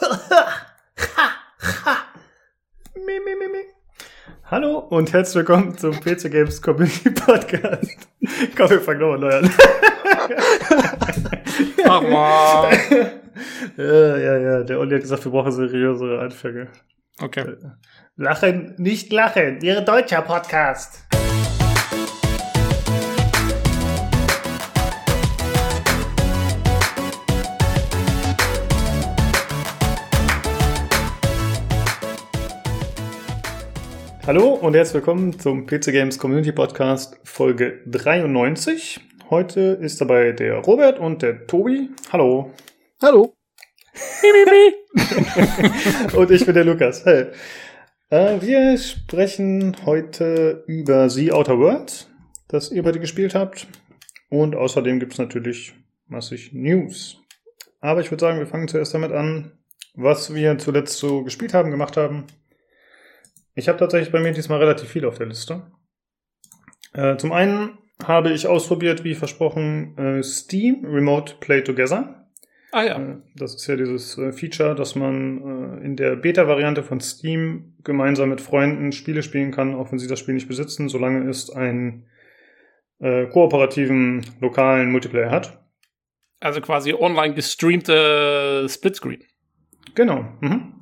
Hallo und herzlich willkommen zum PC Games Community Podcast. Komm, wir fangen nochmal neu an. Ach mal. ja, ja, ja. Der Olli hat gesagt, wir brauchen seriösere Anfänge. Okay. Lachen, nicht lachen. Ihre deutscher Podcast. Hallo und herzlich willkommen zum PC Games Community Podcast Folge 93. Heute ist dabei der Robert und der Tobi. Hallo. Hallo. und ich bin der Lukas. Hey. Äh, wir sprechen heute über The Outer Worlds, das ihr beide gespielt habt. Und außerdem gibt es natürlich massig News. Aber ich würde sagen, wir fangen zuerst damit an, was wir zuletzt so gespielt haben, gemacht haben. Ich habe tatsächlich bei mir diesmal relativ viel auf der Liste. Äh, zum einen habe ich ausprobiert, wie versprochen, äh, Steam Remote Play Together. Ah ja. Äh, das ist ja dieses äh, Feature, dass man äh, in der Beta-Variante von Steam gemeinsam mit Freunden Spiele spielen kann, auch wenn sie das Spiel nicht besitzen, solange es einen äh, kooperativen lokalen Multiplayer hat. Also quasi online gestreamte Splitscreen. Genau. Mhm.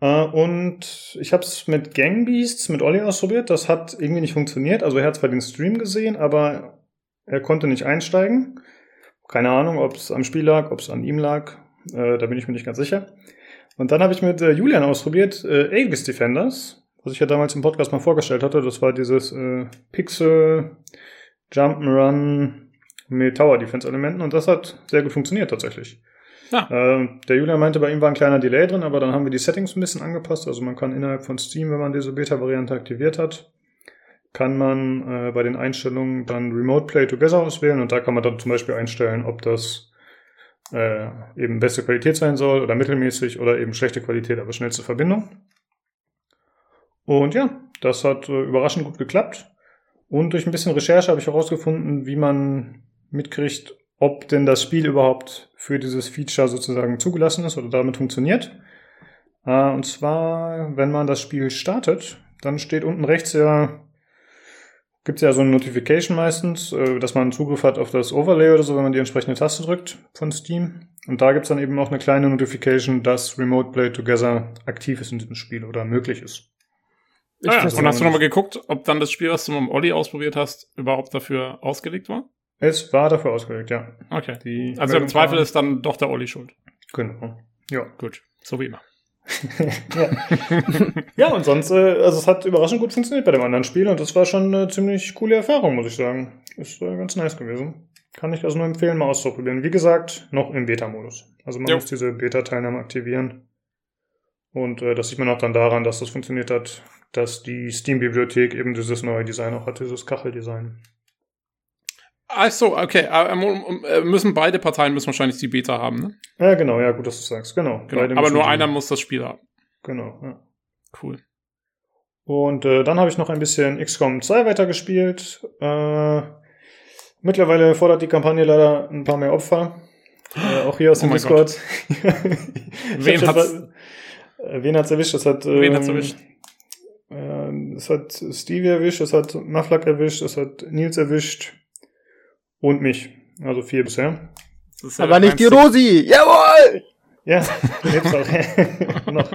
Äh, und ich habe es mit Gangbeasts, mit Olli ausprobiert. Das hat irgendwie nicht funktioniert. Also er hat zwar den Stream gesehen, aber er konnte nicht einsteigen. Keine Ahnung, ob es am Spiel lag, ob es an ihm lag. Äh, da bin ich mir nicht ganz sicher. Und dann habe ich mit äh, Julian ausprobiert, Aegis Defenders, was ich ja damals im Podcast mal vorgestellt hatte. Das war dieses Pixel Jump'n'Run mit Tower Defense Elementen und das hat sehr gut funktioniert tatsächlich. Ja. Äh, der Julian meinte, bei ihm war ein kleiner Delay drin, aber dann haben wir die Settings ein bisschen angepasst. Also man kann innerhalb von Steam, wenn man diese Beta-Variante aktiviert hat, kann man äh, bei den Einstellungen dann Remote Play Together auswählen und da kann man dann zum Beispiel einstellen, ob das äh, eben beste Qualität sein soll oder mittelmäßig oder eben schlechte Qualität, aber schnellste Verbindung. Und ja, das hat äh, überraschend gut geklappt. Und durch ein bisschen Recherche habe ich herausgefunden, wie man mitkriegt, ob denn das Spiel überhaupt für dieses Feature sozusagen zugelassen ist oder damit funktioniert. Äh, und zwar, wenn man das Spiel startet, dann steht unten rechts ja, gibt es ja so eine Notification meistens, äh, dass man Zugriff hat auf das Overlay oder so, wenn man die entsprechende Taste drückt von Steam. Und da gibt es dann eben auch eine kleine Notification, dass Remote Play Together aktiv ist in diesem Spiel oder möglich ist. Ah, ja. Und hast du nochmal geguckt, ob dann das Spiel, was du mit dem Olli ausprobiert hast, überhaupt dafür ausgelegt war? Es war dafür ausgelegt, ja. Okay. Die also im Zweifel war- ist dann doch der Olli schuld. Genau. Ja. Gut. So wie immer. ja. ja, und sonst, äh, also es hat überraschend gut funktioniert bei dem anderen Spiel und das war schon eine ziemlich coole Erfahrung, muss ich sagen. Ist äh, ganz nice gewesen. Kann ich also nur empfehlen, mal auszuprobieren. Wie gesagt, noch im Beta-Modus. Also man Jo. muss diese Beta-Teilnahme aktivieren. Und äh, das sieht man auch dann daran, dass das funktioniert hat, dass die Steam-Bibliothek eben dieses neue Design auch hat, dieses Kacheldesign. Ach so, okay. Aber, ähm, äh, müssen beide Parteien müssen wahrscheinlich die Beta haben, ne? Ja, genau, ja, gut, dass du sagst. Genau. Genau. Aber nur einer muss das Spiel haben. Genau, ja. Cool. Und äh, dann habe ich noch ein bisschen XCOM 2 weitergespielt. Äh, mittlerweile fordert die Kampagne leider ein paar mehr Opfer. Äh, auch hier aus Oh dem mein Discord. Wen hat's- äh, wen hat's erwischt? Das hat, ähm, Wen hat's erwischt? Äh, es hat Stevie erwischt, es hat Maflak erwischt, es hat Nils erwischt und mich. Also vier bisher. Das ist ja Aber nicht die Rosi. Jawohl! Ja, lebst auch. noch.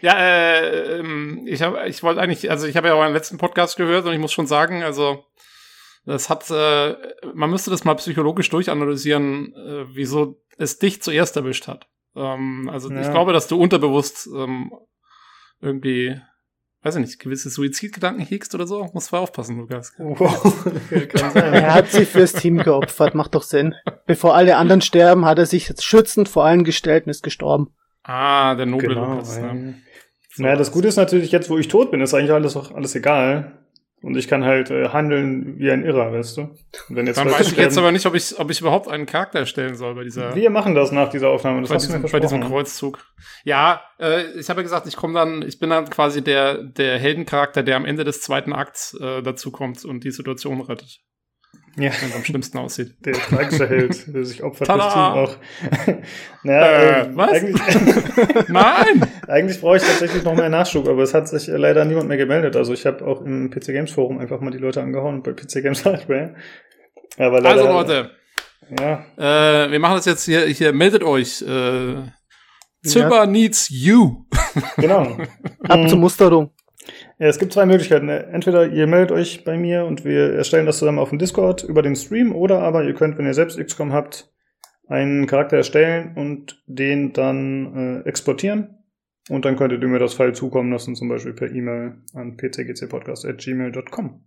Ja, äh, ähm, ich habe, ich wollte eigentlich, also ich habe ja euren letzten Podcast gehört und ich muss schon sagen, also das hat, äh, man müsste das mal psychologisch durchanalysieren, äh, wieso es dich zuerst erwischt hat. Ähm, also ich Ja. glaube, dass du unterbewusst ähm, irgendwie, weiß ich nicht, gewisse Suizidgedanken hegst oder so. Muss voll aufpassen, Lukas. Wow. Er hat sich fürs Team geopfert, macht doch Sinn. Bevor alle anderen sterben, hat er sich jetzt schützend vor allen gestellt und ist gestorben. Ah, der noble Genau. Lukas. ja. Ne? Naja, das Gute ist natürlich, jetzt wo ich tot bin, ist eigentlich alles auch alles egal. Und ich kann halt äh, handeln wie ein Irrer, weißt du? Und wenn jetzt Dann weiß ich jetzt aber nicht, ob ich, ob ich überhaupt einen Charakter erstellen soll bei dieser. Wir machen das nach dieser Aufnahme, das bei diesem, bei diesem. Kreuzzug. Ja, äh, ich habe ja gesagt, ich komme dann, ich bin dann quasi der, der Heldencharakter, der am Ende des zweiten Akts äh, dazu kommt und die Situation rettet. Ja. wenn es am schlimmsten aussieht. Der tragische Held, der sich opfert Tada! fürs Team auch. naja, Äh, ähm, was? Eigentlich, Nein! eigentlich brauche ich tatsächlich noch mehr Nachschub, aber es hat sich leider niemand mehr gemeldet. Also ich habe auch im PC Games Forum einfach mal die Leute angehauen bei PC Games Hardware. Aber leider, Also Leute, Ja, äh, wir machen das jetzt hier, hier meldet euch. Äh, Zimmer needs you. genau. Ab Mhm. zur Musterung. Ja, es gibt zwei Möglichkeiten. Entweder ihr meldet euch bei mir und wir erstellen das zusammen auf dem Discord über den Stream oder aber ihr könnt, wenn ihr selbst XCOM habt, einen Charakter erstellen und den dann äh, exportieren. Und dann könntet ihr mir das File zukommen lassen, zum Beispiel per E-Mail an pcgcpodcast.gmail.com.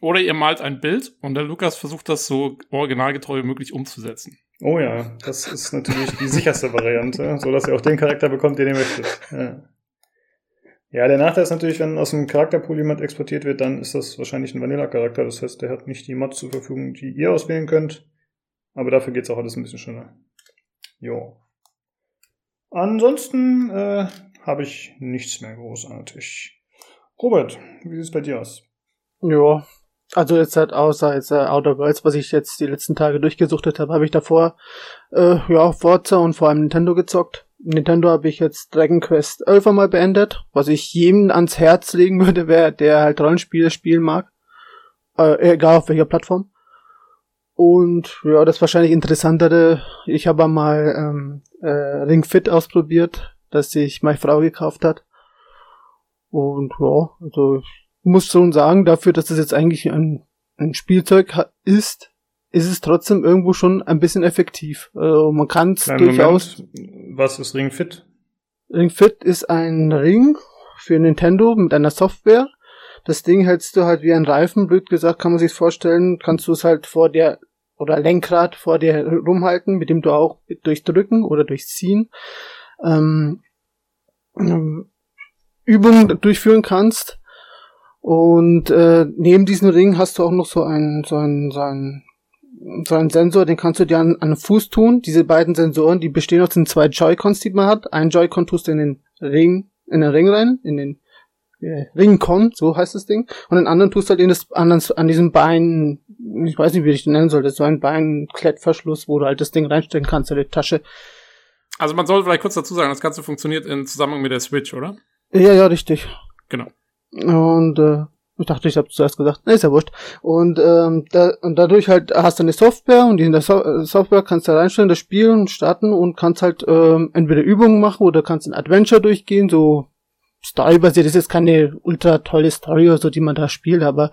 Oder ihr malt ein Bild und der Lukas versucht das so originalgetreu wie möglich umzusetzen. Oh ja, das ist natürlich die sicherste Variante, so dass ihr auch den Charakter bekommt, den ihr möchtet. Ja. Ja, der Nachteil ist natürlich, wenn aus dem Charakterpool jemand exportiert wird, dann ist das wahrscheinlich ein Vanilla-Charakter. Das heißt, der hat nicht die Mods zur Verfügung, die ihr auswählen könnt. Aber dafür geht's auch alles ein bisschen schneller. Jo. Ansonsten äh, habe ich nichts mehr großartig. Robert, wie sieht's bei dir aus? Ja. Also jetzt halt außer jetzt äh, Outer Worlds, was ich jetzt die letzten Tage durchgesuchtet habe, habe ich davor äh, ja Forza und vor allem Nintendo gezockt. Nintendo habe ich jetzt Dragon Quest 11 einmal beendet, was ich jedem ans Herz legen würde, wer der halt Rollenspiele spielen mag. Äh, egal auf welcher Plattform. Und ja, das wahrscheinlich interessantere, ich habe mal ähm, äh, Ring Fit ausprobiert, das sich meine Frau gekauft hat. Und ja, also ich muss schon sagen, dafür, dass es jetzt eigentlich ein, ein Spielzeug ist, ist es trotzdem irgendwo schon ein bisschen effektiv. Also man kann es durchaus. Moment. Was ist Ring Fit? Ring Fit ist ein Ring für Nintendo mit einer Software. Das Ding hältst du halt wie ein Reifen, blöd gesagt, kann man sich vorstellen, kannst du es halt vor der oder Lenkrad vor dir rumhalten, mit dem du auch durch Drücken oder durch Ziehen ähm, ähm, Übungen durchführen kannst. Und äh, neben diesem Ring hast du auch noch so einen, so einen, so einen, so einen Sensor, den kannst du dir an, an den Fuß tun. Diese beiden Sensoren, die bestehen aus den zwei Joy-Cons, die man hat. Ein Joy-Con tust du in den Ring, in den Ring rein, in den äh, Ring-Con, so heißt das Ding. Und den anderen tust du halt in das, an, an diesem Bein, ich weiß nicht, wie ich den nennen soll, das ist so ein Bein-Klettverschluss, wo du halt das Ding reinstecken kannst in die Tasche. Also man soll vielleicht kurz dazu sagen, das Ganze funktioniert in Zusammenhang mit der Switch, oder? Ja, ja, richtig. Genau. Und äh, ich dachte, ich habe zuerst gesagt, nee, ist ja wurscht. Und, ähm, da, und dadurch halt hast du eine Software und in der so äh, Software kannst du reinstellen, das Spielen, starten und kannst halt ähm, entweder Übungen machen oder kannst ein Adventure durchgehen, so storybasiert. Das ist keine ultra tolle Story oder so, die man da spielt, aber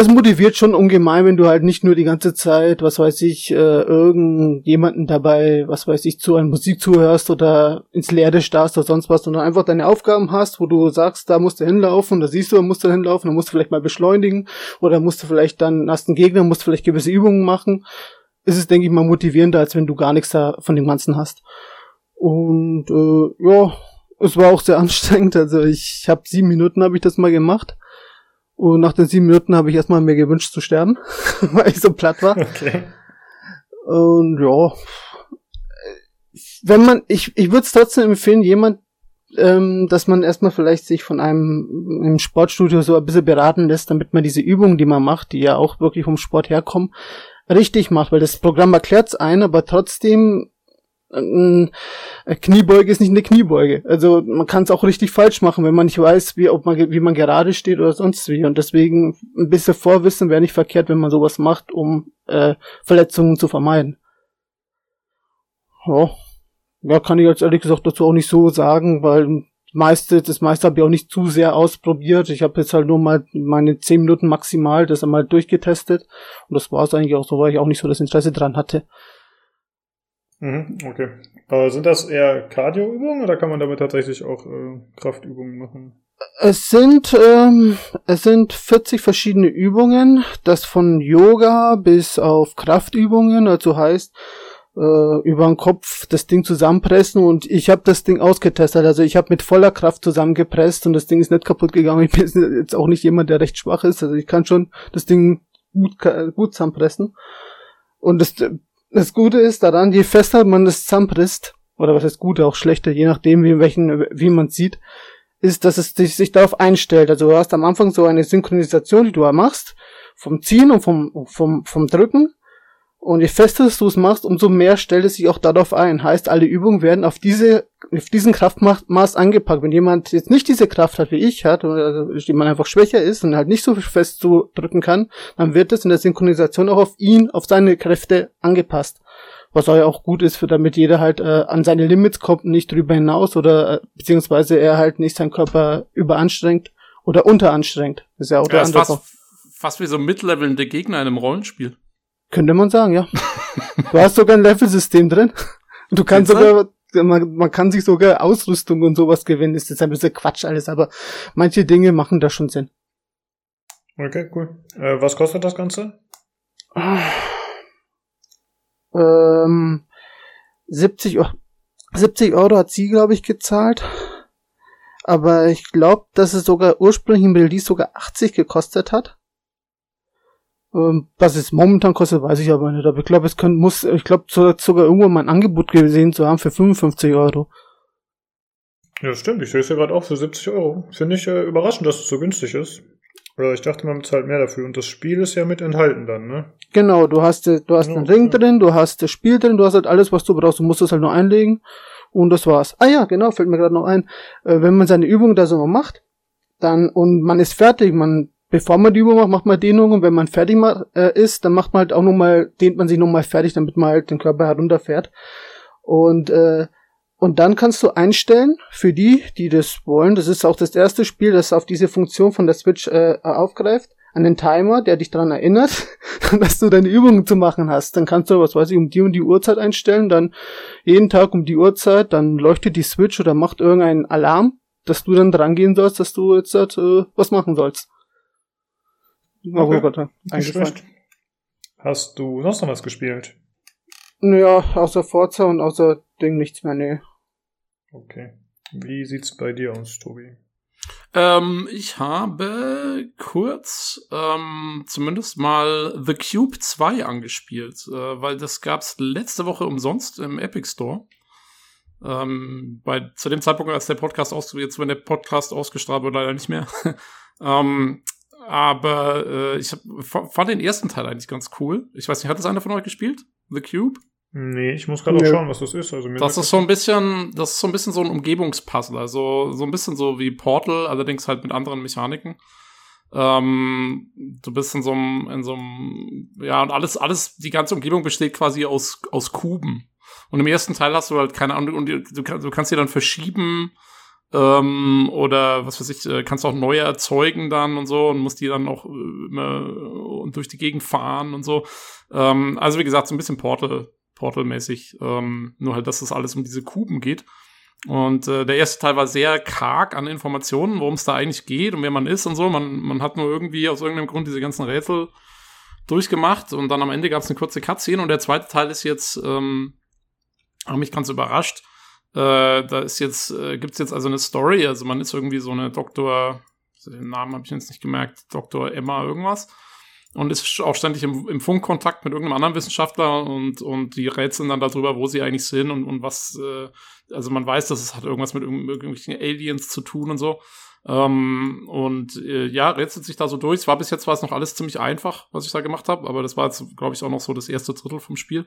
es motiviert schon ungemein, wenn du halt nicht nur die ganze Zeit, was weiß ich, äh, irgendjemanden dabei, was weiß ich, zu einer Musik zuhörst oder ins Leere starrst oder sonst was, sondern einfach deine Aufgaben hast, wo du sagst, da musst du hinlaufen, da siehst du, da musst du hinlaufen, da musst du vielleicht mal beschleunigen oder musst du vielleicht dann, hast einen Gegner, musst du vielleicht gewisse Übungen machen. Ist es, denke ich mal, motivierender, als wenn du gar nichts da von dem Ganzen hast. Und äh, ja, es war auch sehr anstrengend. Also ich habe sieben Minuten habe ich das mal gemacht. Und nach den sieben Minuten habe ich erstmal mir gewünscht zu sterben, weil ich so platt war. Okay. Und ja, wenn man, ich, ich würde es trotzdem empfehlen, jemand, ähm, dass man erstmal vielleicht sich von einem im Sportstudio so ein bisschen beraten lässt, damit man diese Übungen, die man macht, die ja auch wirklich vom Sport herkommen, richtig macht, weil das Programm erklärt's ein, aber trotzdem eine Kniebeuge ist nicht eine Kniebeuge. Also man kann es auch richtig falsch machen, wenn man nicht weiß, wie, ob man, wie man gerade steht oder sonst wie. Und deswegen ein bisschen Vorwissen wäre nicht verkehrt, wenn man sowas macht, um äh, Verletzungen zu vermeiden. Ja. ja, kann ich jetzt ehrlich gesagt dazu auch nicht so sagen, weil meiste, das meiste habe ich auch nicht zu sehr ausprobiert. Ich habe jetzt halt nur mal meine zehn Minuten maximal das einmal durchgetestet. Und das war es eigentlich auch so, weil ich auch nicht so das Interesse dran hatte. Mhm, okay. Aber sind das eher Cardio-Übungen oder kann man damit tatsächlich auch äh, Kraftübungen machen? Es sind, ähm, es sind 40 verschiedene Übungen, das von Yoga bis auf Kraftübungen, also heißt, äh, über den Kopf das Ding zusammenpressen und ich habe das Ding ausgetestet, also ich habe mit voller Kraft zusammengepresst und das Ding ist nicht kaputt gegangen. Ich bin jetzt auch nicht jemand, der recht schwach ist, also ich kann schon das Ding gut, gut zusammenpressen. Und das, das Gute ist daran, je fester man das zusammenpresst, oder was heißt Gute, auch schlechter, je nachdem, wie, welchen, wie man sieht, ist, dass es sich, sich darauf einstellt. Also du hast am Anfang so eine Synchronisation, die du machst, vom Ziehen und vom, vom, vom Drücken. Und je fester du es machst, umso mehr stellt es sich auch darauf ein. Heißt, alle Übungen werden auf diese, auf diesen Kraftmaß angepackt. Wenn jemand jetzt nicht diese Kraft hat, wie ich hat, oder jemand einfach schwächer ist und halt nicht so fest zu drücken kann, dann wird es in der Synchronisation auch auf ihn, auf seine Kräfte angepasst. Was auch ja auch gut ist, für damit jeder halt äh, an seine Limits kommt, nicht drüber hinaus oder äh, beziehungsweise er halt nicht seinen Körper überanstrengt oder unteranstrengt. Das ist ja auch ja, der andere. Fast, fast wie so mitlevelnde Gegner in einem Rollenspiel. Könnte man sagen, ja. du hast sogar ein Level-System drin. Du kannst sogar, man, man kann sich sogar Ausrüstung und sowas gewinnen. Das ist ein bisschen Quatsch alles, aber manche Dinge machen da schon Sinn. Okay, cool. Äh, was kostet das Ganze? Ähm, 70, 70 Euro hat sie, glaube ich, gezahlt. Aber ich glaube, dass es sogar ursprünglich im Release sogar 80 gekostet hat. Ähm, was es momentan kostet, weiß ich aber nicht. Aber ich glaube, es können, muss, ich glaube, sogar irgendwo mal ein Angebot gesehen zu haben für 55 Euro. Ja, stimmt. Ich sehe es ja gerade auch für 70 Euro. Finde ich äh, überraschend, dass es so günstig ist. Oder ich dachte, man bezahlt mehr dafür. Und das Spiel ist ja mit enthalten dann, ne? Genau, du hast, äh, du hast ja, einen Ring ja. drin, du hast das Spiel drin, du hast halt alles, was du brauchst. Du musst es halt nur einlegen. Und das war's. Ah ja, genau, fällt mir gerade noch ein. Äh, wenn man seine Übung da so macht, dann, und man ist fertig, man bevor man die Übung macht, macht man Dehnung und wenn man fertig äh, ist, dann macht man halt auch nochmal, dehnt man sich nochmal fertig, damit man halt den Körper herunterfährt. Und, äh, und dann kannst du einstellen, für die, die das wollen, das ist auch das erste Spiel, das auf diese Funktion von der Switch äh, aufgreift, an den Timer, der dich daran erinnert, dass du deine Übungen zu machen hast. Dann kannst du, was weiß ich, um die und die Uhrzeit einstellen, dann jeden Tag um die Uhrzeit, dann leuchtet die Switch oder macht irgendeinen Alarm, dass du dann dran gehen sollst, dass du jetzt äh, was machen sollst. Okay. Oh Gott, eingefallen. Hast du sonst noch was gespielt? Naja, außer Forza und außer Ding nichts mehr, nee. Okay. Wie sieht's bei dir aus, Tobi? Ähm, ich habe kurz ähm, zumindest mal The Cube 2 angespielt, äh, weil das gab's letzte Woche umsonst im Epic Store. Ähm, bei, zu dem Zeitpunkt, als der Podcast aus, jetzt wenn der Podcast ausgestrahlt wird, leider nicht mehr. ähm, aber äh, ich hab, fand den ersten Teil eigentlich ganz cool. Ich weiß nicht, hat das einer von euch gespielt? The Cube? Nee, ich muss gerade auch schauen, was das ist. Also mir das ist so ein bisschen, das ist so ein bisschen so ein Umgebungspuzzle, also so ein bisschen so wie Portal, allerdings halt mit anderen Mechaniken. Ähm, du bist in so einem, in so einem, ja, und alles, alles, die ganze Umgebung besteht quasi aus, aus Kuben. Und im ersten Teil hast du halt keine Ahnung, und du, du kannst dir dann verschieben, ähm, oder was weiß ich, äh, kannst auch neue erzeugen dann und so und musst die dann auch äh, immer durch die Gegend fahren und so. Ähm, also wie gesagt, so ein bisschen Portal, Portal-mäßig. Ähm, nur halt, dass das alles um diese Kuben geht. Und äh, der erste Teil war sehr karg an Informationen, worum es da eigentlich geht und wer man ist und so. Man, man hat nur irgendwie aus irgendeinem Grund diese ganzen Rätsel durchgemacht und dann am Ende gab es eine kurze Cutscene und der zweite Teil ist jetzt, ähm, hat mich ganz überrascht äh, da ist jetzt, äh, gibt's jetzt also eine Story, also man ist irgendwie so eine Doktor, den Namen habe ich jetzt nicht gemerkt, Doktor Emma irgendwas. Und ist auch ständig im, im Funkkontakt mit irgendeinem anderen Wissenschaftler und, und die rätseln dann darüber, wo sie eigentlich sind und, und was, äh, also man weiß, dass es hat irgendwas mit irgendwelchen Aliens zu tun und so. Ähm, und äh, ja, rätselt sich da so durch. Es war bis jetzt war es noch alles ziemlich einfach, was ich da gemacht habe, aber das war jetzt, glaube ich, auch noch so das erste Drittel vom Spiel.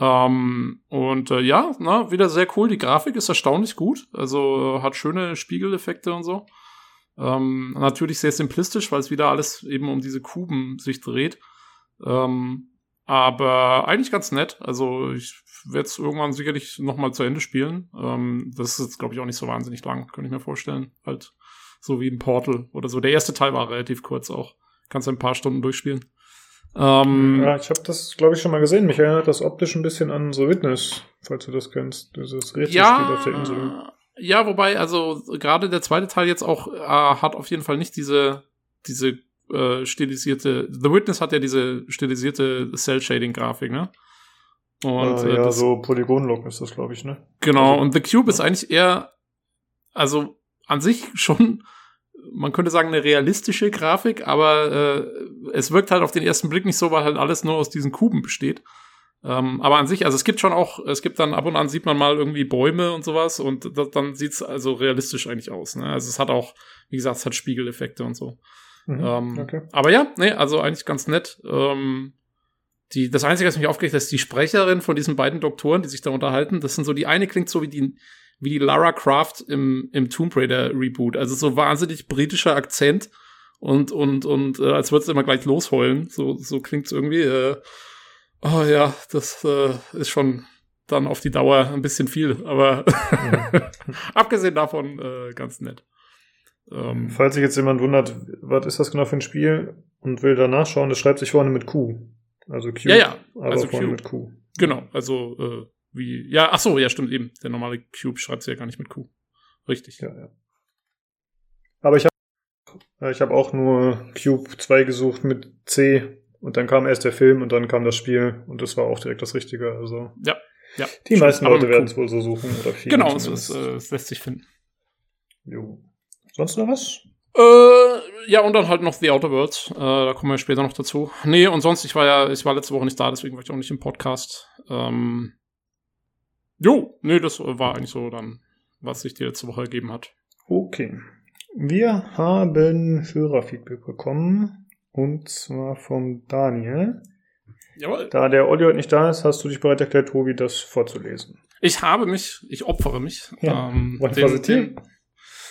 Ähm, und äh, ja, na, wieder sehr cool. Die Grafik ist erstaunlich gut. Also äh, hat schöne Spiegeleffekte und so. Ähm, natürlich sehr simplistisch, weil es wieder alles eben um diese Kuben sich dreht. Ähm, aber eigentlich ganz nett. Also ich werde es irgendwann sicherlich noch mal zu Ende spielen. Ähm, das ist jetzt, glaube ich, auch nicht so wahnsinnig lang, kann ich mir vorstellen. Halt so wie ein Portal oder so. Der erste Teil war relativ kurz auch. Kannst du ein paar Stunden durchspielen. Ähm, ja, ich habe das, glaube ich, schon mal gesehen. Mich erinnert das optisch ein bisschen an The Witness, falls du das kennst. Dieses ja, auf der Insel. Ja, wobei, also gerade der zweite Teil jetzt auch äh, hat auf jeden Fall nicht diese, diese äh, stilisierte. The Witness hat ja diese stilisierte Cell-Shading-Grafik, ne? Und, äh, ja, das, so Polygon-Look ist das, glaube ich, ne? Genau, also, und The Cube ja. ist eigentlich eher, also an sich schon man könnte sagen, eine realistische Grafik, aber äh, es wirkt halt auf den ersten Blick nicht so, weil halt alles nur aus diesen Kuben besteht. Ähm, aber an sich, also es gibt schon auch, es gibt dann ab und an sieht man mal irgendwie Bäume und sowas und das, dann sieht's also realistisch eigentlich aus. Ne? Also es hat auch, wie gesagt, es hat Spiegeleffekte und so. Mhm, ähm, okay. Aber ja, nee, also eigentlich ganz nett. Ähm, die, das Einzige, was mich aufgeregt hat, ist die Sprecherin von diesen beiden Doktoren, die sich da unterhalten. Das sind so, die eine klingt so wie die, wie die Lara Croft im, im Tomb Raider Reboot. Also so wahnsinnig britischer Akzent und, und, und äh, als würdest du immer gleich losheulen. So, so klingt's irgendwie. Äh, oh ja, das äh, ist schon dann auf die Dauer ein bisschen viel, aber ja. abgesehen davon äh, ganz nett. Ähm, Falls sich jetzt jemand wundert, was ist das genau für ein Spiel und will da nachschauen, das schreibt sich vorne mit Q. Also Q, ja, ja. also vorne Q. mit Q. Genau, also äh, wie, ja, ach so, ja, stimmt eben. Der normale Cube schreibt sich ja gar nicht mit Q. Richtig. Ja, ja. Aber ich habe ich hab auch nur Cube 2 gesucht mit C und dann kam erst der Film und dann kam das Spiel und das war auch direkt das Richtige. Also ja, ja. Die meisten Leute werden es wohl so suchen oder viele. Genau, es, ist, äh, es lässt sich finden. Jo. Sonst noch was? Äh, ja, und dann halt noch The Outer Worlds. Äh, da kommen wir später noch dazu. Nee, und sonst, ich war ja, ich war letzte Woche nicht da, deswegen war ich auch nicht im Podcast. Ähm, jo, nee, das war eigentlich so dann, was sich die letzte Woche ergeben hat. Okay. Wir haben Hörerfeedback bekommen. Und zwar vom Daniel. Jawohl. Da der Olli heute nicht da ist, hast du dich bereit erklärt, Tobi, das vorzulesen. Ich habe mich, ich opfere mich. Ja, ähm, den, den,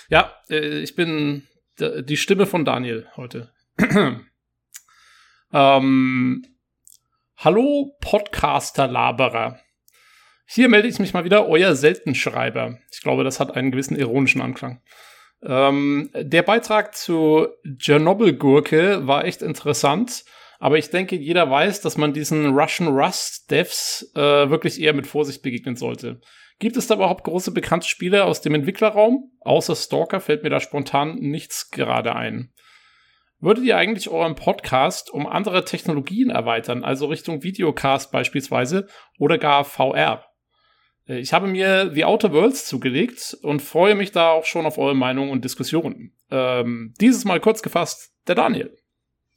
ja äh, ich bin die Stimme von Daniel heute. ähm, Hallo Podcaster-Laberer. Hier melde ich mich mal wieder, euer Seltenschreiber. Ich glaube, das hat einen gewissen ironischen Anklang. Ähm, der Beitrag zu Tschernobyl-Gurke war echt interessant, aber ich denke, jeder weiß, dass man diesen Russian Rust-Devs äh, wirklich eher mit Vorsicht begegnen sollte. Gibt es da überhaupt große bekannte Spiele aus dem Entwicklerraum? Außer Stalker fällt mir da spontan nichts gerade ein. Würdet ihr eigentlich euren Podcast um andere Technologien erweitern, also Richtung Videocast beispielsweise oder gar VR? Äh, ich habe mir The Outer Worlds zugelegt und freue mich da auch schon auf eure Meinung und Diskussionen. Ähm, dieses Mal kurz gefasst, der Daniel.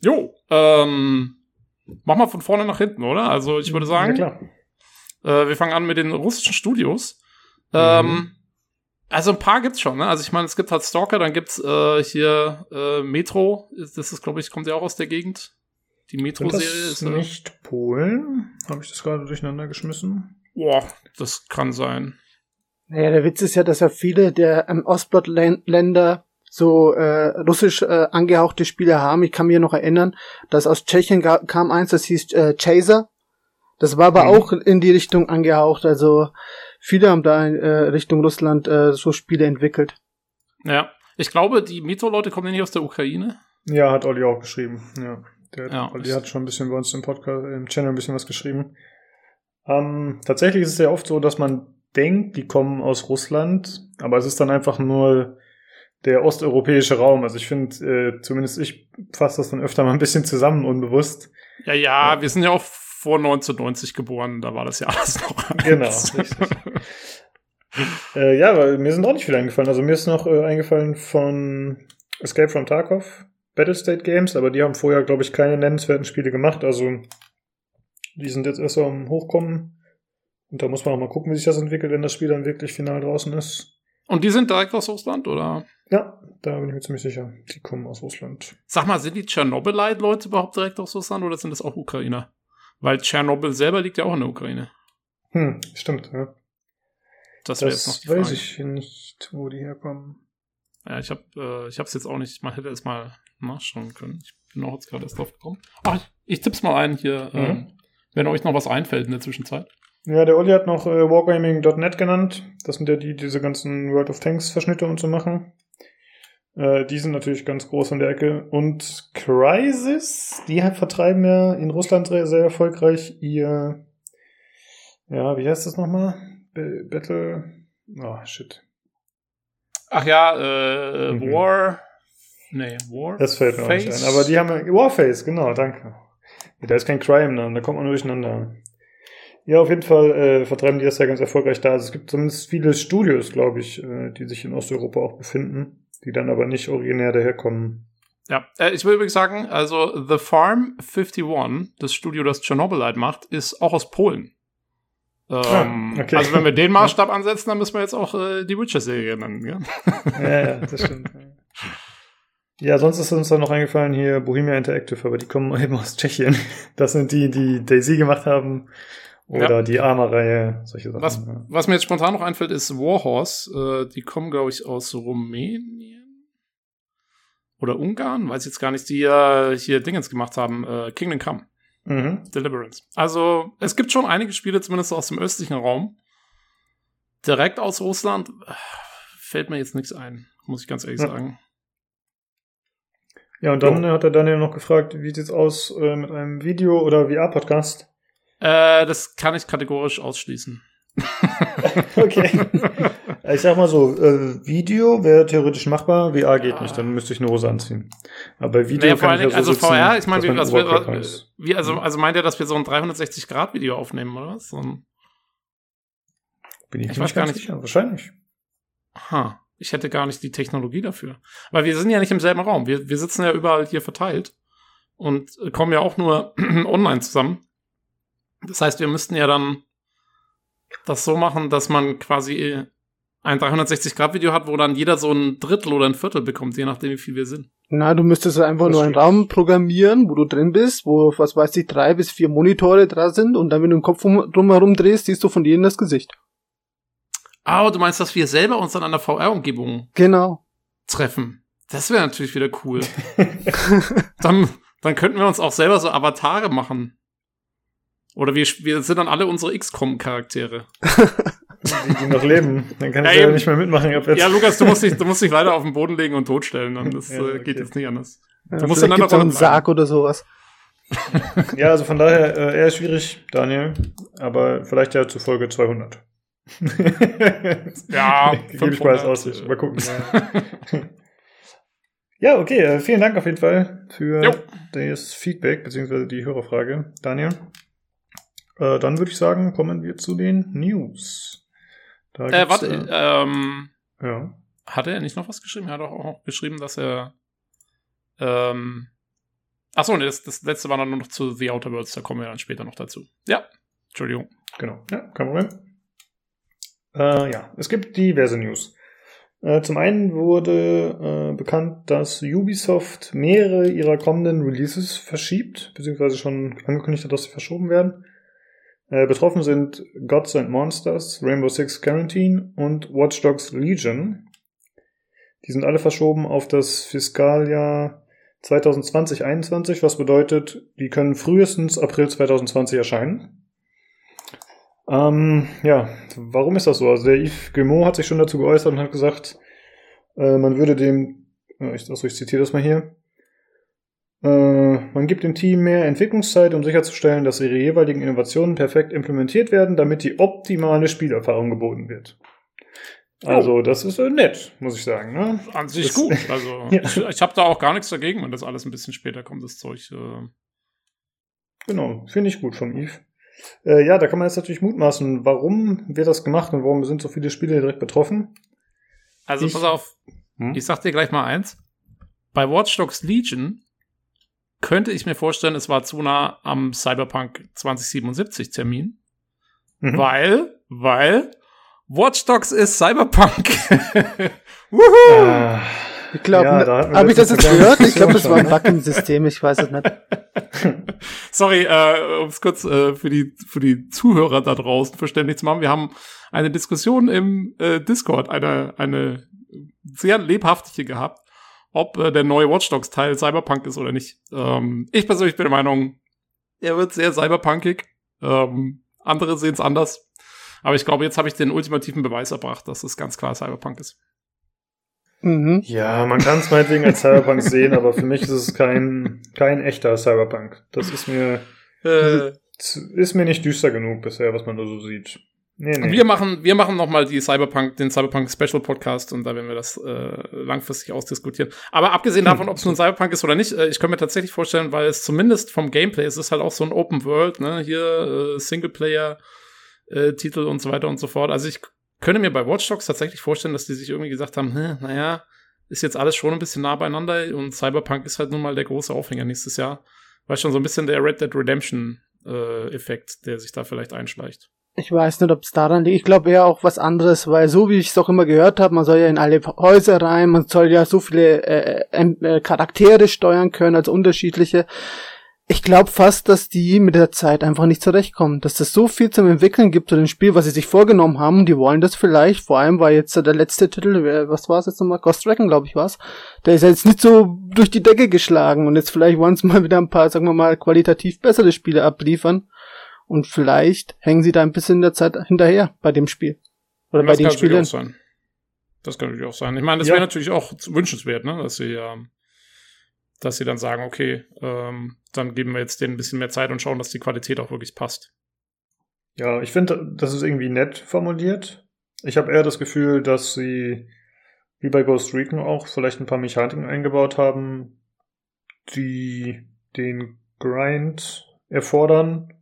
Jo, ähm, mach mal von vorne nach hinten, oder? Also ich würde sagen, ja, klar. Äh, wir fangen an mit den russischen Studios. Mhm. Ähm, also ein paar gibt's schon, ne? Also ich meine, es gibt halt Stalker, dann gibt's äh, hier äh, Metro, das ist, glaube ich, kommt ja auch aus der Gegend. Die Metro-Serie ist. Äh, nicht Polen? Habe ich das gerade durcheinander geschmissen? Boah, das kann sein. Naja, der Witz ist ja, dass ja viele der ähm, Ostblock-Länder so äh, russisch äh, angehauchte Spiele haben. Ich kann mir noch erinnern, dass aus Tschechien kam eins, das hieß äh, Chaser. Das war aber mhm. auch in die Richtung angehaucht. Also viele haben da in äh, Richtung Russland äh, so Spiele entwickelt. Ja, ich glaube, die Metro-Leute kommen ja nicht aus der Ukraine. Ja, hat Olli auch geschrieben. Ja, der ja, Olli hat schon ein bisschen bei uns im Podcast, im Channel ein bisschen was geschrieben. Ähm, tatsächlich ist es ja oft so, dass man denkt, die kommen aus Russland, aber es ist dann einfach nur der osteuropäische Raum. Also ich finde, äh, zumindest ich fasse das dann öfter mal ein bisschen zusammen, unbewusst. Ja, ja, ja. wir sind ja auch vor 1990 geboren, da war das ja alles noch. Genau, äh, ja, aber mir sind auch nicht viele eingefallen. Also mir ist noch äh, eingefallen von Escape from Tarkov, Battlestate Games, aber die haben vorher, glaube ich, keine nennenswerten Spiele gemacht. Also die sind jetzt erst am Hochkommen. Und da muss man auch mal gucken, wie sich das entwickelt, wenn das Spiel dann wirklich final draußen ist. Und die sind direkt aus Russland, oder? Ja, da bin ich mir ziemlich sicher. Die kommen aus Russland. Sag mal, sind die Tschernobyl-Leute überhaupt direkt aus Russland oder sind das auch Ukrainer? Weil Tschernobyl selber liegt ja auch in der Ukraine. Hm, stimmt, ja. Das, wäre jetzt noch die Frage. weiß ich nicht, wo die herkommen. Ja, ich habe äh, ich jetzt auch nicht, man hätte es mal nachschauen können. Ich bin auch jetzt gerade erst drauf gekommen. Ach, ich, ich tipp's mal ein hier, mhm. ähm, wenn euch noch was einfällt in der Zwischenzeit. Ja, der Olli hat noch äh, Wargaming.net genannt. Das sind ja die, die diese ganzen World of Tanks Verschnitte und so machen. Äh, die sind natürlich ganz groß in der Ecke. Und Crysis, die vertreiben ja in Russland sehr, sehr erfolgreich ihr, ja, wie heißt das nochmal? B Battle, oh, shit. Ach ja, äh, mhm. War, nee, War. Das fällt mir auch nicht ein. Aber die haben ja, Warface, genau, danke. Da ist kein Crime dann, da kommt man nur durcheinander. Ja, auf jeden Fall äh, vertreiben die das ja ganz erfolgreich da. Also es gibt zumindest viele Studios, glaube ich, äh, die sich in Osteuropa auch befinden die dann aber nicht originär daherkommen. Ja, äh, ich will übrigens sagen, also The Farm 51, das Studio, das Chernobylite macht, ist auch aus Polen. Ähm, ah, okay. Also wenn wir den Maßstab ansetzen, dann müssen wir jetzt auch äh, die Witcher-Serie nennen, ja? ja, ja, das stimmt. Ja, sonst ist uns dann noch eingefallen hier Bohemia Interactive, aber die kommen eben aus Tschechien. Das sind die, die Daisy gemacht haben. Oder ja. die Arma-Reihe, solche Sachen. Was, ja. was mir jetzt spontan noch einfällt, ist Warhorse. Äh, die kommen, glaube ich, aus Rumänien. Oder Ungarn, weiß ich jetzt gar nicht, die äh, hier Dingens gemacht haben. Äh, Kingdom Come. Mhm. Deliverance. Also, es gibt schon einige Spiele, zumindest aus dem östlichen Raum. Direkt aus Russland äh, fällt mir jetzt nichts ein, muss ich ganz ehrlich ja. sagen. Ja, und dann oh. hat der Daniel noch gefragt, wie sieht's aus äh, mit einem Video- oder VR-Podcast? Äh, das kann ich kategorisch ausschließen. okay. Ich sag mal so, äh, Video wäre theoretisch machbar, VR geht ja. nicht, dann müsste ich eine Hose anziehen. Aber Video naja, kann ich ja so Also sitzen, VR, ich meine, wie, also, wie, also, also meint ihr, dass wir so ein 360-Grad-Video aufnehmen, oder was? So Bin ich, ich weiß gar nicht. Sicher. Wahrscheinlich. Ha, ich hätte gar nicht die Technologie dafür. Weil wir sind ja nicht im selben Raum. Wir, wir sitzen ja überall hier verteilt und kommen ja auch nur online zusammen. Das heißt, wir müssten ja dann das so machen, dass man quasi ein 360-Grad-Video hat, wo dann jeder so ein Drittel oder ein Viertel bekommt, je nachdem, wie viel wir sind. Na, du müsstest einfach das nur einen Raum programmieren, wo du drin bist, wo, was weiß ich, drei bis vier Monitore dran sind und dann, wenn du den Kopf drumherum drehst, siehst du von jedem das Gesicht. Ah, du meinst, dass wir selber uns dann an der VR-Umgebung genau. treffen. Das wäre natürlich wieder cool. dann, dann könnten wir uns auch selber so Avatare machen. Oder wir, wir sind dann alle unsere XCOM-Charaktere. die, die noch leben. Dann kann ja, ich ja nicht mehr mitmachen. Ab jetzt. Ja, Lukas, du musst, dich, du musst dich leider auf den Boden legen und totstellen. Dann das ja, äh, okay. geht jetzt nicht anders. Du ja, musst dann noch einen Sarg oder sowas. ja, also von daher äh, eher schwierig, Daniel. Aber vielleicht ja zu Folge 200. ja, gebe ich mal als Aussicht. Mal gucken. ja, okay. Äh, vielen Dank auf jeden Fall für jo. das Feedback beziehungsweise die Hörerfrage, Daniel. Äh, dann würde ich sagen, kommen wir zu den News. Da äh, warte, äh, ähm, ja. Hat er nicht noch was geschrieben? Er hat auch geschrieben, dass er ähm, Achso, das, das letzte war dann nur noch zu The Outer Worlds, da kommen wir dann später noch dazu. Ja, Entschuldigung. Genau, ja, kein Problem. Äh, ja, es gibt diverse News. Äh, zum einen wurde äh, bekannt, dass Ubisoft mehrere ihrer kommenden Releases verschiebt, beziehungsweise schon angekündigt hat, dass sie verschoben werden. Äh, betroffen sind Gods and Monsters, Rainbow Six Quarantine und Watch Dogs Legion. Die sind alle verschoben auf das Fiskaljahr 2020-21, was bedeutet, die können frühestens April 2020 erscheinen. Ähm, ja, warum ist das so? Also der Yves Guillemot hat sich schon dazu geäußert und hat gesagt, äh, man würde dem, äh, ich, also ich zitiere das mal hier, äh, man gibt dem Team mehr Entwicklungszeit, um sicherzustellen, dass ihre jeweiligen Innovationen perfekt implementiert werden, damit die optimale Spielerfahrung geboten wird. Also, das ist äh, nett, muss ich sagen. Ne? An sich das, gut. Also, ja. ich, ich habe da auch gar nichts dagegen, wenn das alles ein bisschen später kommt, das Zeug. Äh. Genau, finde ich gut von Yves. Äh, ja, da kann man jetzt natürlich mutmaßen, warum wird das gemacht und warum sind so viele Spiele direkt betroffen? Also, ich, pass auf, hm? ich sag dir gleich mal eins. Bei Watch Dogs Legion könnte ich mir vorstellen, es war zu nah am Cyberpunk 2077 Termin. Mhm. Weil, weil Watch Dogs ist Cyberpunk. Wuhu! Ah. Ich glaube, ja, habe ich das jetzt gehört? Ich glaube, das war ein Bug im System, ich weiß es nicht. Sorry, äh, um es kurz äh, für, die, für die Zuhörer da draußen verständlich zu machen. Wir haben eine Diskussion im äh, Discord, eine, eine sehr lebhaftige gehabt, ob äh, der neue Watch Dogs Teil Cyberpunk ist oder nicht. Ähm, ich persönlich bin der Meinung, er wird sehr cyberpunkig. Ähm, andere sehen es anders. Aber ich glaube, jetzt habe ich den ultimativen Beweis erbracht, dass es ganz klar Cyberpunk ist. Mhm. Ja, man kann es meinetwegen als Cyberpunk sehen, aber für mich ist es kein, kein echter Cyberpunk. Das ist mir, äh, ist mir nicht düster genug bisher, was man da so sieht. Nee, nee. Wir machen, wir machen noch mal die Cyberpunk, den Cyberpunk Special Podcast und da werden wir das äh, langfristig ausdiskutieren. Aber abgesehen davon, ob es nun Cyberpunk ist oder nicht, äh, ich kann mir tatsächlich vorstellen, weil es zumindest vom Gameplay, es ist halt auch so ein Open World, ne, hier äh, Singleplayer äh, Titel und so weiter und so fort. Also ich könnte mir bei Watch Dogs tatsächlich vorstellen, dass die sich irgendwie gesagt haben, hm, naja, ist jetzt alles schon ein bisschen nah beieinander und Cyberpunk ist halt nun mal der große Aufhänger nächstes Jahr. Weil schon so ein bisschen der Red Dead Redemption äh, Effekt, der sich da vielleicht einschleicht. Ich weiß nicht, ob es daran liegt. Ich glaube eher auch was anderes, weil so wie ich es auch immer gehört habe, man soll ja in alle Häuser rein, man soll ja so viele äh, äh, Charaktere steuern können, also unterschiedliche. Ich glaube fast, dass die mit der Zeit einfach nicht zurechtkommen. Dass es so viel zum Entwickeln gibt zu dem Spiel, was sie sich vorgenommen haben. Die wollen das vielleicht. Vor allem war jetzt der letzte Titel, was war es jetzt nochmal? Ghost Dragon, glaube ich, war's. Der ist jetzt nicht so durch die Decke geschlagen. Und jetzt vielleicht wollen sie mal wieder ein paar, sagen wir mal, qualitativ bessere Spiele abliefern. Und vielleicht hängen sie da ein bisschen in der Zeit hinterher bei dem Spiel. Oder das bei den Spielen. Sein. Das kann natürlich auch sein. Ich meine, das ja. wäre natürlich auch wünschenswert, ne? dass sie, ähm, dass sie dann sagen, okay, ähm, dann geben wir jetzt denen ein bisschen mehr Zeit und schauen, dass die Qualität auch wirklich passt. Ja, ich finde, das ist irgendwie nett formuliert. Ich habe eher das Gefühl, dass sie, wie bei Ghost Recon auch, vielleicht ein paar Mechaniken eingebaut haben, die den Grind erfordern,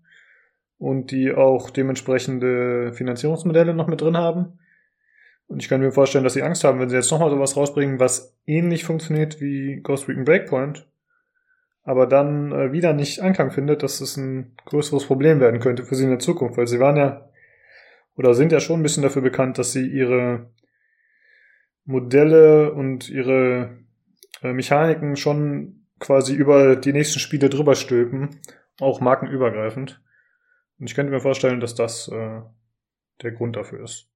und die auch dementsprechende Finanzierungsmodelle noch mit drin haben. Und ich kann mir vorstellen, dass sie Angst haben, wenn sie jetzt nochmal sowas rausbringen, was ähnlich funktioniert wie Ghost Recon Breakpoint, aber dann äh, wieder nicht Anklang findet, dass es ein größeres Problem werden könnte für sie in der Zukunft, weil sie waren ja oder sind ja schon ein bisschen dafür bekannt, dass sie ihre Modelle und ihre äh, Mechaniken schon quasi über die nächsten Spiele drüber stülpen, auch markenübergreifend. Und ich könnte mir vorstellen, dass das äh, der Grund dafür ist.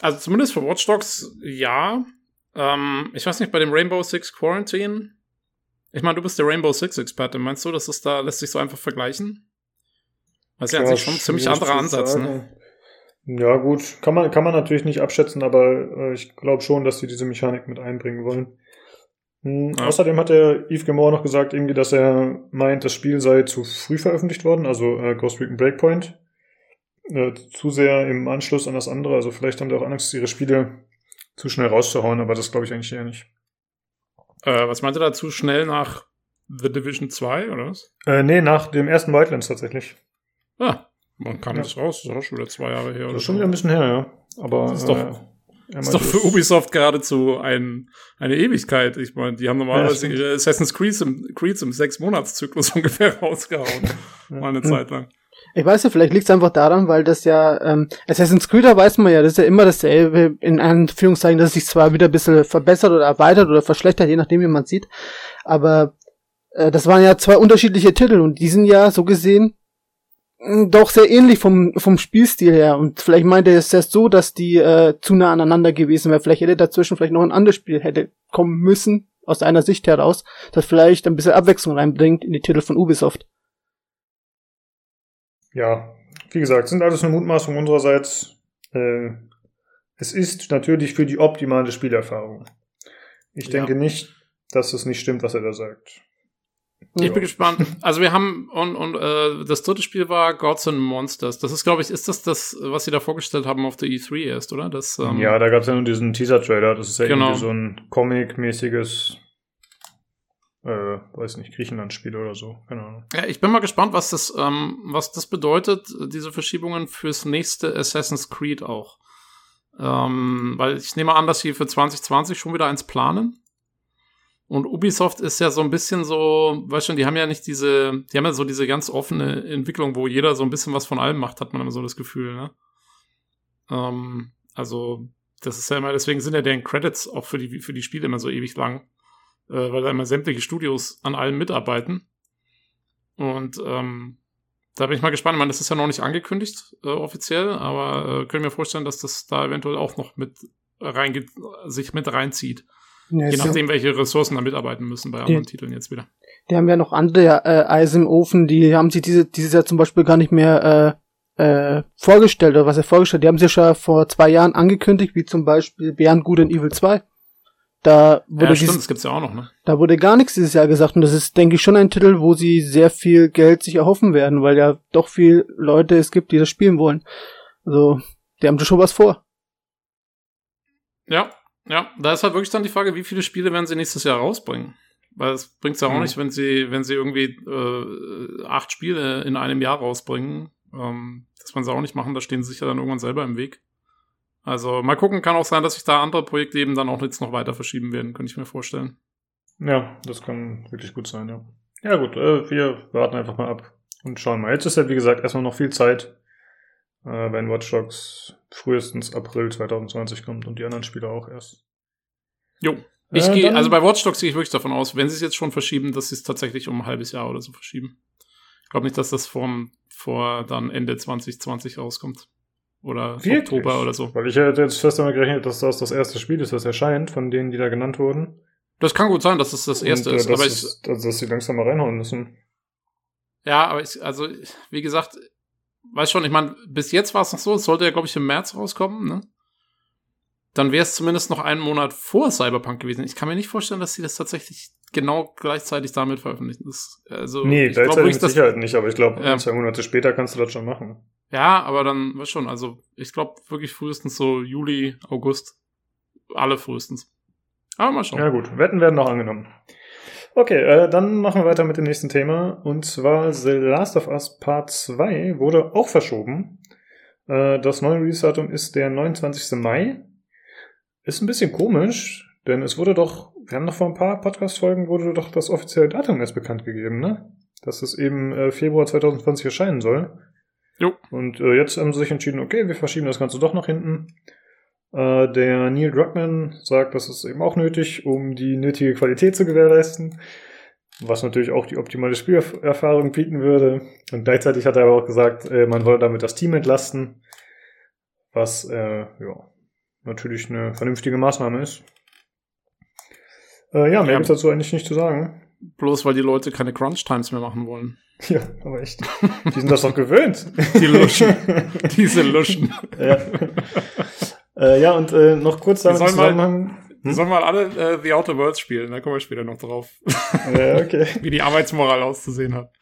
Also zumindest für Watch Dogs ja. Ähm, ich weiß nicht, bei dem Rainbow Six Quarantine. Ich meine, du bist der Rainbow Six Experte. Meinst du, dass es da lässt sich so einfach vergleichen? Das ist ja, sich schon ein ziemlich anderer Ansatz, ne? Ja, gut, kann man, kann man natürlich nicht abschätzen, aber äh, ich glaube schon, dass sie diese Mechanik mit einbringen wollen. Hm, ja. Außerdem hat der Yves Gilmore noch gesagt, irgendwie, dass er meint, das Spiel sei zu früh veröffentlicht worden, also äh, Ghost Recon Breakpoint. Äh, zu sehr im Anschluss an das andere. Also vielleicht haben die auch Angst, ihre Spiele zu schnell rauszuhauen, aber das glaube ich eigentlich eher nicht. Äh, was meinte da zu schnell nach The Division 2 oder was? Äh, nee, nach dem ersten Wildlands tatsächlich. Ah, man kam ja. das raus, das ist auch schon wieder zwei Jahre her. Das ist schon wieder ein bisschen her, ja. Aber das ist doch äh, ist doch für Ubisoft geradezu ein, eine Ewigkeit. Ich meine, die haben normalerweise ja, ihre Assassin's Creed im, Creed im Sechs-Monats-Zyklus ungefähr rausgehauen. Mal eine Zeit lang. Ich weiß ja, vielleicht liegt es einfach daran, weil das ja, ähm, Assassin's Creed, da weiß man ja, das ist ja immer dasselbe, in Anführungszeichen, dass es sich zwar wieder ein bisschen verbessert oder erweitert oder verschlechtert, je nachdem, wie man sieht. Aber äh, das waren ja zwei unterschiedliche Titel und die sind ja so gesehen hm, doch sehr ähnlich vom, vom Spielstil her. Und vielleicht meinte er es erst so, dass die äh, zu nah aneinander gewesen wäre. Vielleicht hätte dazwischen vielleicht noch ein anderes Spiel hätte kommen müssen, aus einer Sicht heraus, das vielleicht ein bisschen Abwechslung reinbringt in die Titel von Ubisoft. Ja, wie gesagt, sind alles eine Mutmaßung unsererseits. Äh, es ist natürlich für die optimale Spielerfahrung. Ich ja. denke nicht, dass es nicht stimmt, was er da sagt. Ich bin gespannt. Also wir haben und, und äh, das dritte Spiel war Gods and Monsters. Das ist, glaube ich, ist das das, was sie da vorgestellt haben auf der E3 erst, oder? Das, ähm, ja, da gab es ja nur diesen Teaser-Trailer. Das ist ja genau. irgendwie so ein Comic-mäßiges, äh, weiß nicht, Griechenland-Spiel oder so. Keine Ahnung. Ja, ich bin mal gespannt, was das, ähm, was das bedeutet, diese Verschiebungen fürs nächste Assassin's Creed auch. Ähm, weil ich nehme an, dass sie für 2020 schon wieder eins planen. Und Ubisoft ist ja so ein bisschen so, weißt schon, die haben ja nicht diese, die haben ja so diese ganz offene Entwicklung, wo jeder so ein bisschen was von allem macht, hat man immer so das Gefühl, ne? Ähm, also, das ist ja immer, deswegen sind ja deren Credits auch für die, für die Spiele immer so ewig lang, äh, weil da immer sämtliche Studios an allem mitarbeiten. Und ähm, da bin ich mal gespannt. Ich meine, das ist ja noch nicht angekündigt, äh, offiziell, aber äh, können wir vorstellen, dass das da eventuell auch noch mit reingeht, sich mit reinzieht. Ja, Je nachdem, welche Ressourcen da mitarbeiten müssen bei anderen die, Titeln jetzt wieder. Die haben ja noch andere äh, Eisen im Ofen, die haben sich diese, dieses Jahr zum Beispiel gar nicht mehr äh, äh, vorgestellt, oder was er vorgestellt, die haben sich ja vor zwei Jahren angekündigt, wie zum Beispiel Beyond Good and Evil 2. Da wurde ja, stimmt, dieses, das gibt's ja auch noch, ne? Da wurde gar nichts dieses Jahr gesagt und das ist, denke ich, schon ein Titel, wo sie sehr viel Geld sich erhoffen werden, weil ja doch viel Leute es gibt, die das spielen wollen. Also, die haben da schon was vor. Ja, ja, da ist halt wirklich dann die Frage, wie viele Spiele werden sie nächstes Jahr rausbringen? Weil es bringt ja auch mhm. nicht, wenn sie, wenn sie irgendwie äh, acht Spiele in einem Jahr rausbringen. Ähm, das wollen sie auch nicht machen, da stehen sie sich ja dann irgendwann selber im Weg. Also mal gucken, kann auch sein, dass sich da andere Projekte eben dann auch jetzt noch weiter verschieben werden, könnte ich mir vorstellen. Ja, das kann wirklich gut sein, ja. Ja gut, äh, wir warten einfach mal ab und schauen mal. Jetzt ist ja, wie gesagt, erstmal noch viel Zeit. äh, wenn Watch Dogs frühestens April 2020 kommt und die anderen Spiele auch erst. Jo. Ich Äh, gehe, also bei Watch Dogs gehe ich wirklich davon aus, wenn sie es jetzt schon verschieben, dass sie es tatsächlich um ein halbes Jahr oder so verschieben. Ich glaube nicht, dass das vom, vor dann Ende 2020 rauskommt. Oder Wirklich? Oktober oder so. Weil ich hätte jetzt fest damit gerechnet, dass das das erste Spiel ist, das erscheint, von denen, die da genannt wurden. Das kann gut sein, dass es das erste und, äh, ist. Aber ich, es- also, dass sie langsam mal reinhauen müssen. ja, aber ich, also, wie gesagt, weiß schon, ich meine, bis jetzt war es noch so, es sollte ja, glaube ich, im März rauskommen, ne? Dann wäre es zumindest noch einen Monat vor Cyberpunk gewesen. Ich kann mir nicht vorstellen, dass sie das tatsächlich genau gleichzeitig damit veröffentlichen. Das, also, Nee, ich da glaub ist mit Sicherheit nicht, aber ich glaube, Ja. zwei Monate später kannst du das schon machen. Ja, aber dann, weiß schon, also ich glaube wirklich frühestens so Juli, August. Alle frühestens. Aber mal schauen. Ja gut, Wetten werden noch angenommen. Okay, äh, dann machen wir weiter mit dem nächsten Thema. Und zwar The Last of Us Part 2 wurde auch verschoben. Äh, das neue Release-Datum ist der 29. Mai. Ist ein bisschen komisch, denn es wurde doch, wir haben noch vor ein paar Podcast-Folgen, wurde doch das offizielle Datum erst bekannt gegeben, ne? Dass es eben äh, Februar 2020 erscheinen soll. Jo. Und äh, jetzt haben sie sich entschieden, okay, wir verschieben das Ganze doch nach hinten. Äh, der Neil Druckmann sagt, das ist eben auch nötig, um die nötige Qualität zu gewährleisten. Was natürlich auch die optimale Spielerfahrung bieten würde. Und gleichzeitig hat er aber auch gesagt, äh, man wolle damit das Team entlasten. Was, äh, ja, natürlich eine vernünftige Maßnahme ist. Äh, ja, mehr Ja. gibt's dazu eigentlich nicht zu sagen. Bloß weil die Leute keine Crunch-Times mehr machen wollen. Ja, aber echt. Die sind das doch gewöhnt. Die Luschen. Diese Luschen. ja. äh, ja, und äh, noch kurz damit im sollen mal- Zusammenhang. Die sollen mal alle äh, The Outer Worlds spielen, da kommen wir später noch drauf. Ja, okay. Wie die Arbeitsmoral auszusehen hat.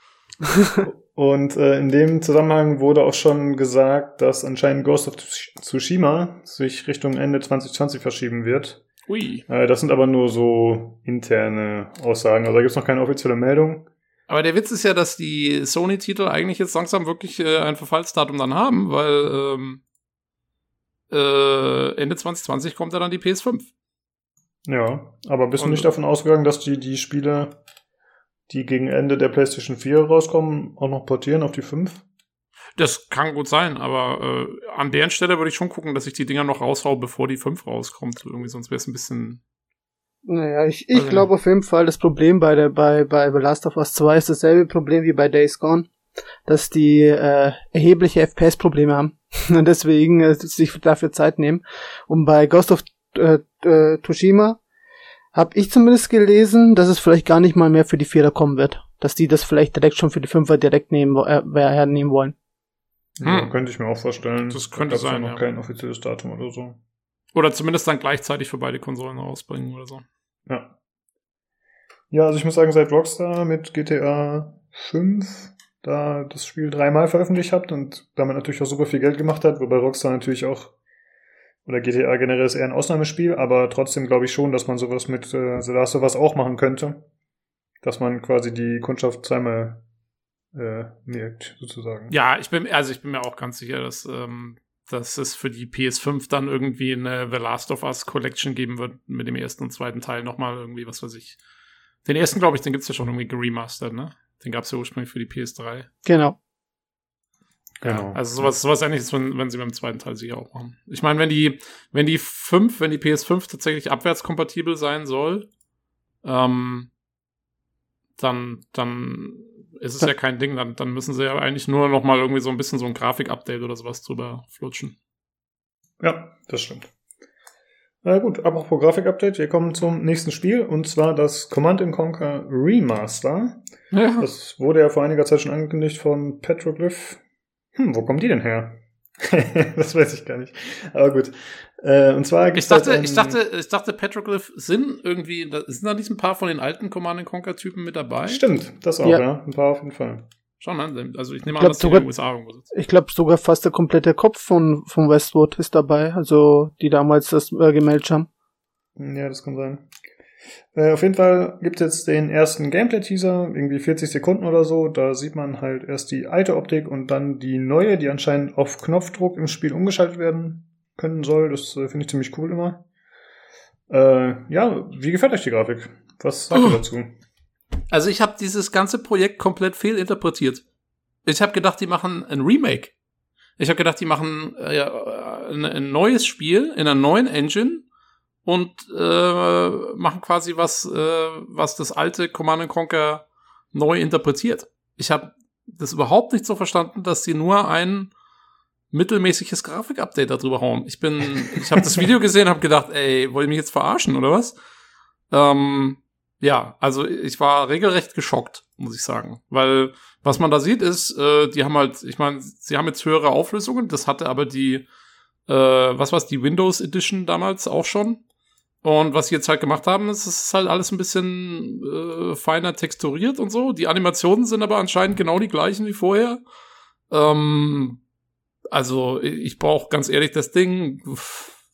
Und äh, in dem Zusammenhang wurde auch schon gesagt, dass anscheinend Ghost of Tsushima sich Richtung Ende 2020 verschieben wird. Ui. Äh, das sind aber nur so interne Aussagen. Also da gibt's noch keine offizielle Meldung. Aber der Witz ist ja, dass die Sony-Titel eigentlich jetzt langsam wirklich äh, ein Verfallsdatum dann haben, weil ähm, äh, Ende 2020 kommt ja dann die PS5. Ja, aber bist du Und- nicht davon ausgegangen, dass die die Spiele, die gegen Ende der PlayStation 4 rauskommen, auch noch portieren auf die 5? Das kann gut sein, aber äh, an deren Stelle würde ich schon gucken, dass ich die Dinger noch raushau, bevor die 5 rauskommt. Irgendwie sonst wäre es ein bisschen. Naja, ich, Also- ich glaube auf jeden Fall, das Problem bei der bei bei The Last of Us 2 ist dasselbe Problem wie bei Days Gone, dass die äh, erhebliche FPS-Probleme haben und deswegen äh, sich dafür Zeit nehmen. Und bei Ghost of äh, äh, Tsushima habe ich zumindest gelesen, dass es vielleicht gar nicht mal mehr für die Vierer kommen wird, dass die das vielleicht direkt schon für die Fünfer direkt nehmen äh, hernehmen wollen. Ja, Hm. könnte ich mir auch vorstellen. Das Da könnte ja sein, noch ja. kein offizielles Datum oder so. Oder zumindest dann gleichzeitig für beide Konsolen rausbringen oder so. Ja. Ja, also ich muss sagen, seit Rockstar mit GTA 5 da das Spiel dreimal veröffentlicht hat und damit natürlich auch super viel Geld gemacht hat, wobei Rockstar natürlich auch oder GTA generell ist eher ein Ausnahmespiel, aber trotzdem glaube ich schon, dass man sowas mit äh, The Last of Us auch machen könnte. Dass man quasi die Kundschaft zweimal äh, merkt, sozusagen. Ja, ich bin, also ich bin mir auch ganz sicher, dass, ähm, dass es für die PS5 dann irgendwie eine The Last of Us Collection geben wird mit dem ersten und zweiten Teil nochmal irgendwie, was weiß ich. Den ersten, glaube ich, den gibt's ja schon irgendwie geremastert, ne? Den gab's ja ursprünglich für die PS3. Genau. Genau. Ja, also sowas, sowas ähnliches, wenn, wenn sie beim zweiten Teil sicher auch machen. Ich meine, wenn die, wenn die 5, wenn die PS5 tatsächlich abwärtskompatibel sein soll, ähm, dann, dann ist es ja kein Ding, dann, dann müssen sie ja eigentlich nur noch mal irgendwie so ein bisschen so ein Grafik-Update oder sowas drüber flutschen. Ja, das stimmt. Na gut, apropos Grafik-Update, wir kommen zum nächsten Spiel und zwar das Command Conquer Remaster. Ja. Das wurde ja vor einiger Zeit schon angekündigt von Petroglyph. Hm, wo kommen die denn her? das weiß ich gar nicht. Aber gut. Äh, und zwar Ich dachte, halt ein- ich dachte, ich dachte, Petroglyph sind irgendwie, da, sind da nicht ein paar von den alten Command Conquer Typen mit dabei? Stimmt, das auch, ja. Ja. Ein paar auf jeden Fall. Schon, ne? Also ich nehme Ich an, glaub, dass die in sogar- den USA irgendwo sitzen. Ich glaube sogar fast der komplette Kopf von von Westwood ist dabei, also die damals das äh, gemeldet haben. Ja, das kann sein. Äh, auf jeden Fall gibt es jetzt den ersten Gameplay-Teaser, irgendwie 40 Sekunden oder so. Da sieht man halt erst die alte Optik und dann die neue, die anscheinend auf Knopfdruck im Spiel umgeschaltet werden können soll. Das äh, finde ich ziemlich cool immer. Äh, ja, wie gefällt euch die Grafik? Was sagt ihr dazu? Also ich habe dieses ganze Projekt komplett fehlinterpretiert. Ich habe gedacht, die machen ein Remake. Ich habe gedacht, die machen äh, ein, ein neues Spiel in einer neuen Engine und äh, machen quasi was, äh, was das alte Command Conquer neu interpretiert. Ich habe das überhaupt nicht so verstanden, dass sie nur ein mittelmäßiges Grafik-Update darüber hauen. Ich bin, ich habe das Video gesehen, habe gedacht, ey, wollt ihr mich jetzt verarschen oder was? Ähm, ja, also ich war regelrecht geschockt, muss ich sagen, weil was man da sieht ist, äh, die haben halt, ich meine, sie haben jetzt höhere Auflösungen, das hatte aber die, äh, was war's, die Windows Edition damals auch schon. Und was sie jetzt halt gemacht haben, ist, es ist halt alles ein bisschen äh, feiner texturiert und so. Die Animationen sind aber anscheinend genau die gleichen wie vorher. Ähm, also ich brauche ganz ehrlich das Ding,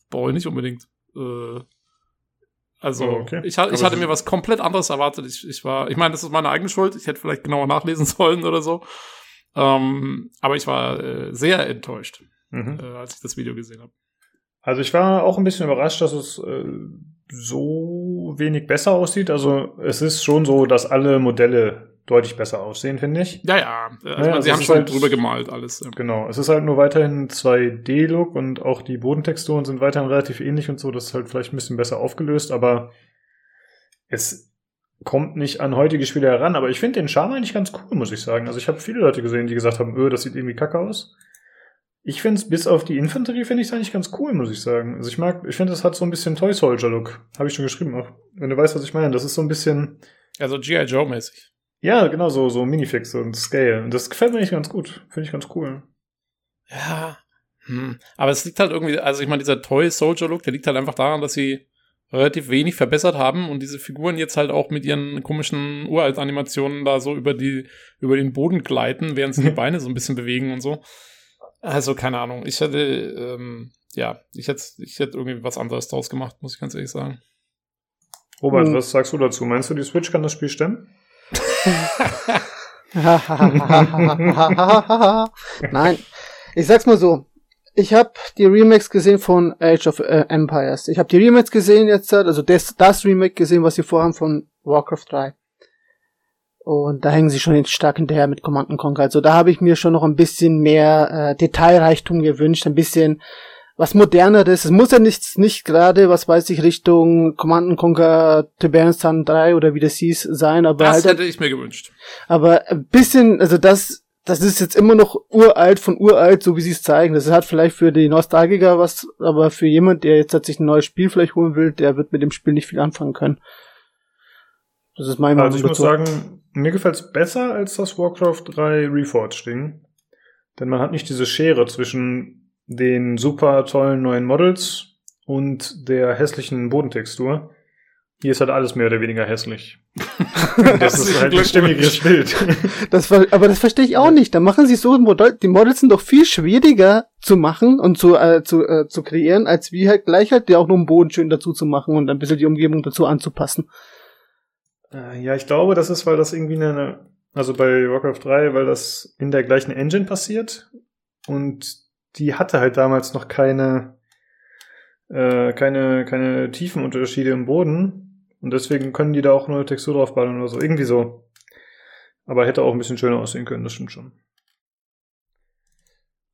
brauche ich nicht unbedingt. Äh, also oh, okay. ich, ich hatte mir was komplett anderes erwartet. Ich, ich war, ich meine, das ist meine eigene Schuld. Ich hätte vielleicht genauer nachlesen sollen oder so. Ähm, aber ich war äh, sehr enttäuscht, mhm. äh, als ich das Video gesehen habe. Also ich war auch ein bisschen überrascht, dass es äh, so wenig besser aussieht. Also es ist schon so, dass alle Modelle deutlich besser aussehen, finde ich. Ja, ja. Also naja, meine, sie haben schon halt, drüber gemalt alles. Ja. Genau. Es ist halt nur weiterhin 2D-Look und auch die Bodentexturen sind weiterhin relativ ähnlich und so. Das ist halt vielleicht ein bisschen besser aufgelöst, aber es kommt nicht an heutige Spiele heran. Aber ich finde den Charme eigentlich ganz cool, muss ich sagen. Also ich habe viele Leute gesehen, die gesagt haben, öh, das sieht irgendwie kacke aus. Ich finde es bis auf die Infanterie finde ich es eigentlich ganz cool, muss ich sagen. Also ich mag, ich finde, es hat so ein bisschen Toy Soldier Look. Habe ich schon geschrieben auch. Wenn du weißt, was ich meine. Das ist so ein bisschen. Also G.I. Joe mäßig. Ja, genau, so, so Minifix und Scale. Und das gefällt mir nicht ganz gut. Finde ich ganz cool. Ja. Hm. Aber es liegt halt irgendwie, also ich meine, dieser Toy Soldier Look, der liegt halt einfach daran, dass sie relativ wenig verbessert haben und diese Figuren jetzt halt auch mit ihren komischen Uralt-Animationen da so über die, über den Boden gleiten, während sie die Beine so ein bisschen bewegen und so. Also, keine Ahnung. Ich hätte, ähm, ja, ich hätte, ich hätte irgendwie was anderes draus gemacht, muss ich ganz ehrlich sagen. Robert, hm. was sagst du dazu? Meinst du, die Switch kann das Spiel stemmen? Nein, ich sag's mal so. Ich habe die Remakes gesehen von Age of äh, Empires. Ich habe die Remakes gesehen jetzt, also das, das Remake gesehen, was sie vorhaben von Warcraft 3. Und da hängen sie schon stark hinterher mit Command Conquer. Also da habe ich mir schon noch ein bisschen mehr äh, Detailreichtum gewünscht, ein bisschen was moderneres. Es muss ja nichts, nicht gerade, was weiß ich, Richtung Command Conquer Tiberian 3 oder wie das hieß sein, aber das halt, hätte ich mir gewünscht. Aber ein bisschen, also das, das ist jetzt immer noch uralt von uralt, so wie sie es zeigen. Das hat vielleicht für die Nostalgiker was, aber für jemand, der jetzt sich ein neues Spiel vielleicht holen will, der wird mit dem Spiel nicht viel anfangen können. Das ist mein Also ich muss sagen, mir gefällt es besser als das Warcraft 3 Reforged Ding. Denn man hat nicht diese Schere zwischen den super tollen neuen Models und der hässlichen Bodentextur. Hier ist halt alles mehr oder weniger hässlich. das ist halt ein stimmiges Bild. Das war, aber das verstehe ich auch nicht. Da machen sie so, die Models sind doch viel schwieriger zu machen und zu, äh, zu, äh, zu kreieren, als wie halt gleich halt die auch nur einen Boden schön dazu zu machen und ein bisschen die Umgebung dazu anzupassen. Äh, ja, ich glaube, das ist, weil das irgendwie eine, also bei Warcraft 3, weil das in der gleichen Engine passiert und die hatte halt damals noch keine, äh, keine, keine Tiefenunterschiede im Boden. Und deswegen können die da auch neue Textur draufballern oder so. Irgendwie so. Aber hätte auch ein bisschen schöner aussehen können, das stimmt schon.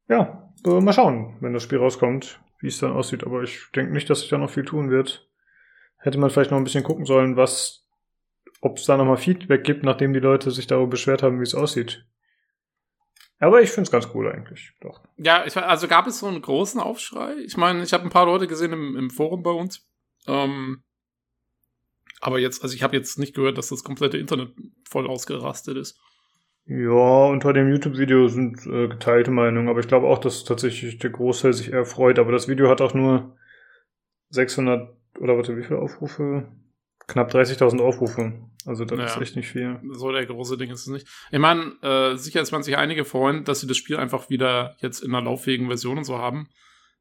Ja, äh, mal schauen, wenn das Spiel rauskommt, wie es dann aussieht. Aber ich denke nicht, dass sich da noch viel tun wird. Hätte man vielleicht noch ein bisschen gucken sollen, was, ob es da nochmal Feedback gibt, nachdem die Leute sich darüber beschwert haben, wie es aussieht. Aber ich finde es ganz cool eigentlich, doch. Ja, ich, also gab es so einen großen Aufschrei? Ich meine, ich habe ein paar Leute gesehen im, im Forum bei uns. Ähm, aber jetzt, also ich habe jetzt nicht gehört, dass das komplette Internet voll ausgerastet ist. Ja, unter dem YouTube-Video sind äh, geteilte Meinungen, aber ich glaube auch, dass tatsächlich der Großteil sich eher freut. Aber das Video hat auch nur 600 oder warte, wie viele Aufrufe? Knapp 30.000 Aufrufe. Also das ja, ist echt nicht viel. So der große Ding ist es nicht. Ich meine, äh, sicher ist man sich einige freuen, dass sie das Spiel einfach wieder jetzt in einer lauffähigen Version und so haben.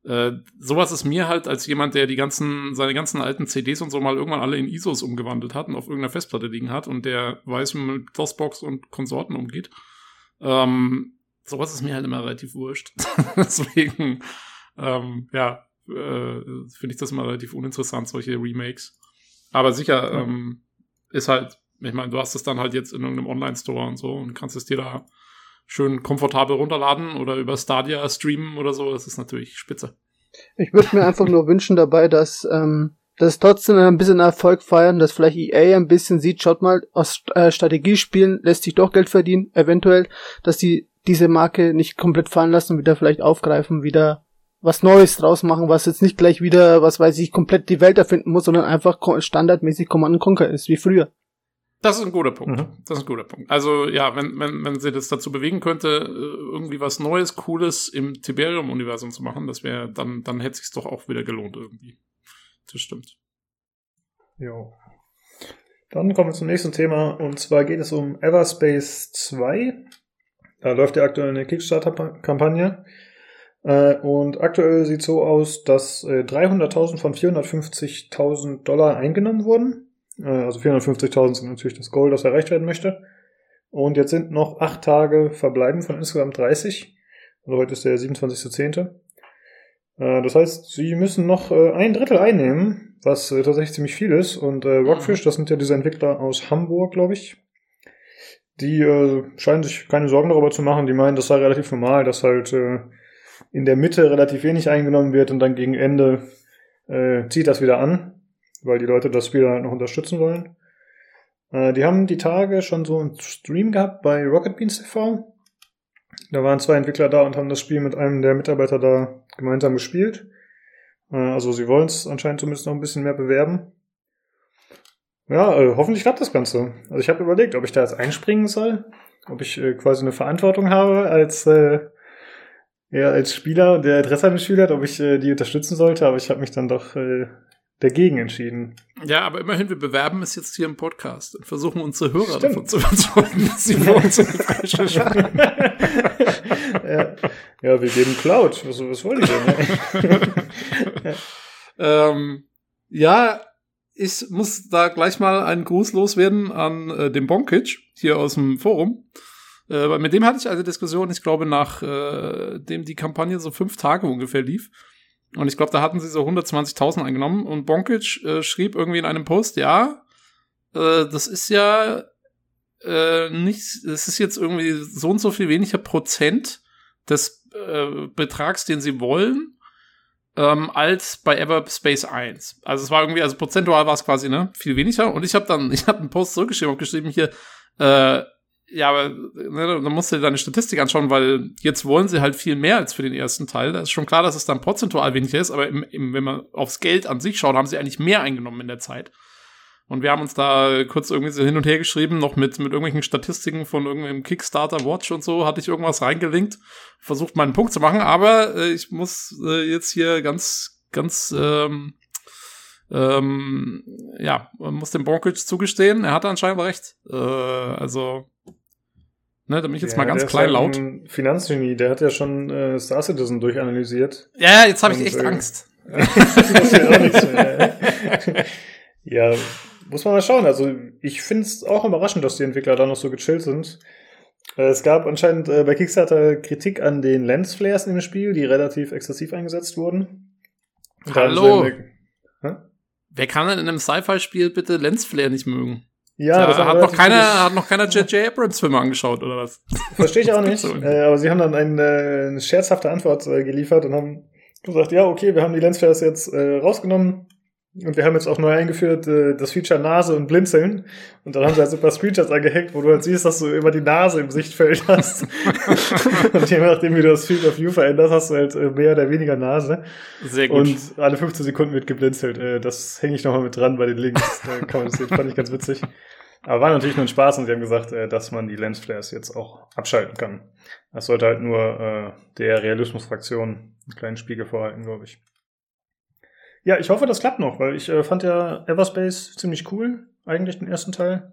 Äh, sowas ist mir halt als jemand, der die ganzen, seine ganzen alten CDs und so mal irgendwann alle in ISOs umgewandelt hat und auf irgendeiner Festplatte liegen hat und der weiß, wie man mit DOSBox und Konsorten umgeht. Ähm, sowas ist mir halt immer relativ wurscht. Deswegen, ähm, ja, äh, finde ich das immer relativ uninteressant, solche Remakes. Aber sicher, ähm, ist halt, ich meine, du hast es dann halt jetzt in irgendeinem Online-Store und so und kannst es dir da schön komfortabel runterladen oder über Stadia streamen oder so. Das ist natürlich spitze. Ich würde mir einfach nur wünschen dabei, dass ähm, das trotzdem ein bisschen Erfolg feiern, dass vielleicht EA ein bisschen sieht, schaut mal, aus äh, Strategiespielen lässt sich doch Geld verdienen, eventuell, dass die diese Marke nicht komplett fallen lassen, wieder vielleicht aufgreifen, wieder was Neues draus machen, was jetzt nicht gleich wieder, was weiß ich, komplett die Welt erfinden muss, sondern einfach standardmäßig Command Conquer ist, wie früher. Das ist ein guter Punkt. Mhm. Das ist ein guter Punkt. Also ja, wenn, wenn, wenn sie das dazu bewegen könnte, äh, irgendwie was Neues, Cooles im Tiberium-Universum zu machen, das wäre, dann, dann hätte sich's doch auch wieder gelohnt irgendwie. Das stimmt. Jo. Dann kommen wir zum nächsten Thema und zwar geht es um Everspace 2. Da läuft ja aktuell eine Kickstarter-Kampagne. Äh, und aktuell sieht so aus, dass 300.000 äh, von 450.000 Dollar eingenommen wurden. Äh, also 450.000 sind natürlich das Goal, das erreicht werden möchte. Und jetzt sind noch acht Tage verbleiben von insgesamt 30. Also heute ist der 27.10. Das heißt, sie müssen noch ein Drittel einnehmen, was tatsächlich ziemlich viel ist. Und Rockfish, das sind ja diese Entwickler aus Hamburg, glaube ich, die scheinen sich keine Sorgen darüber zu machen. Die meinen, das sei relativ normal, dass halt in der Mitte relativ wenig eingenommen wird und dann gegen Ende äh, zieht das wieder an, weil die Leute das Spiel halt noch unterstützen wollen. Äh, die haben die Tage schon so einen Stream gehabt bei Rocket Beans TV. Da waren zwei Entwickler da und haben das Spiel mit einem der Mitarbeiter da gemeinsam gespielt. Äh, also sie wollen es anscheinend zumindest noch ein bisschen mehr bewerben. Ja, äh, hoffentlich klappt das Ganze. Also ich habe überlegt, ob ich da jetzt einspringen soll, ob ich äh, quasi eine Verantwortung habe als äh, ja, als Spieler, der Interesse an dem Spiel hat, ob ich äh, die unterstützen sollte, aber ich habe mich dann doch äh, dagegen entschieden. Ja, aber immerhin, wir bewerben es jetzt hier im Podcast und versuchen unsere Hörer Stimmt. davon zu überzeugen, dass sie vor uns falsche spielen. ja. ja, wir geben Cloud. Was, was wollen die denn? ja. Ähm, ja, ich muss da gleich mal einen Gruß loswerden an äh, den Bonkic hier aus dem Forum. Äh, mit dem hatte ich also Diskussion, ich glaube, nach äh, die Kampagne so fünf Tage ungefähr lief. Und ich glaube, da hatten sie so 120.000 eingenommen. Und Bonkic äh, schrieb irgendwie in einem Post, ja, äh, das ist ja äh, nicht, das ist jetzt irgendwie so und so viel weniger Prozent des äh, Betrags, den sie wollen, ähm, als bei Everspace 1. Also es war irgendwie, also prozentual war es quasi, ne, viel weniger. Und ich habe dann, ich habe einen Post zurückgeschrieben und geschrieben hier, äh, ja, aber ne, da musst du dir deine Statistik anschauen, weil jetzt wollen sie halt viel mehr als für den ersten Teil. Da ist schon klar, dass es dann prozentual weniger ist, aber im, im, wenn man aufs Geld an sich schaut, haben sie eigentlich mehr eingenommen in der Zeit. Und wir haben uns da kurz irgendwie so hin und her geschrieben, noch mit, mit irgendwelchen Statistiken von irgendeinem Kickstarter Watch und so, hatte ich irgendwas reingelinkt, versucht meinen Punkt zu machen, aber äh, ich muss äh, jetzt hier ganz, ganz, ähm, ähm, ja, muss dem Bonkic zugestehen, er hatte anscheinend recht. Äh, also, Ne, da bin ich jetzt ja, mal ganz klein laut. Finanzgenie, der hat ja schon äh, Star Citizen durchanalysiert. Ja, jetzt habe ich echt äh, Angst. ja, muss man mal schauen. Also ich finde es auch überraschend, dass die Entwickler da noch so gechillt sind. Äh, es gab anscheinend äh, bei Kickstarter Kritik an den Lensflares im Spiel, die relativ exzessiv eingesetzt wurden. Hallo. Wer kann denn in einem Sci-Fi-Spiel bitte Lensflare nicht mögen? Ja, das hat noch keiner, hat noch keiner J.J. Abrams Filme angeschaut oder was? Verstehe ich auch nicht. äh, aber sie haben dann eine, äh, eine scherzhafte Antwort äh, geliefert und haben gesagt, ja, okay, wir haben die Lensflares jetzt äh, rausgenommen und wir haben jetzt auch neu eingeführt äh, das Feature Nase und Blinzeln. Und dann haben sie halt super Screenshots angehängt, wo du halt siehst, dass du immer die Nase im Sichtfeld hast. und je nachdem, wie du das Field of View veränderst, hast du halt äh, mehr oder weniger Nase. Sehr gut. Und alle 15 Sekunden wird geblinzelt. Äh, das hänge ich nochmal mit dran bei den Links. Da kann man das sehen. Fand ich ganz witzig. Aber war natürlich nur ein Spaß und sie haben gesagt, äh, dass man die Lensflares jetzt auch abschalten kann. Das sollte halt nur äh, der Realismusfraktion einen kleinen Spiegel vorhalten, glaube ich. Ja, ich hoffe, das klappt noch, weil ich äh, fand ja Everspace ziemlich cool, eigentlich den ersten Teil.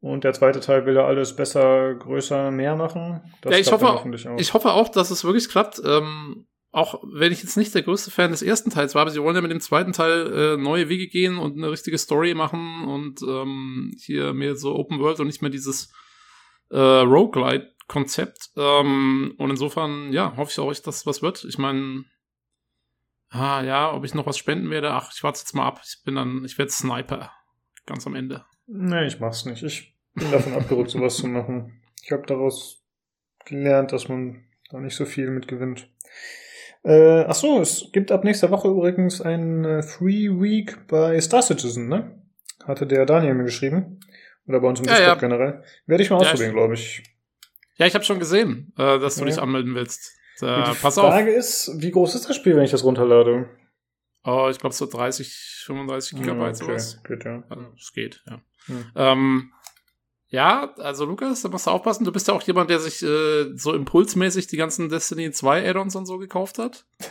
Und der zweite Teil will ja alles besser, größer, mehr machen. Das ja, ich hoffe, auch. ich hoffe auch, dass es wirklich klappt. Ähm, auch wenn ich jetzt nicht der größte Fan des ersten Teils war, aber sie wollen ja mit dem zweiten Teil äh, neue Wege gehen und eine richtige Story machen und ähm, hier mehr so Open World und nicht mehr dieses äh, Roguelite-Konzept. Ähm, und insofern, ja, hoffe ich auch, dass das was wird. Ich meine, ah ja, ob ich noch was spenden werde, ach, ich warte jetzt mal ab. Ich bin dann, ich werde Sniper. Ganz am Ende. Nee, ich mach's nicht. Ich bin davon abgerückt, sowas zu machen. Ich habe daraus gelernt, dass man da nicht so viel mit gewinnt. Äh, ach so, es gibt ab nächster Woche übrigens ein äh, Free Week bei Star Citizen, ne? Hatte der Daniel mir geschrieben. Oder bei uns im Ja, Discord ja. generell. Werde ich mal Ja, ausprobieren, glaube ich. Ja, ich habe schon gesehen, äh, dass du dich anmelden willst. Äh, Und die pass auf. Frage ist, wie groß ist das Spiel, wenn ich das runterlade? Oh, ich glaube so 30, 35 Gigabyte Ja, okay, sowas. Gut, ja. Also, es geht, ja. Hm. Ähm, ja, also Lukas, da musst du aufpassen. Du bist ja auch jemand, der sich äh, so impulsmäßig die ganzen Destiny 2 Add-ons und so gekauft hat.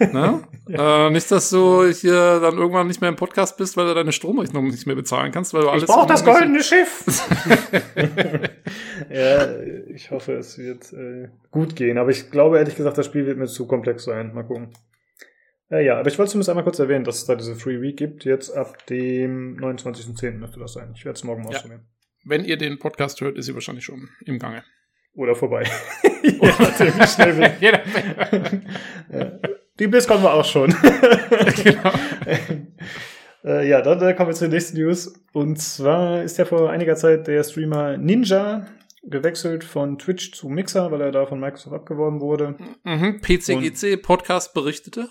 Ne? äh, nicht, dass du hier dann irgendwann nicht mehr im Podcast bist, weil du deine Stromrechnung nicht mehr bezahlen kannst, weil du alles. Ich brauche das goldene Schiff! ja, ich hoffe, es wird äh, gut gehen. Aber ich glaube, ehrlich gesagt, das Spiel wird mir zu komplex sein. Mal gucken. Äh, ja, aber ich wollte zumindest einmal kurz erwähnen, dass es da diese Free Week gibt. Jetzt ab dem 29.10. müsste das sein. Ich werde es morgen mal Ja. ausprobieren. Wenn ihr den Podcast hört, ist sie wahrscheinlich schon im Gange. Oder vorbei. Nachdem, wie schnell Jeder- ja. Die BlizzCon war auch schon. genau. äh, ja, dann äh, kommen wir zur nächsten News. Und zwar ist ja vor einiger Zeit der Streamer Ninja gewechselt von Twitch zu Mixer, weil er da von Microsoft abgeworben wurde. Mhm. PCGC Podcast berichtete.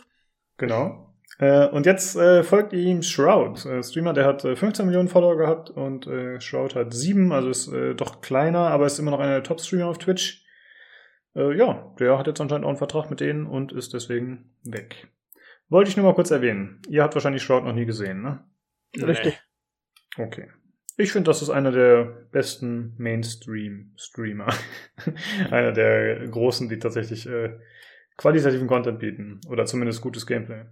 Genau. Äh, und jetzt äh, folgt ihm Shroud. Äh, Streamer, der hat äh, 15 Millionen Follower gehabt und äh, Shroud hat 7, also ist äh, doch kleiner, aber ist immer noch einer der Top-Streamer auf Twitch. Äh, ja, der hat jetzt anscheinend auch einen Vertrag mit denen und ist deswegen weg. Wollte ich nur mal kurz erwähnen. Ihr habt wahrscheinlich Shroud noch nie gesehen, ne? Richtig. Okay. Ich finde, das ist einer der besten Mainstream-Streamer. einer der großen, die tatsächlich äh, qualitativen Content bieten. Oder zumindest gutes Gameplay.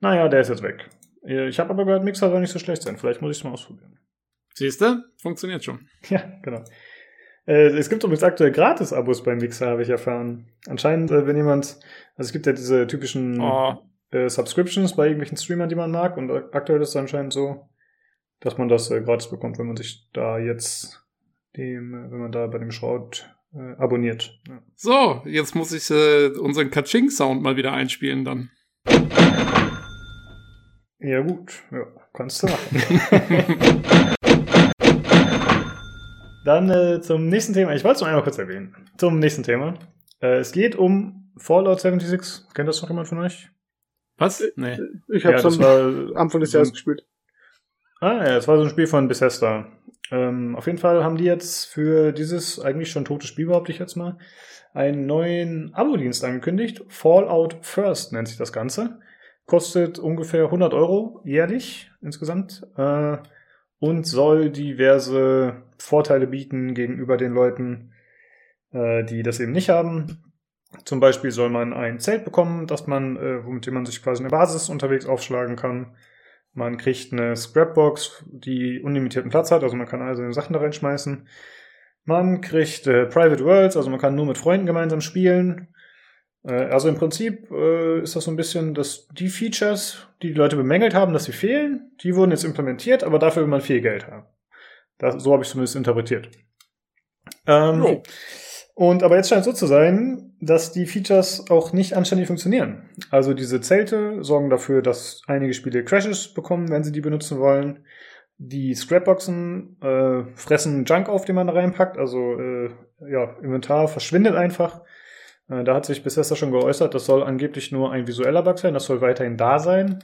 Naja, der ist jetzt weg. Äh, Ich habe aber gehört, Mixer soll nicht so schlecht sein. Vielleicht muss ich es mal ausprobieren. Siehst du? Funktioniert schon. Ja, genau. Äh, es gibt übrigens aktuell Gratis-Abos beim Mixer, habe ich erfahren. Anscheinend, äh, wenn jemand, also es gibt ja diese typischen Oh, äh, Subscriptions bei irgendwelchen Streamern, die man mag. Und aktuell ist es anscheinend so, dass man das äh, gratis bekommt, wenn man sich da jetzt dem, äh, wenn man da bei dem Shroud äh, abonniert. Ja. so, jetzt muss ich unseren Kaching-Sound mal wieder einspielen dann. ja gut, ja, kannst du machen. Dann äh, zum nächsten Thema. Ich wollte es noch einmal kurz erwähnen. Zum nächsten Thema. Äh, es geht um Fallout 76. Kennt das noch jemand von euch? Was? Nee. Ich Ja, habe das am war Anfang des Jahres gespielt. Ah, ja, das war so ein Spiel von Bethesda. Ähm, auf jeden Fall haben die jetzt für dieses eigentlich schon tote Spiel, behaupte ich jetzt mal, einen neuen Abo-Dienst angekündigt. Fallout First nennt sich das Ganze. Kostet ungefähr 100 Euro jährlich insgesamt äh, und soll diverse Vorteile bieten gegenüber den Leuten, äh, die das eben nicht haben. Zum Beispiel soll man ein Zelt bekommen, das man, äh, womit man sich quasi eine Basis unterwegs aufschlagen kann. Man kriegt eine Scrapbox, die unlimitierten Platz hat, also man kann all seine Sachen da reinschmeißen. Man kriegt äh, Private Worlds, also man kann nur mit Freunden gemeinsam spielen. Äh, also im Prinzip äh, ist das so ein bisschen, dass die Features, die die Leute bemängelt haben, dass sie fehlen, die wurden jetzt implementiert, aber dafür will man viel Geld haben. Das, so habe ich zumindest interpretiert. Ähm, Jo. und aber jetzt scheint es so zu sein, dass die Features auch nicht anständig funktionieren. Also diese Zelte sorgen dafür, dass einige Spiele Crashes bekommen, wenn sie die benutzen wollen. Die Scrapboxen äh, fressen Junk auf, den man da reinpackt. Also äh, ja, Inventar verschwindet einfach. Äh, da hat sich Bethesda schon geäußert, das soll angeblich nur ein visueller Bug sein. Das soll weiterhin da sein.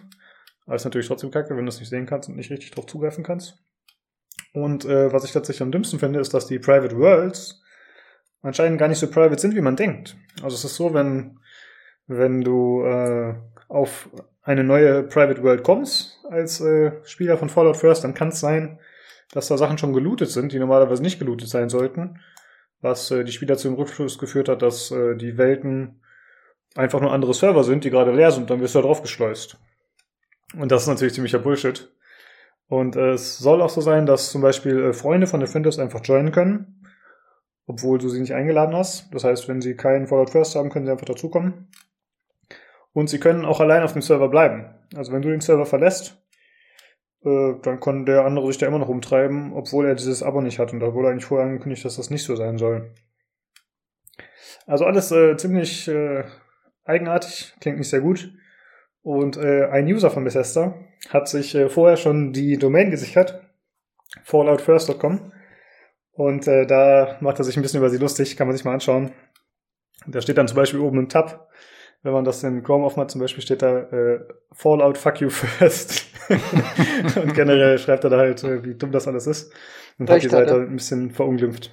Aber ist natürlich trotzdem kacke, wenn du es nicht sehen kannst und nicht richtig drauf zugreifen kannst. Und äh, was ich tatsächlich am dümmsten finde, ist, dass die Private Worlds anscheinend gar nicht so private sind, wie man denkt. Also es ist so, wenn, wenn du äh, auf eine neue Private World kommst als äh, Spieler von Fallout First, dann kann es sein, dass da Sachen schon gelootet sind, die normalerweise nicht gelootet sein sollten, was äh, die Spieler zu dem Rückschluss geführt hat, dass äh, die Welten einfach nur andere Server sind, die gerade leer sind, dann wirst du da drauf geschleust. Und das ist natürlich ziemlicher Bullshit. Und äh, es soll auch so sein, dass zum Beispiel äh, Freunde von Defenders einfach joinen können, obwohl du sie nicht eingeladen hast. Das heißt, wenn sie keinen Fallout First haben, können sie einfach dazukommen. Und sie können auch allein auf dem Server bleiben. Also wenn du den Server verlässt, äh, dann kann der andere sich da immer noch umtreiben, obwohl er dieses Abo nicht hat. Und da wurde eigentlich vorher angekündigt, dass das nicht so sein soll. Also alles äh, ziemlich äh, eigenartig, klingt nicht sehr gut. Und äh, ein User von Bethesda hat sich äh, vorher schon die Domain gesichert, falloutfirst.com. Und äh, da macht er sich ein bisschen über sie lustig, kann man sich mal anschauen. Da steht dann zum Beispiel oben im Tab, wenn man das in Chrome aufmacht, zum Beispiel steht da äh, Fallout fuck you first. und generell schreibt er da halt, äh, wie dumm das alles ist. Und Recht hat die Seite ein bisschen verunglimpft.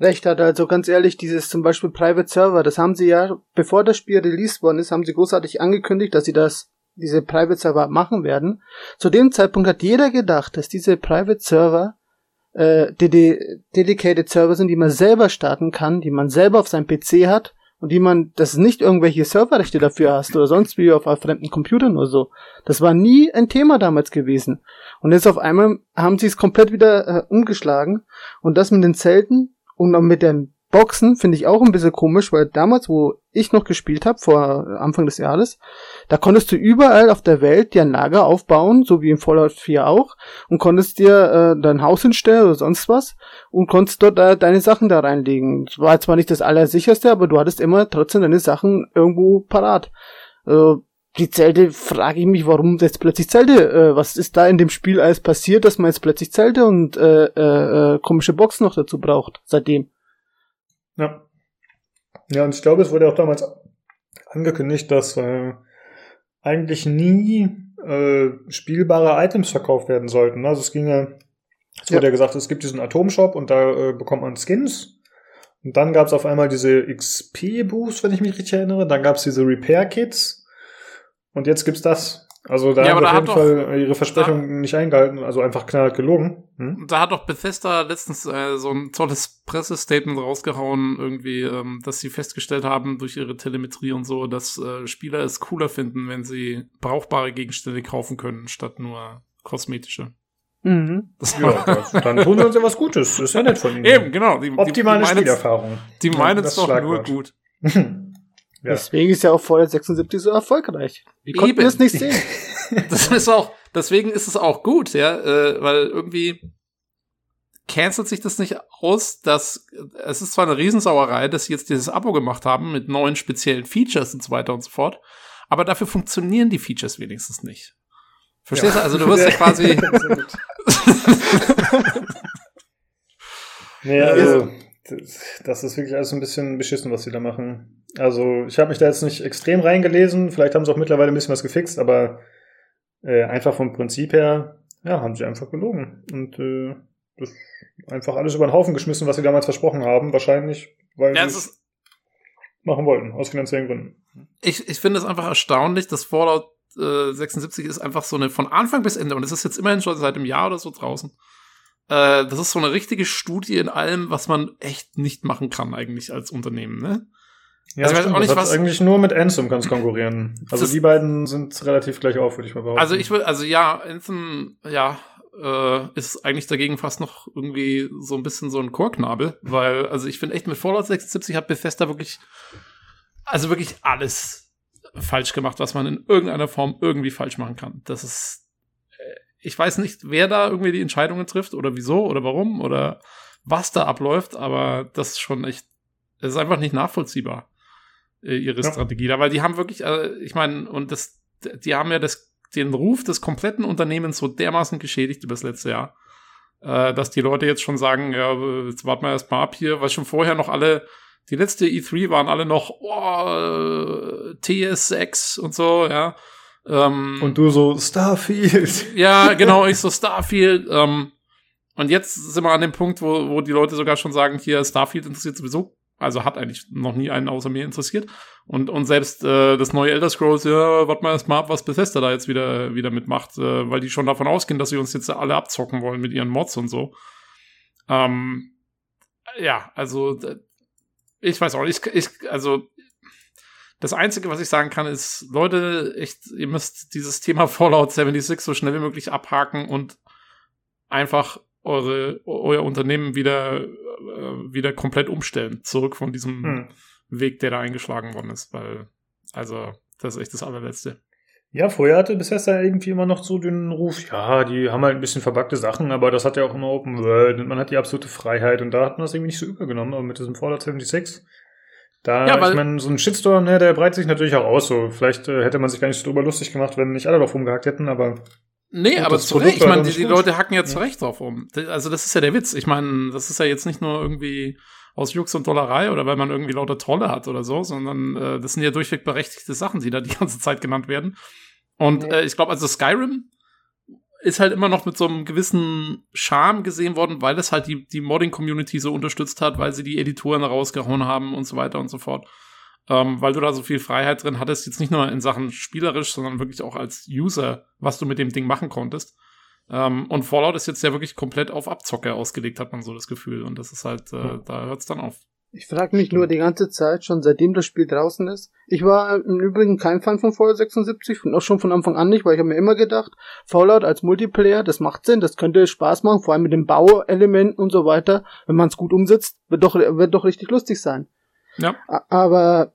Recht hat, also ganz ehrlich, dieses zum Beispiel Private Server, das haben sie ja, bevor das Spiel released worden ist, haben sie großartig angekündigt, dass sie das, diese Private Server machen werden. Zu dem Zeitpunkt hat jeder gedacht, dass diese Private Server äh, dedicated Server sind, die man selber starten kann, die man selber auf seinem PC hat und die man, dass nicht irgendwelche Serverrechte dafür hast oder sonst wie auf fremden Computern oder so. Das war nie ein Thema damals gewesen. Und jetzt auf einmal haben sie es komplett wieder äh, umgeschlagen und das mit den Zelten und auch mit den Boxen finde ich auch ein bisschen komisch, weil damals, wo ich noch gespielt habe, vor Anfang des Jahres, da konntest du überall auf der Welt dir ein Lager aufbauen, so wie im Fallout 4 auch, und konntest dir äh, dein Haus hinstellen oder sonst was und konntest dort äh, deine Sachen da reinlegen. Es war zwar nicht das Allersicherste, aber du hattest immer trotzdem deine Sachen irgendwo parat. Äh, die Zelte, frage ich mich, warum jetzt plötzlich Zelte? Äh, was ist da in dem Spiel alles passiert, dass man jetzt plötzlich Zelte und äh, äh, äh komische Boxen noch dazu braucht, seitdem? Ja. Ja, und ich glaube, es wurde auch damals angekündigt, dass äh, eigentlich nie äh, spielbare Items verkauft werden sollten. Also es ging ja, es wurde ja. ja gesagt, es gibt diesen Atomshop und da äh, bekommt man Skins. Und dann gab es auf einmal diese XP-Boosts, wenn ich mich richtig erinnere. Dann gab es diese Repair-Kits. Und jetzt gibt's das. Also da ja, haben auf jeden Fall ihre Versprechungen da, nicht eingehalten, also einfach knallhart gelogen. Hm? Da hat doch Bethesda letztens äh, so ein tolles Pressestatement rausgehauen, irgendwie, ähm, dass sie festgestellt haben durch ihre Telemetrie und so, dass äh, Spieler es cooler finden, wenn sie brauchbare Gegenstände kaufen können, statt nur kosmetische. Mhm. ja, dann tun sie uns ja was Gutes. Das ist ja nett von ihnen. Eben, genau. Die, Optimale die, die Spielerfahrung. Die meinen es doch nur gut. Ja. Deswegen ist ja auch Fallout 76 so erfolgreich. Wie konnten wir es nicht sehen? das ist auch, deswegen ist es auch gut, ja, äh, weil irgendwie cancelt sich das nicht aus, dass es ist zwar eine Riesensauerei, dass sie jetzt dieses Abo gemacht haben mit neuen speziellen Features und so weiter und so fort, aber dafür funktionieren die Features wenigstens nicht. Verstehst ja. du? Also du wirst ja quasi. nee, also, das ist wirklich alles ein bisschen beschissen, was sie da machen. Also ich habe mich da jetzt nicht extrem reingelesen, vielleicht haben sie auch mittlerweile ein bisschen was gefixt, aber äh, einfach vom Prinzip her, ja, haben sie einfach gelogen. Und äh, das einfach alles über den Haufen geschmissen, was sie damals versprochen haben, wahrscheinlich, weil ja, sie es machen wollten, aus finanziellen Gründen. Ich, ich finde es einfach erstaunlich, dass Fallout äh, 76 ist einfach so eine von Anfang bis Ende, und es ist jetzt immerhin schon seit einem Jahr oder so draußen, äh, das ist so eine richtige Studie in allem, was man echt nicht machen kann eigentlich als Unternehmen, ne? Ja, also, stimmt, auch nicht, was eigentlich nur mit Anthem kannst konkurrieren. Also die beiden sind relativ gleich auf, würde ich mal behaupten. Also ich will, also ja, Anthem, ja, äh, ist eigentlich dagegen fast noch irgendwie so ein bisschen so ein Chorknabel, weil, also ich finde echt mit Fallout 76 hat Bethesda wirklich, also wirklich alles falsch gemacht, was man in irgendeiner Form irgendwie falsch machen kann. Das ist, äh, ich weiß nicht, wer da irgendwie die Entscheidungen trifft oder wieso oder warum oder was da abläuft, aber das ist schon echt, es ist einfach nicht nachvollziehbar äh, ihre ja. Strategie da, weil die haben wirklich, äh, ich meine, und das, die haben ja das, den Ruf des kompletten Unternehmens so dermaßen geschädigt über das letzte Jahr, äh, dass die Leute jetzt schon sagen, ja, jetzt warten wir erst mal ab hier, weil schon vorher noch alle, die letzte E3 waren alle noch oh, TS6 und so, ja. Ähm, und du so Starfield. Ja, genau, ich so Starfield. Ähm, und jetzt sind wir an dem Punkt, wo, wo die Leute sogar schon sagen, hier Starfield interessiert sowieso also hat eigentlich noch nie einen außer mir interessiert. Und, und selbst äh, das neue Elder Scrolls, ja, warte mal erst mal ab, was Bethesda da jetzt wieder, wieder mitmacht, äh, weil die schon davon ausgehen, dass sie uns jetzt alle abzocken wollen mit ihren Mods und so. Ähm, ja, also ich weiß auch nicht, ich, ich, also das Einzige, was ich sagen kann, ist, Leute, echt, ihr müsst dieses Thema Fallout 76 so schnell wie möglich abhaken und einfach eure, euer Unternehmen wieder, äh, wieder komplett umstellen. Zurück von diesem hm. Weg, der da eingeschlagen worden ist. Weil, also, das ist echt das allerletzte. Ja, vorher hatte Bethesda irgendwie immer noch so den Ruf, ja, die haben halt ein bisschen verbackte Sachen, aber das hat ja auch immer Open World und man hat die absolute Freiheit und da hat man das irgendwie nicht so übergenommen, aber mit diesem Fallout 76, da, ja, ich meine, so ein Shitstorm, ne, der breitet sich natürlich auch aus, so. Vielleicht äh, hätte man sich gar nicht so drüber lustig gemacht, wenn nicht alle drauf rumgehackt hätten, aber Nee, aber zurecht. Ich meine, die, die Leute hacken ja zurecht drauf um. Also das ist ja der Witz. Ich meine, das ist ja jetzt nicht nur irgendwie aus Jux und Dollerei oder weil man irgendwie lauter Trolle hat oder so, sondern äh, das sind ja durchweg berechtigte Sachen, die da die ganze Zeit genannt werden. Und äh, ich glaube, also Skyrim ist halt immer noch mit so einem gewissen Charme gesehen worden, weil es halt die, die Modding-Community so unterstützt hat, weil sie die Editoren rausgehauen haben und so weiter und so fort. Ähm, weil du da so viel Freiheit drin hattest, jetzt nicht nur in Sachen spielerisch, sondern wirklich auch als User, was du mit dem Ding machen konntest. Ähm, und Fallout ist jetzt ja wirklich komplett auf Abzocke ausgelegt, hat man so das Gefühl. Und das ist halt, äh, ja. da hört's dann auf. Ich frage mich nur die ganze Zeit, schon seitdem das Spiel draußen ist. Ich war im Übrigen kein Fan von Fallout 76 und auch schon von Anfang an nicht, weil ich habe mir immer gedacht, Fallout als Multiplayer, das macht Sinn, das könnte Spaß machen, vor allem mit den Bauelementen und so weiter. Wenn man es gut umsetzt, wird doch, wird doch richtig lustig sein. Ja. Aber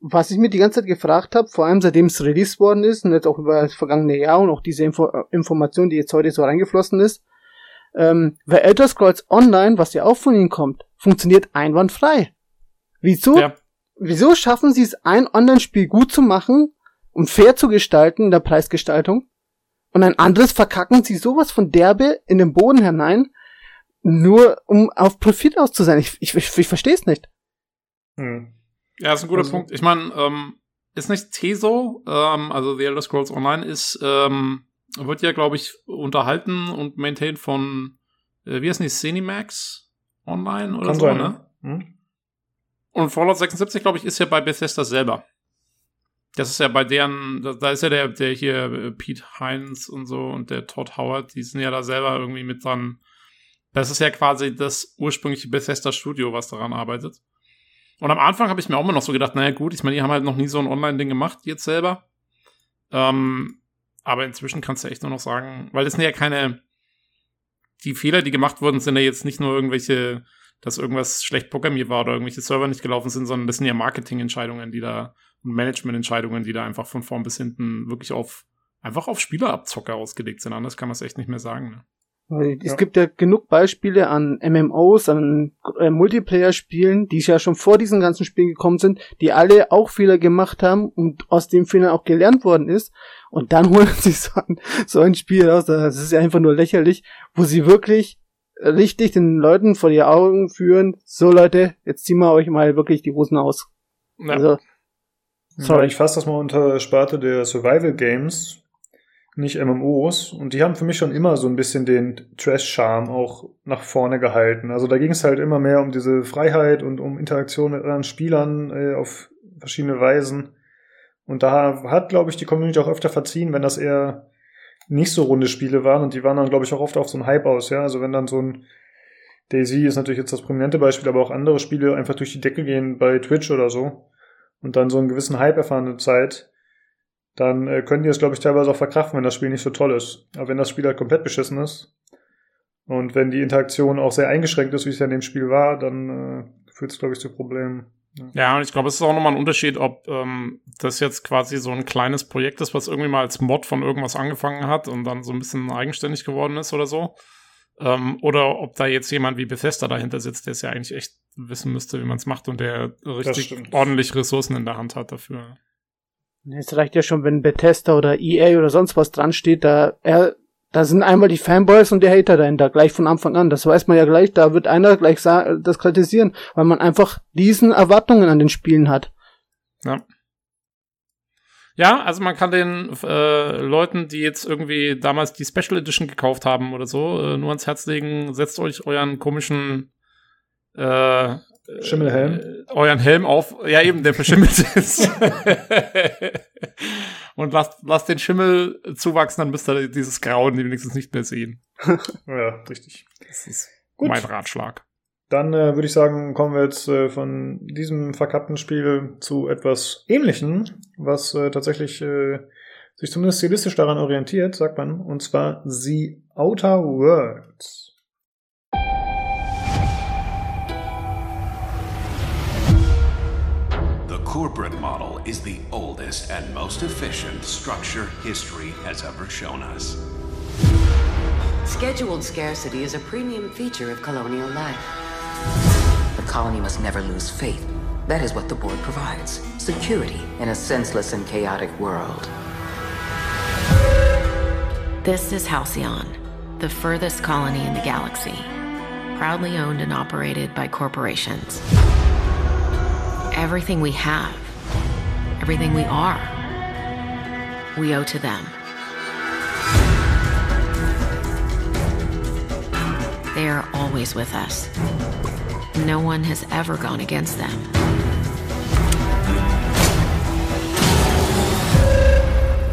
was ich mir die ganze Zeit gefragt habe, vor allem seitdem es released worden ist und jetzt auch über das vergangene Jahr und auch diese Info Information, die jetzt heute so reingeflossen ist, ähm, weil Elder Scrolls Online, was ja auch von ihnen kommt, funktioniert einwandfrei. Wieso? Ja. Wieso schaffen sie es, ein Online-Spiel gut zu machen und fair zu gestalten in der Preisgestaltung und ein anderes verkacken sie sowas von derbe in den Boden hinein, nur um auf Profit auszusehen? Ich, ich, ich, ich verstehe es nicht. Hm. Ja, ist ein guter also, Punkt. Ich meine, ähm, ist nicht Teso, ähm, also The Elder Scrolls Online ist, ähm, wird ja, glaube ich, unterhalten und maintained von, äh, wie heißt die, Cinemax Online oder so, sein, ne? Hm? Und Fallout 76, glaube ich, ist ja bei Bethesda selber. Das ist ja bei deren, da, da ist ja der, der hier äh, Pete Hines und so und der Todd Howard, die sind ja da selber irgendwie mit dran. Das ist ja quasi das ursprüngliche Bethesda Studio, was daran arbeitet. Und am Anfang habe ich mir auch immer noch so gedacht, naja gut, ich meine, die haben halt noch nie so ein Online-Ding gemacht jetzt selber. Ähm, aber inzwischen kannst du echt nur noch sagen, weil das sind ja keine, die Fehler, die gemacht wurden, sind ja jetzt nicht nur irgendwelche, dass irgendwas schlecht programmiert war oder irgendwelche Server nicht gelaufen sind, sondern das sind ja Marketingentscheidungen, die da und Managemententscheidungen, die da einfach von vorn bis hinten wirklich auf einfach auf Spielerabzocker ausgelegt sind. Anders kann man es echt nicht mehr sagen. Ne? Es ja. gibt ja genug Beispiele an MMOs, an äh, Multiplayer-Spielen, die ja schon vor diesen ganzen Spielen gekommen sind, die alle auch Fehler gemacht haben und aus dem Fehlern auch gelernt worden ist. Und dann holen sie so ein, so ein Spiel raus, das ist ja einfach nur lächerlich, wo sie wirklich richtig den Leuten vor die Augen führen, so Leute, jetzt ziehen wir euch mal wirklich die Hosen aus. Ja. Also, sorry. Ja, ich fasse das mal unter Sparte der Survival Games nicht MMOs. Und die haben für mich schon immer so ein bisschen den Trash-Charme auch nach vorne gehalten. Also da ging es halt immer mehr um diese Freiheit und um Interaktion mit anderen Spielern äh, auf verschiedene Weisen. Und da hat, glaube ich, die Community auch öfter verziehen, wenn das eher nicht so runde Spiele waren. Und die waren dann, glaube ich, auch oft auf so einen Hype aus. Ja, also wenn dann so ein Daisy ist natürlich jetzt das prominente Beispiel, aber auch andere Spiele einfach durch die Decke gehen bei Twitch oder so und dann so einen gewissen Hype erfahren eine Zeit, dann äh, können die es, glaube ich, teilweise auch verkraften, wenn das Spiel nicht so toll ist. Aber wenn das Spiel halt komplett beschissen ist und wenn die Interaktion auch sehr eingeschränkt ist, wie es ja in dem Spiel war, dann äh, führt es, glaube ich, zu Problemen. Ja. ja, und ich glaube, es ist auch nochmal ein Unterschied, ob ähm, das jetzt quasi so ein kleines Projekt ist, was irgendwie mal als Mod von irgendwas angefangen hat und dann so ein bisschen eigenständig geworden ist oder so. Ähm, oder ob da jetzt jemand wie Bethesda dahinter sitzt, der es ja eigentlich echt wissen müsste, wie man es macht und der richtig ordentlich Ressourcen in der Hand hat dafür. Es reicht ja schon, wenn Bethesda oder EA oder sonst was dran steht, da, er, da sind einmal die Fanboys und die Hater dahinter, gleich von Anfang an. Das weiß man ja gleich, da wird einer gleich das kritisieren, weil man einfach diesen Erwartungen an den Spielen hat. Ja. Ja, also man kann den äh, Leuten, die jetzt irgendwie damals die Special Edition gekauft haben oder so, äh, nur ans Herz legen, setzt euch euren komischen äh, Schimmelhelm. Äh, euren Helm auf. Ja, eben, der verschimmelt ist. und lasst, lasst den Schimmel zuwachsen, dann müsst ihr dieses Grauen wenigstens nicht mehr sehen. ja, richtig. Das ist Gut. mein Ratschlag. Dann äh, würde ich sagen, kommen wir jetzt äh, von diesem verkappten Spiel zu etwas Ähnlichem, was äh, tatsächlich äh, sich zumindest stilistisch daran orientiert, sagt man, und zwar The Outer Worlds. Corporate model is the oldest and most efficient structure history has ever shown us. Scheduled scarcity is a premium feature of colonial life. The colony must never lose faith. That is what the board provides. Security in a senseless and chaotic world. This is Halcyon, the furthest colony in the galaxy, proudly owned and operated by corporations. Everything we have, everything we are, we owe to them. They are always with us. No one has ever gone against them.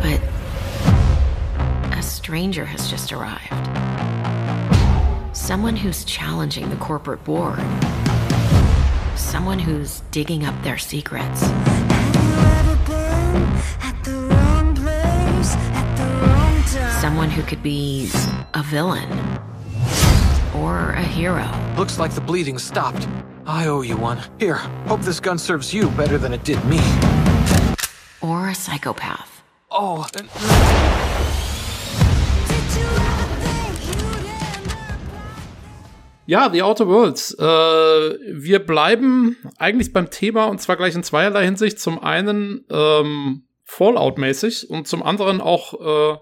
But a stranger has just arrived. Someone who's challenging the corporate board. Someone who's digging up their secrets. Someone who could be a villain or a hero. Looks like the bleeding stopped. I owe you one. Here, hope this gun serves you better than it did me. Or a psychopath. Oh, Ja, The Outer Worlds. Äh, wir bleiben eigentlich beim Thema und zwar gleich in zweierlei Hinsicht. Zum einen ähm, Fallout-mäßig und zum anderen auch äh,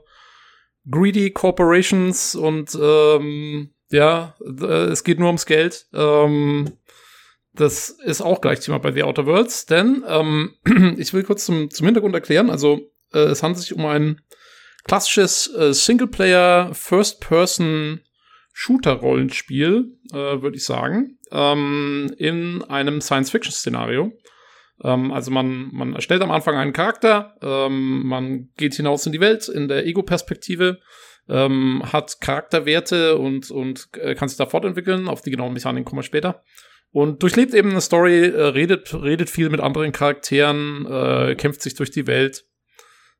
Greedy Corporations und ähm, ja, äh, es geht nur ums Geld. Ähm, das ist auch gleich Thema bei The Outer Worlds, denn ähm, ich will kurz zum, zum Hintergrund erklären. Also äh, es handelt sich um ein klassisches äh, Singleplayer First-Person Shooter-Rollenspiel, äh, würde ich sagen, ähm, in einem Science-Fiction-Szenario. Ähm, also man, man erstellt am Anfang einen Charakter, ähm, man geht hinaus in die Welt in der Ego-Perspektive, ähm, hat Charakterwerte und, und äh, kann sich da fortentwickeln. Auf die genauen Mechaniken kommen wir später. Und durchlebt eben eine Story, äh, redet, redet viel mit anderen Charakteren, äh, kämpft sich durch die Welt.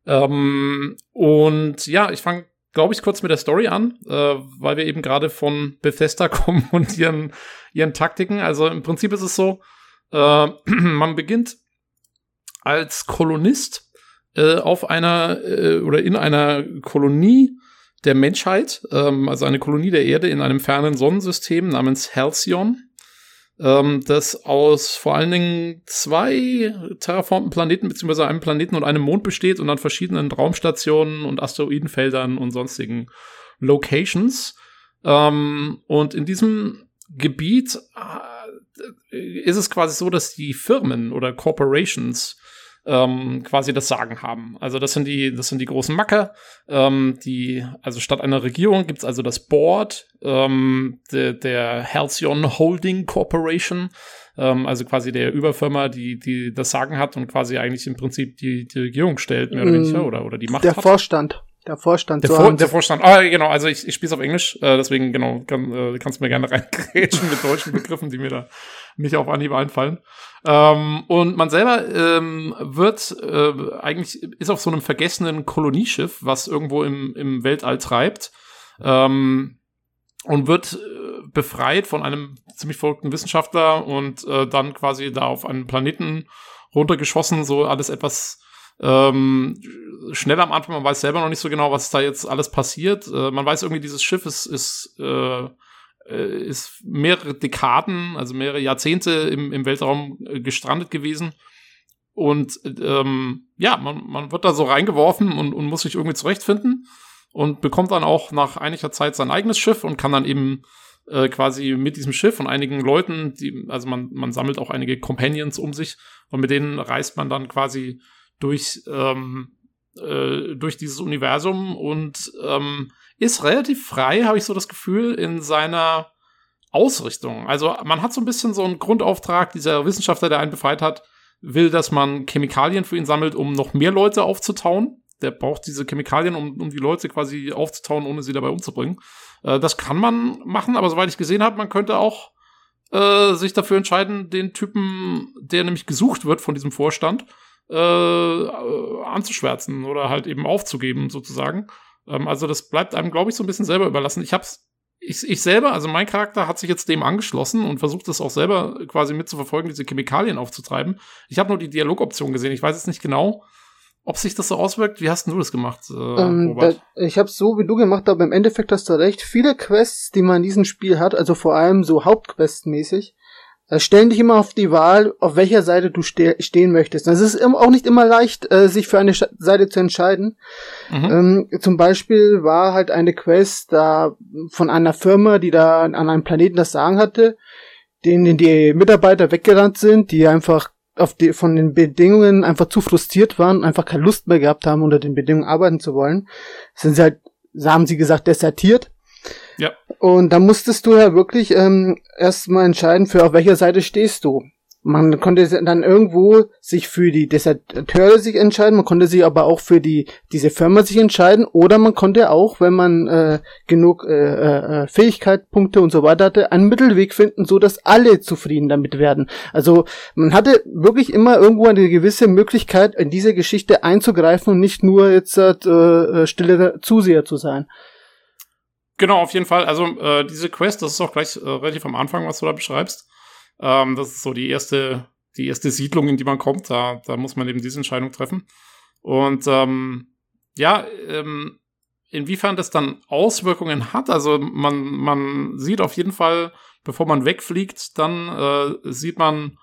Ähm, und ja, ich fange glaube ich, kurz mit der Story an, äh, weil wir eben gerade von Bethesda kommen und ihren, ihren Taktiken. Also im Prinzip ist es so, äh, man beginnt als Kolonist äh, auf einer äh, oder in einer Kolonie der Menschheit, ähm, also eine Kolonie der Erde in einem fernen Sonnensystem namens Halcyon ähm, das aus vor allen Dingen zwei terraformten Planeten beziehungsweise einem Planeten und einem Mond besteht und an verschiedenen Raumstationen und Asteroidenfeldern und sonstigen Locations. Ähm, und in diesem Gebiet äh, ist es quasi so, dass die Firmen oder Corporations ähm, quasi das Sagen haben. Also das sind die, das sind die großen Macker. Ähm, die, also statt einer Regierung gibt's also das Board ähm, de, der Halcyon Holding Corporation, ähm, also quasi der Überfirma, die, die das Sagen hat und quasi eigentlich im Prinzip die, die Regierung stellt, mehr oder Mm, weniger, oder, oder die Macht Der hat. Vorstand. Der Vorstand. Der, so Vor der Vorstand. Ah, genau, also ich, ich spiele es auf Englisch, äh, deswegen, genau, kann, äh, kannst du mir gerne reingrätschen mit deutschen Begriffen, die mir da nicht auf Anhieb einfallen. Ähm, und man selber ähm, wird äh, eigentlich, ist auf so einem vergessenen Kolonieschiff, was irgendwo im, im Weltall treibt, ähm, und wird äh, befreit von einem ziemlich verrückten Wissenschaftler und äh, dann quasi da auf einen Planeten runtergeschossen, so alles etwas ähm, schnell am Anfang, man weiß selber noch nicht so genau, was da jetzt alles passiert. Äh, man weiß irgendwie, dieses Schiff ist, ist, äh, ist mehrere Dekaden, also mehrere Jahrzehnte im, im Weltraum äh, gestrandet gewesen. Und ähm, ja, man, man wird da so reingeworfen und, und muss sich irgendwie zurechtfinden und bekommt dann auch nach einiger Zeit sein eigenes Schiff und kann dann eben äh, quasi mit diesem Schiff und einigen Leuten, die, also man, man sammelt auch einige Companions um sich und mit denen reist man dann quasi durch, ähm, äh, durch dieses Universum und ähm, ist relativ frei, habe ich so das Gefühl, in seiner Ausrichtung. Also man hat so ein bisschen so einen Grundauftrag, dieser Wissenschaftler, der einen befreit hat, will, dass man Chemikalien für ihn sammelt, um noch mehr Leute aufzutauen. Der braucht diese Chemikalien, um, um die Leute quasi aufzutauen, ohne sie dabei umzubringen. Äh, das kann man machen, aber soweit ich gesehen habe, man könnte auch äh, sich dafür entscheiden, den Typen, der nämlich gesucht wird von diesem Vorstand, äh, äh, anzuschwärzen oder halt eben aufzugeben, sozusagen. Ähm, also das bleibt einem, glaube ich, so ein bisschen selber überlassen. Ich hab's, ich, ich selber, also mein Charakter hat sich jetzt dem angeschlossen und versucht es auch selber quasi mitzuverfolgen, diese Chemikalien aufzutreiben. Ich habe nur die Dialogoption gesehen. Ich weiß jetzt nicht genau, ob sich das so auswirkt. Wie hast denn du das gemacht, äh, Ähm, da, Robert? ich habe so wie du gemacht, aber im Endeffekt hast du recht. Viele Quests, die man in diesem Spiel hat, also vor allem so Hauptquest-mäßig, äh, stellen dich immer auf die Wahl, auf welcher Seite du ste stehen möchtest. Das ist auch nicht immer leicht, äh, sich für eine Seite zu entscheiden. Mhm. Ähm, zum Beispiel war halt eine Quest da von einer Firma, die da an einem Planeten das Sagen hatte, denen die Mitarbeiter weggerannt sind, die einfach auf die, von den Bedingungen einfach zu frustriert waren, einfach keine Lust mehr gehabt haben, unter den Bedingungen arbeiten zu wollen. Sind sie halt, haben sie gesagt, desertiert ja. Und da musstest du ja wirklich ähm, erstmal entscheiden, für auf welcher Seite stehst du. Man konnte dann irgendwo sich für die Deserteure sich entscheiden, man konnte sich aber auch für die diese Firma sich entscheiden oder man konnte auch, wenn man äh, genug äh, äh, Fähigkeitspunkte und so weiter hatte, einen Mittelweg finden, so dass alle zufrieden damit werden. Also man hatte wirklich immer irgendwo eine gewisse Möglichkeit, in diese Geschichte einzugreifen und nicht nur jetzt äh, äh stille Zuseher zu sein. Genau, auf jeden Fall. Also äh, diese Quest, das ist auch gleich äh, relativ am Anfang, was du da beschreibst. Ähm, das ist so die erste, die erste Siedlung, in die man kommt. Da, da muss man eben diese Entscheidung treffen. Und ähm, ja, ähm, inwiefern das dann Auswirkungen hat. Also man, man sieht auf jeden Fall, bevor man wegfliegt, dann äh, sieht man,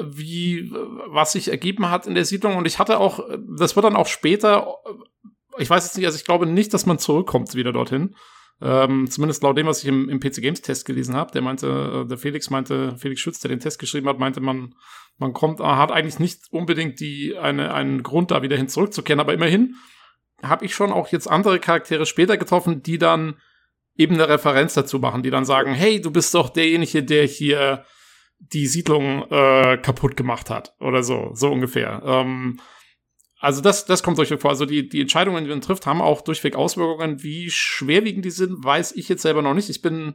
wie was sich ergeben hat in der Siedlung. Und ich hatte auch, das wird dann auch später ich weiß jetzt nicht, also ich glaube nicht, dass man zurückkommt wieder dorthin. Ähm, zumindest laut dem, was ich im, im PC Games Test gelesen habe. Der meinte, äh, der Felix meinte, Felix Schütz, der den Test geschrieben hat, meinte, man, man kommt, äh, hat eigentlich nicht unbedingt die, eine, einen Grund, da wieder hin zurückzukehren, aber immerhin habe ich schon auch jetzt andere Charaktere später getroffen, die dann eben eine Referenz dazu machen, die dann sagen, hey, du bist doch derjenige, der hier die Siedlung äh, kaputt gemacht hat oder so, so ungefähr. Ähm, also das, das kommt durchweg vor. Also die, die Entscheidungen, die man trifft, haben auch durchweg Auswirkungen. Wie schwerwiegend die sind, weiß ich jetzt selber noch nicht. Ich bin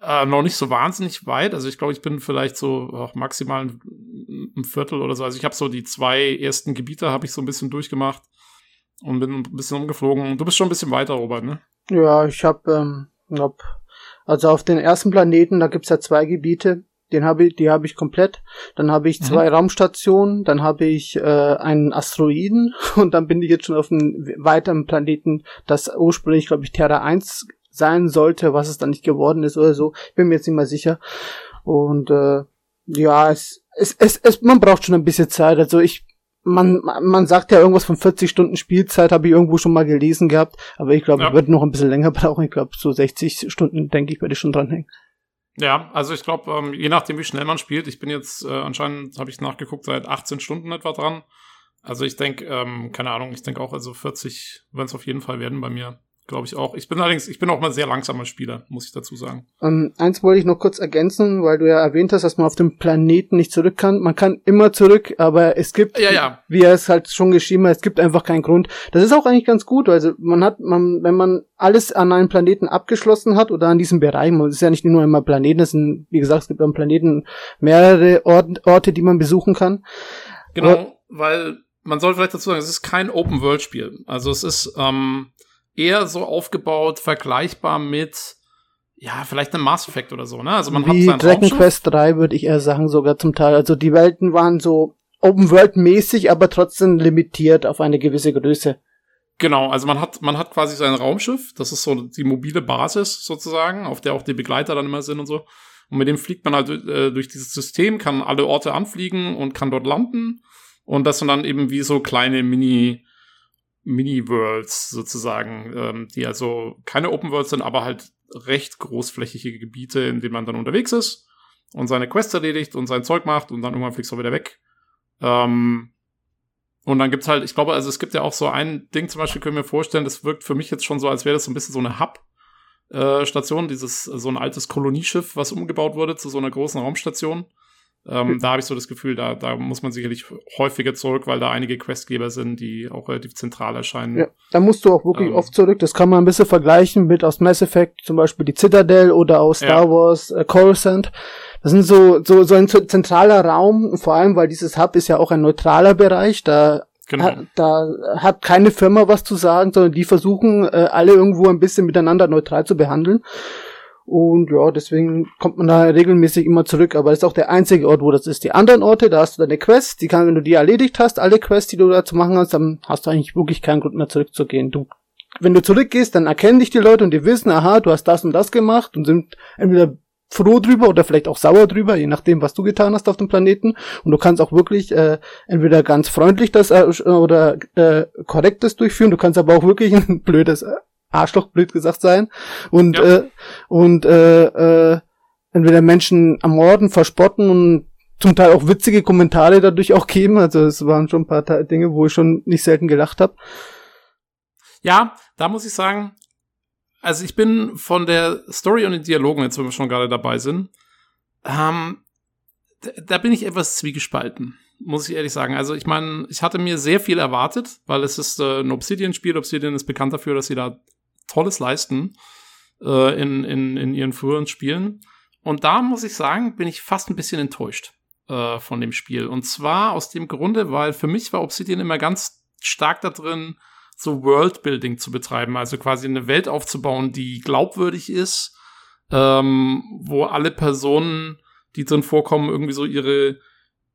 äh, noch nicht so wahnsinnig weit. Also ich glaube, ich bin vielleicht so auch maximal ein, ein Viertel oder so. Also ich habe so die zwei ersten Gebiete habe ich so ein bisschen durchgemacht und bin ein bisschen umgeflogen. Du bist schon ein bisschen weiter, Robert, ne? Ja, ich habe, ähm, also auf den ersten Planeten, da gibt's ja zwei Gebiete. Den habe ich, die habe ich komplett. Dann habe ich zwei mhm. Raumstationen, dann habe ich äh, einen Asteroiden und dann bin ich jetzt schon auf einem weiteren Planeten, das ursprünglich, glaube ich, Terra 1 sein sollte, was es dann nicht geworden ist oder so. Ich bin mir jetzt nicht mal sicher. Und äh, ja, es, es, es, es, man braucht schon ein bisschen Zeit. Also ich, man, man sagt ja irgendwas von 40 Stunden Spielzeit, habe ich irgendwo schon mal gelesen gehabt, aber ich glaube, ja. ich würde noch ein bisschen länger brauchen. Ich glaube, so 60 Stunden, denke ich, werde ich schon dranhängen. Ja, also ich glaube, ähm, je nachdem, wie schnell man spielt, ich bin jetzt äh, anscheinend, habe ich nachgeguckt, seit 18 Stunden etwa dran. Also ich denke, ähm, keine Ahnung, ich denke auch, also 40 werden es auf jeden Fall werden bei mir. Glaube ich auch. Ich bin allerdings, ich bin auch mal sehr langsamer Spieler, muss ich dazu sagen. Ähm, eins wollte ich noch kurz ergänzen, weil du ja erwähnt hast, dass man auf dem Planeten nicht zurück kann. Man kann immer zurück, aber es gibt, ja, ja. wie er es halt schon geschrieben hat, es gibt einfach keinen Grund. Das ist auch eigentlich ganz gut. Also man hat, man, wenn man alles an einem Planeten abgeschlossen hat oder an diesem Bereich, man ist ja nicht nur immer Planeten, es sind, wie gesagt, es gibt am Planeten mehrere Ort, Orte, die man besuchen kann. Genau, aber, weil man soll vielleicht dazu sagen, es ist kein Open-World-Spiel. Also es ist, ähm, eher so aufgebaut, vergleichbar mit ja, vielleicht einem Mass Effect oder so, ne? Also man Wie hat Dragon Raumschiff. Quest 3 würde ich eher sagen, sogar zum Teil. Also die Welten waren so Open World mäßig, aber trotzdem limitiert auf eine gewisse Größe. Genau, also man hat, man hat quasi sein Raumschiff, das ist so die mobile Basis sozusagen, auf der auch die Begleiter dann immer sind und so. Und mit dem fliegt man halt äh, durch dieses System, kann alle Orte anfliegen und kann dort landen. Und das sind dann eben wie so kleine Mini, Mini-Worlds sozusagen, ähm, die also keine Open Worlds sind, aber halt recht großflächige Gebiete, in denen man dann unterwegs ist und seine Quests erledigt und sein Zeug macht und dann irgendwann fliegst du wieder weg. Ähm, und dann gibt's halt, ich glaube, also es gibt ja auch so ein Ding zum Beispiel, können wir vorstellen, das wirkt für mich jetzt schon so, als wäre das so ein bisschen so eine Hub-Station, äh, dieses, so ein altes Kolonieschiff, was umgebaut wurde zu so einer großen Raumstation. Ähm, hm. Da habe ich so das Gefühl, da, da muss man sicherlich häufiger zurück, weil da einige Questgeber sind, die auch relativ zentral erscheinen. Ja, da musst du auch wirklich ähm, oft zurück. Das kann man ein bisschen vergleichen mit aus Mass Effect, zum Beispiel die Citadel oder aus Star ja. Wars äh, Coruscant. Das sind so, so, so ein zentraler Raum, vor allem, weil dieses Hub ist ja auch ein neutraler Bereich, da Genau. Ha, da hat keine Firma was zu sagen, sondern die versuchen äh, alle irgendwo ein bisschen miteinander neutral zu behandeln. Und ja, deswegen kommt man da regelmäßig immer zurück. Aber das ist auch der einzige Ort, wo das ist. Die anderen Orte, da hast du deine Quest, die kann, wenn du die erledigt hast, alle Quests, die du da zu machen hast, dann hast du eigentlich wirklich keinen Grund mehr zurückzugehen. Du, wenn du zurückgehst, dann erkennen dich die Leute und die wissen, aha, du hast das und das gemacht und sind entweder froh drüber oder vielleicht auch sauer drüber, je nachdem, was du getan hast auf dem Planeten. Und du kannst auch wirklich äh, entweder ganz freundlich das äh, oder äh, korrektes durchführen. Du kannst aber auch wirklich ein blödes äh, Arschloch, blöd gesagt sein. Und ja. äh, und äh, äh, entweder Menschen ermorden, verspotten und zum Teil auch witzige Kommentare dadurch auch geben. Also es waren schon ein paar Dinge, wo ich schon nicht selten gelacht habe. Ja, da muss ich sagen, also ich bin von der Story und den Dialogen, jetzt wenn wir schon gerade dabei sind, ähm, da bin ich etwas zwiegespalten, muss ich ehrlich sagen. Also ich meine, ich hatte mir sehr viel erwartet, weil es ist äh, ein Obsidian-Spiel. Obsidian ist bekannt dafür, dass sie da Tolles leisten äh, in, in, in ihren früheren Spielen. Und da muss ich sagen, bin ich fast ein bisschen enttäuscht äh, von dem Spiel. Und zwar aus dem Grunde, weil für mich war Obsidian immer ganz stark da drin, so Worldbuilding zu betreiben, also quasi eine Welt aufzubauen, die glaubwürdig ist, ähm, wo alle Personen, die drin vorkommen, irgendwie so ihre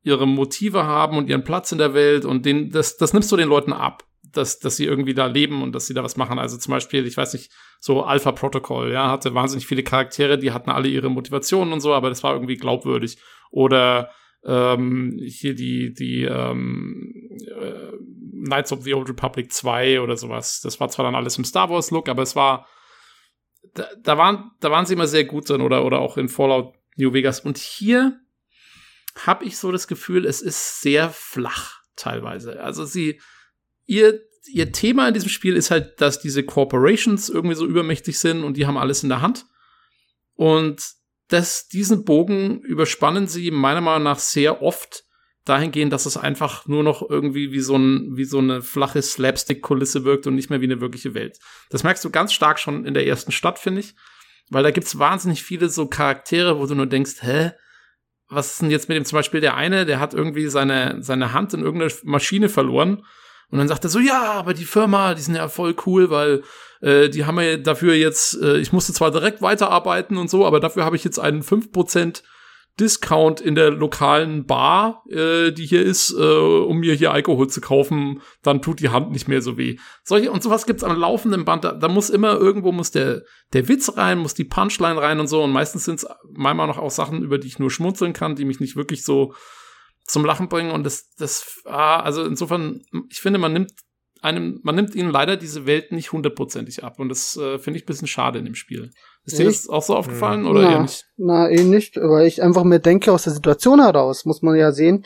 ihre Motive haben und ihren Platz in der Welt und den, das, das nimmst du den Leuten ab, dass, dass sie irgendwie da leben und dass sie da was machen. Also zum Beispiel, ich weiß nicht, so Alpha Protocol, ja, hatte wahnsinnig viele Charaktere, die hatten alle ihre Motivationen und so, aber das war irgendwie glaubwürdig. Oder ähm, hier die, die ähm, äh, Knights of the Old Republic 2 oder sowas. Das war zwar dann alles im Star Wars-Look, aber es war, da, da, waren, da waren sie immer sehr gut drin oder, oder auch in Fallout New Vegas. Und hier habe ich so das Gefühl, es ist sehr flach teilweise. Also sie, ihr, ihr Thema in diesem Spiel ist halt, dass diese Corporations irgendwie so übermächtig sind und die haben alles in der Hand. Und das, diesen Bogen überspannen sie meiner Meinung nach sehr oft dahingehend, dass es einfach nur noch irgendwie wie so, ein, wie so eine flache Slapstick-Kulisse wirkt und nicht mehr wie eine wirkliche Welt. Das merkst du ganz stark schon in der ersten Stadt, finde ich. Weil da gibt's wahnsinnig viele so Charaktere, wo du nur denkst, hä? Was ist denn jetzt mit dem zum Beispiel der eine, der hat irgendwie seine, seine Hand in irgendeine Maschine verloren. Und dann sagt er so, ja, aber die Firma, die sind ja voll cool, weil äh, die haben ja dafür jetzt, äh, ich musste zwar direkt weiterarbeiten und so, aber dafür habe ich jetzt einen 5% Discount in der lokalen Bar, äh, die hier ist, äh, um mir hier Alkohol zu kaufen, dann tut die Hand nicht mehr so weh. Solche und sowas gibt's am laufenden Band. Da, da muss immer irgendwo muss der der Witz rein, muss die Punchline rein und so. Und meistens sind's manchmal noch auch Sachen, über die ich nur schmunzeln kann, die mich nicht wirklich so zum Lachen bringen. Und das das ah, also insofern, ich finde, man nimmt einem, man nimmt ihnen leider diese Welt nicht hundertprozentig ab. Und das äh, finde ich ein bisschen schade in dem Spiel. Ist dir das auch so aufgefallen oder na, eher nicht? Na, eh nicht, weil ich einfach mir denke, aus der Situation heraus, muss man ja sehen,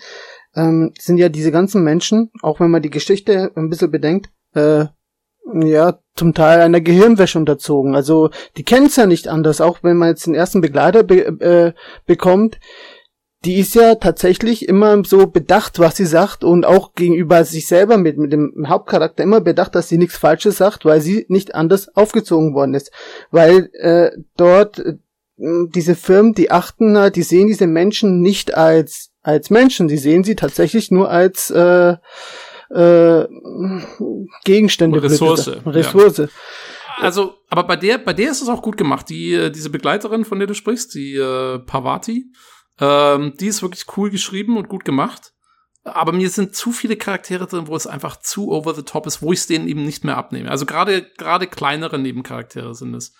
ähm, sind ja diese ganzen Menschen, auch wenn man die Geschichte ein bisschen bedenkt, äh, ja, zum Teil einer Gehirnwäsche unterzogen. Also die kennen es ja nicht anders, auch wenn man jetzt den ersten Begleiter be äh, bekommt die ist ja tatsächlich immer so bedacht, was sie sagt und auch gegenüber sich selber mit, mit dem Hauptcharakter immer bedacht, dass sie nichts Falsches sagt, weil sie nicht anders aufgezogen worden ist. Weil äh, dort äh, diese Firmen, die achten, die sehen diese Menschen nicht als als Menschen, die sehen sie tatsächlich nur als äh, äh, Gegenstände. Ressource. Ressource. Ja. Also, aber bei der, bei der ist es auch gut gemacht. Die, äh, diese Begleiterin, von der du sprichst, die äh, Pavati, ähm, die ist wirklich cool geschrieben und gut gemacht. Aber mir sind zu viele Charaktere drin, wo es einfach zu over the top ist, wo ich es denen eben nicht mehr abnehme. Also gerade gerade kleinere Nebencharaktere sind es.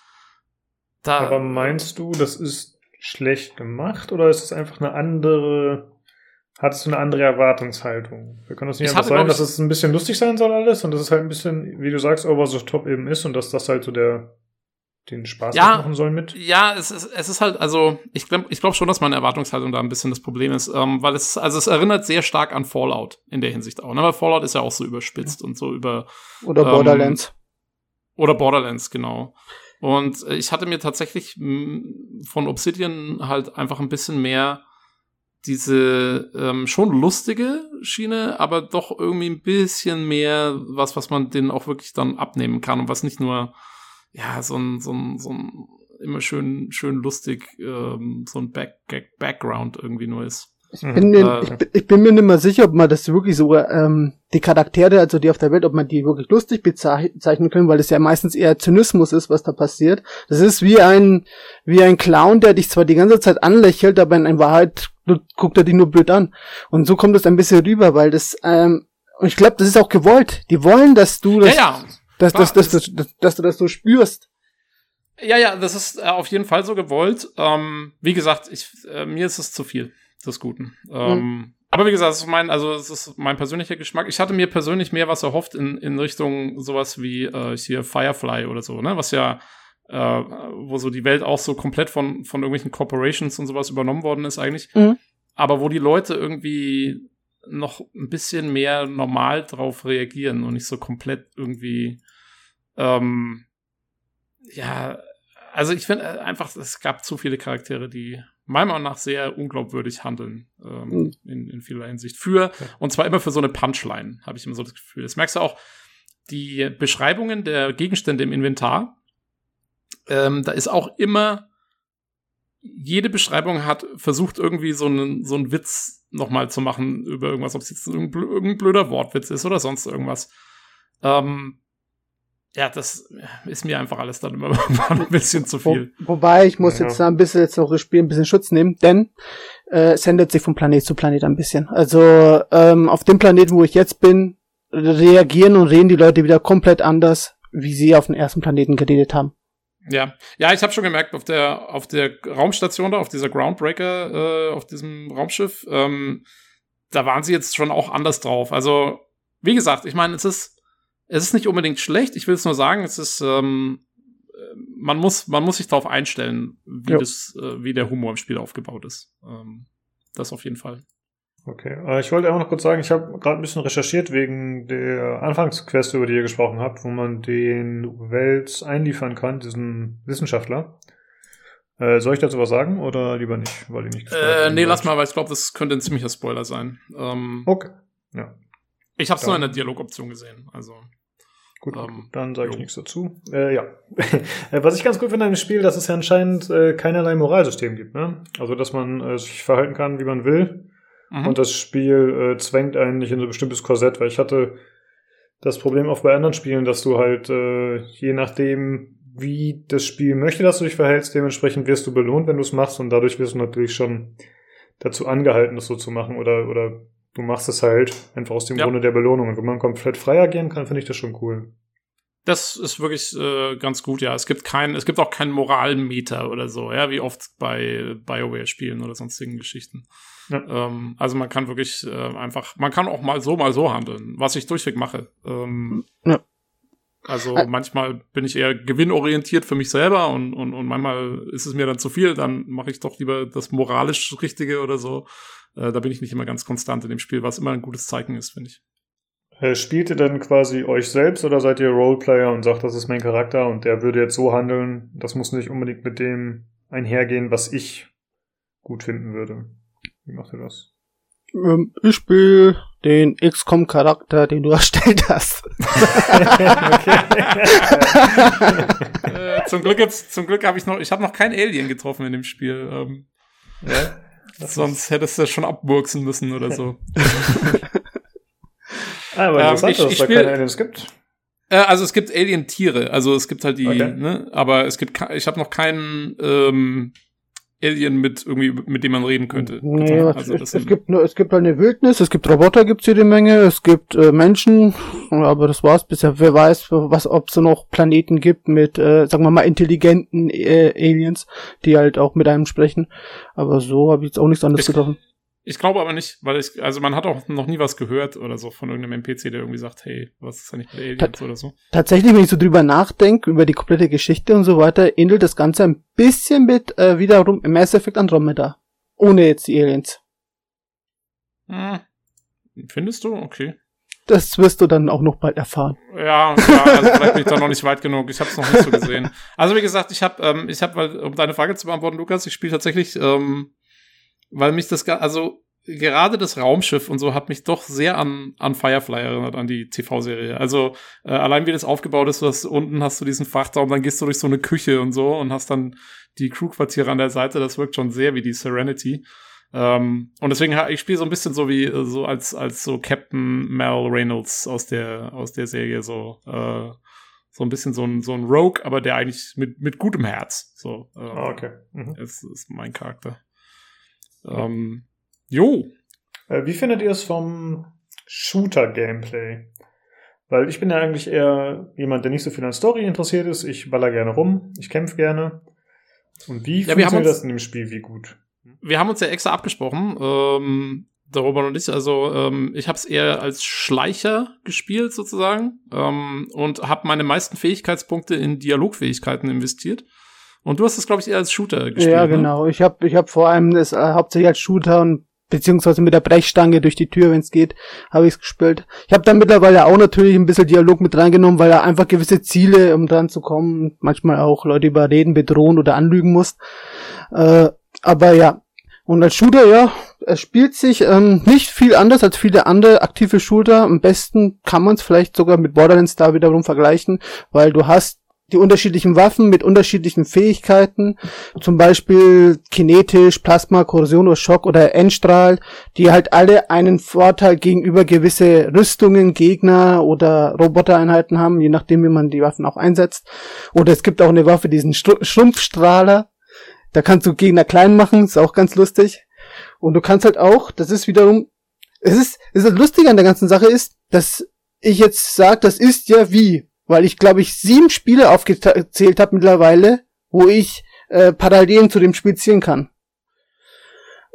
Da Aber meinst du, das ist schlecht gemacht oder ist es einfach eine andere hattest du eine andere Erwartungshaltung? Wir können das nicht ich einfach sagen, dass es ein bisschen lustig sein soll alles und dass es halt ein bisschen, wie du sagst, over the top eben ist und dass das halt so der den Spaß ja, machen soll mit? Ja, es ist, es ist halt, also ich glaube ich glaub schon, dass meine Erwartungshaltung da ein bisschen das Problem ist, ähm, weil es, also es erinnert sehr stark an Fallout in der Hinsicht auch. Ne? Weil Fallout ist ja auch so überspitzt ja. und so über. Oder ähm, Borderlands. Oder Borderlands, genau. Und ich hatte mir tatsächlich von Obsidian halt einfach ein bisschen mehr diese ähm, schon lustige Schiene, aber doch irgendwie ein bisschen mehr was, was man denen auch wirklich dann abnehmen kann und was nicht nur ja, so ein, so ein, so ein immer schön, schön lustig, ähm, so ein Back Background irgendwie nur ist. Ich bin, mir, äh, ich, ich, bin mir nicht mehr sicher, ob man das wirklich so, ähm, die Charaktere, also die auf der Welt, ob man die wirklich lustig bezeichnen können, weil es ja meistens eher Zynismus ist, was da passiert. Das ist wie ein, wie ein Clown, der dich zwar die ganze Zeit anlächelt, aber in Wahrheit guckt er dich nur blöd an. Und so kommt es ein bisschen rüber, weil das, ähm, und ich glaube, das ist auch gewollt. Die wollen, dass du das, ja, ja dass, dass, dass, dass, dass, du das so spürst. Ja, ja, das ist äh, auf jeden Fall so gewollt. Ähm, wie gesagt, ich, äh, mir ist es zu viel des Guten. Ähm, mhm. Aber wie gesagt, das ist mein, also es ist mein persönlicher Geschmack. Ich hatte mir persönlich mehr was erhofft in, in Richtung sowas wie äh, hier Firefly oder so, ne? Was ja, äh, wo so die Welt auch so komplett von, von irgendwelchen Corporations und sowas übernommen worden ist eigentlich. Mhm. Aber wo die Leute irgendwie noch ein bisschen mehr normal drauf reagieren und nicht so komplett irgendwie ähm, ja, also ich finde äh, einfach, es gab zu viele Charaktere, die meiner Meinung nach sehr unglaubwürdig handeln ähm, mhm. in, in vieler Hinsicht. Für, und zwar immer für so eine Punchline, habe ich immer so das Gefühl. Das merkst du auch, die Beschreibungen der Gegenstände im Inventar, ähm, da ist auch immer, jede Beschreibung hat versucht irgendwie so einen, so einen Witz nochmal zu machen über irgendwas, ob es jetzt irgendein blöder Wortwitz ist oder sonst irgendwas. Ähm, ja, das ist mir einfach alles dann immer ein bisschen zu viel. Wo, wobei, ich muss ja. jetzt da ein bisschen jetzt noch das Spiel ein bisschen Schutz nehmen, denn äh, es ändert sich von Planet zu Planet ein bisschen. Also ähm, auf dem Planeten, wo ich jetzt bin, reagieren und reden die Leute wieder komplett anders, wie sie auf dem ersten Planeten geredet haben. Ja, ja, ich habe schon gemerkt, auf der auf der Raumstation da, auf dieser Groundbreaker, äh, auf diesem Raumschiff, ähm, da waren sie jetzt schon auch anders drauf. Also wie gesagt, ich meine, es ist es ist nicht unbedingt schlecht. Ich will es nur sagen, es ist, ähm, man muss, man muss sich darauf einstellen, wie ja. das, äh, wie der Humor im Spiel aufgebaut ist. Ähm, das auf jeden Fall. Okay, äh, ich wollte auch noch kurz sagen, ich habe gerade ein bisschen recherchiert wegen der Anfangsquest, über die ihr gesprochen habt, wo man den Wels einliefern kann, diesen Wissenschaftler. Äh, soll ich dazu was sagen oder lieber nicht, weil ich nicht äh, Nee, lass mal, weil ich glaube, das könnte ein ziemlicher Spoiler sein. Ähm, okay. Ja. Ich habe es nur in der Dialogoption gesehen, also. Gut, ähm, dann sage ich nichts dazu. Äh, ja. Was ich ganz gut finde an dem Spiel, dass es ja anscheinend äh, keinerlei Moralsystem gibt. Ne? Also, dass man äh, sich verhalten kann, wie man will. Mhm. Und das Spiel äh, zwängt einen nicht in so ein bestimmtes Korsett, weil ich hatte das Problem auch bei anderen Spielen, dass du halt äh, je nachdem, wie das Spiel möchte, dass du dich verhältst, dementsprechend wirst du belohnt, wenn du es machst und dadurch wirst du natürlich schon dazu angehalten, das so zu machen oder, oder du machst es halt einfach aus dem ja. Grunde der Belohnung. Und wenn man komplett frei agieren kann, finde ich das schon cool. Das ist wirklich äh, ganz gut, ja. Es gibt keinen, es gibt auch keinen Moralmeter oder so, ja, wie oft bei BioWare-Spielen oder sonstigen Geschichten. Ja. Ähm, also man kann wirklich äh, einfach, man kann auch mal so, mal so handeln, was ich durchweg mache. Ähm, ja. Also manchmal bin ich eher gewinnorientiert für mich selber und, und, und manchmal ist es mir dann zu viel, dann mache ich doch lieber das moralisch Richtige oder so. Äh, da bin ich nicht immer ganz konstant in dem Spiel, was immer ein gutes Zeichen ist, finde ich. Äh, spielt ihr denn quasi euch selbst oder seid ihr Roleplayer und sagt, das ist mein Charakter und der würde jetzt so handeln? Das muss nicht unbedingt mit dem einhergehen, was ich gut finden würde. Wie macht ihr das? Ähm, ich spiele den XCOM-Charakter, den du erstellt hast. äh, zum Glück jetzt, zum Glück habe ich noch, ich habe noch kein Alien getroffen in dem Spiel. Ähm, ja? Sonst hättest du schon abwurksen müssen oder so. ah, aber interessant, ähm, ich, dass es da keine Aliens gibt. Äh, also es gibt Alien-Tiere, also es gibt halt die, okay. ne, aber es gibt, ich habe noch keinen ähm, Alien mit irgendwie, mit dem man reden könnte. Nee, also, es, es gibt nur, es gibt eine Wildnis, es gibt Roboter, gibt's jede Menge, es gibt äh, Menschen, aber das war's bisher. Wer weiß, was, ob es noch Planeten gibt mit, äh, sagen wir mal, intelligenten äh, Aliens, die halt auch mit einem sprechen. Aber so habe ich jetzt auch nichts anderes getroffen. Ich glaube aber nicht, weil ich, also man hat auch noch nie was gehört oder so von irgendeinem NPC, der irgendwie sagt, hey, was ist eigentlich mit Aliens Ta oder so. Tatsächlich, wenn ich so drüber nachdenke, über die komplette Geschichte und so weiter, ähnelt das Ganze ein bisschen mit äh, wiederum Mass Effect Andromeda. Ohne jetzt die Aliens. Hm. Findest du? Okay. Das wirst du dann auch noch bald erfahren. Ja, ja also vielleicht bin ich da noch nicht weit genug. Ich habe es noch nicht so gesehen. Also wie gesagt, ich habe, ähm, ich habe, um deine Frage zu beantworten, Lukas, ich spiele tatsächlich ähm, weil mich das, also gerade das Raumschiff und so hat mich doch sehr an, an Firefly erinnert, an die TV-Serie. Also äh, allein wie das aufgebaut ist, du hast, unten hast du diesen Frachtraum, dann gehst du durch so eine Küche und so und hast dann die Crewquartiere an der Seite, das wirkt schon sehr wie die Serenity. Ähm, und deswegen, ich spiele so ein bisschen so wie, so als, als so Captain Mel Reynolds aus der, aus der Serie, so, äh, so ein bisschen so ein, so ein Rogue, aber der eigentlich mit, mit gutem Herz, so, äh, ah, okay. Mhm. ist, ist mein Charakter. Ähm, jo. Äh, wie findet ihr es vom Shooter-Gameplay? Weil ich bin ja eigentlich eher jemand, der nicht so viel an Story interessiert ist. Ich baller gerne rum, ich kämpfe gerne. Und wie Ja, wir haben funktioniert das in dem Spiel? Wie gut? Wir haben uns ja extra abgesprochen, ähm, darüber und ich. Also ähm, ich habe es eher als Schleicher gespielt sozusagen ähm, und habe meine meisten Fähigkeitspunkte in Dialogfähigkeiten investiert. Und du hast es, glaube ich, eher als Shooter gespielt. ja, ne? genau. Ich habe ich hab vor allem das äh, hauptsächlich als Shooter und beziehungsweise mit der Brechstange durch die Tür, wenn es geht, habe ich es gespielt. Ich habe dann mittlerweile auch natürlich ein bisschen Dialog mit reingenommen, weil er einfach gewisse Ziele, um dran zu kommen, manchmal auch Leute überreden, bedrohen oder anlügen muss. Äh, aber ja. Und als Shooter, ja, es spielt sich ähm, nicht viel anders als viele andere aktive Shooter. Am besten kann man es vielleicht sogar mit Borderlands da wiederum vergleichen, weil du hast die unterschiedlichen Waffen mit unterschiedlichen Fähigkeiten, zum Beispiel kinetisch, Plasma, Korrosion oder Schock oder Endstrahl, die halt alle einen Vorteil gegenüber gewisse Rüstungen, Gegner oder Robotereinheiten haben, je nachdem, wie man die Waffen auch einsetzt. Oder es gibt auch eine Waffe, diesen Schrumpfstrahler, da kannst du Gegner klein machen, ist auch ganz lustig. Und du kannst halt auch, das ist wiederum, es ist, es ist das Lustige an der ganzen Sache ist, dass ich jetzt sage, das ist ja wie, weil ich glaube ich sieben Spiele aufgezählt habe mittlerweile, wo ich äh, Parallelen zu dem Spiel ziehen kann.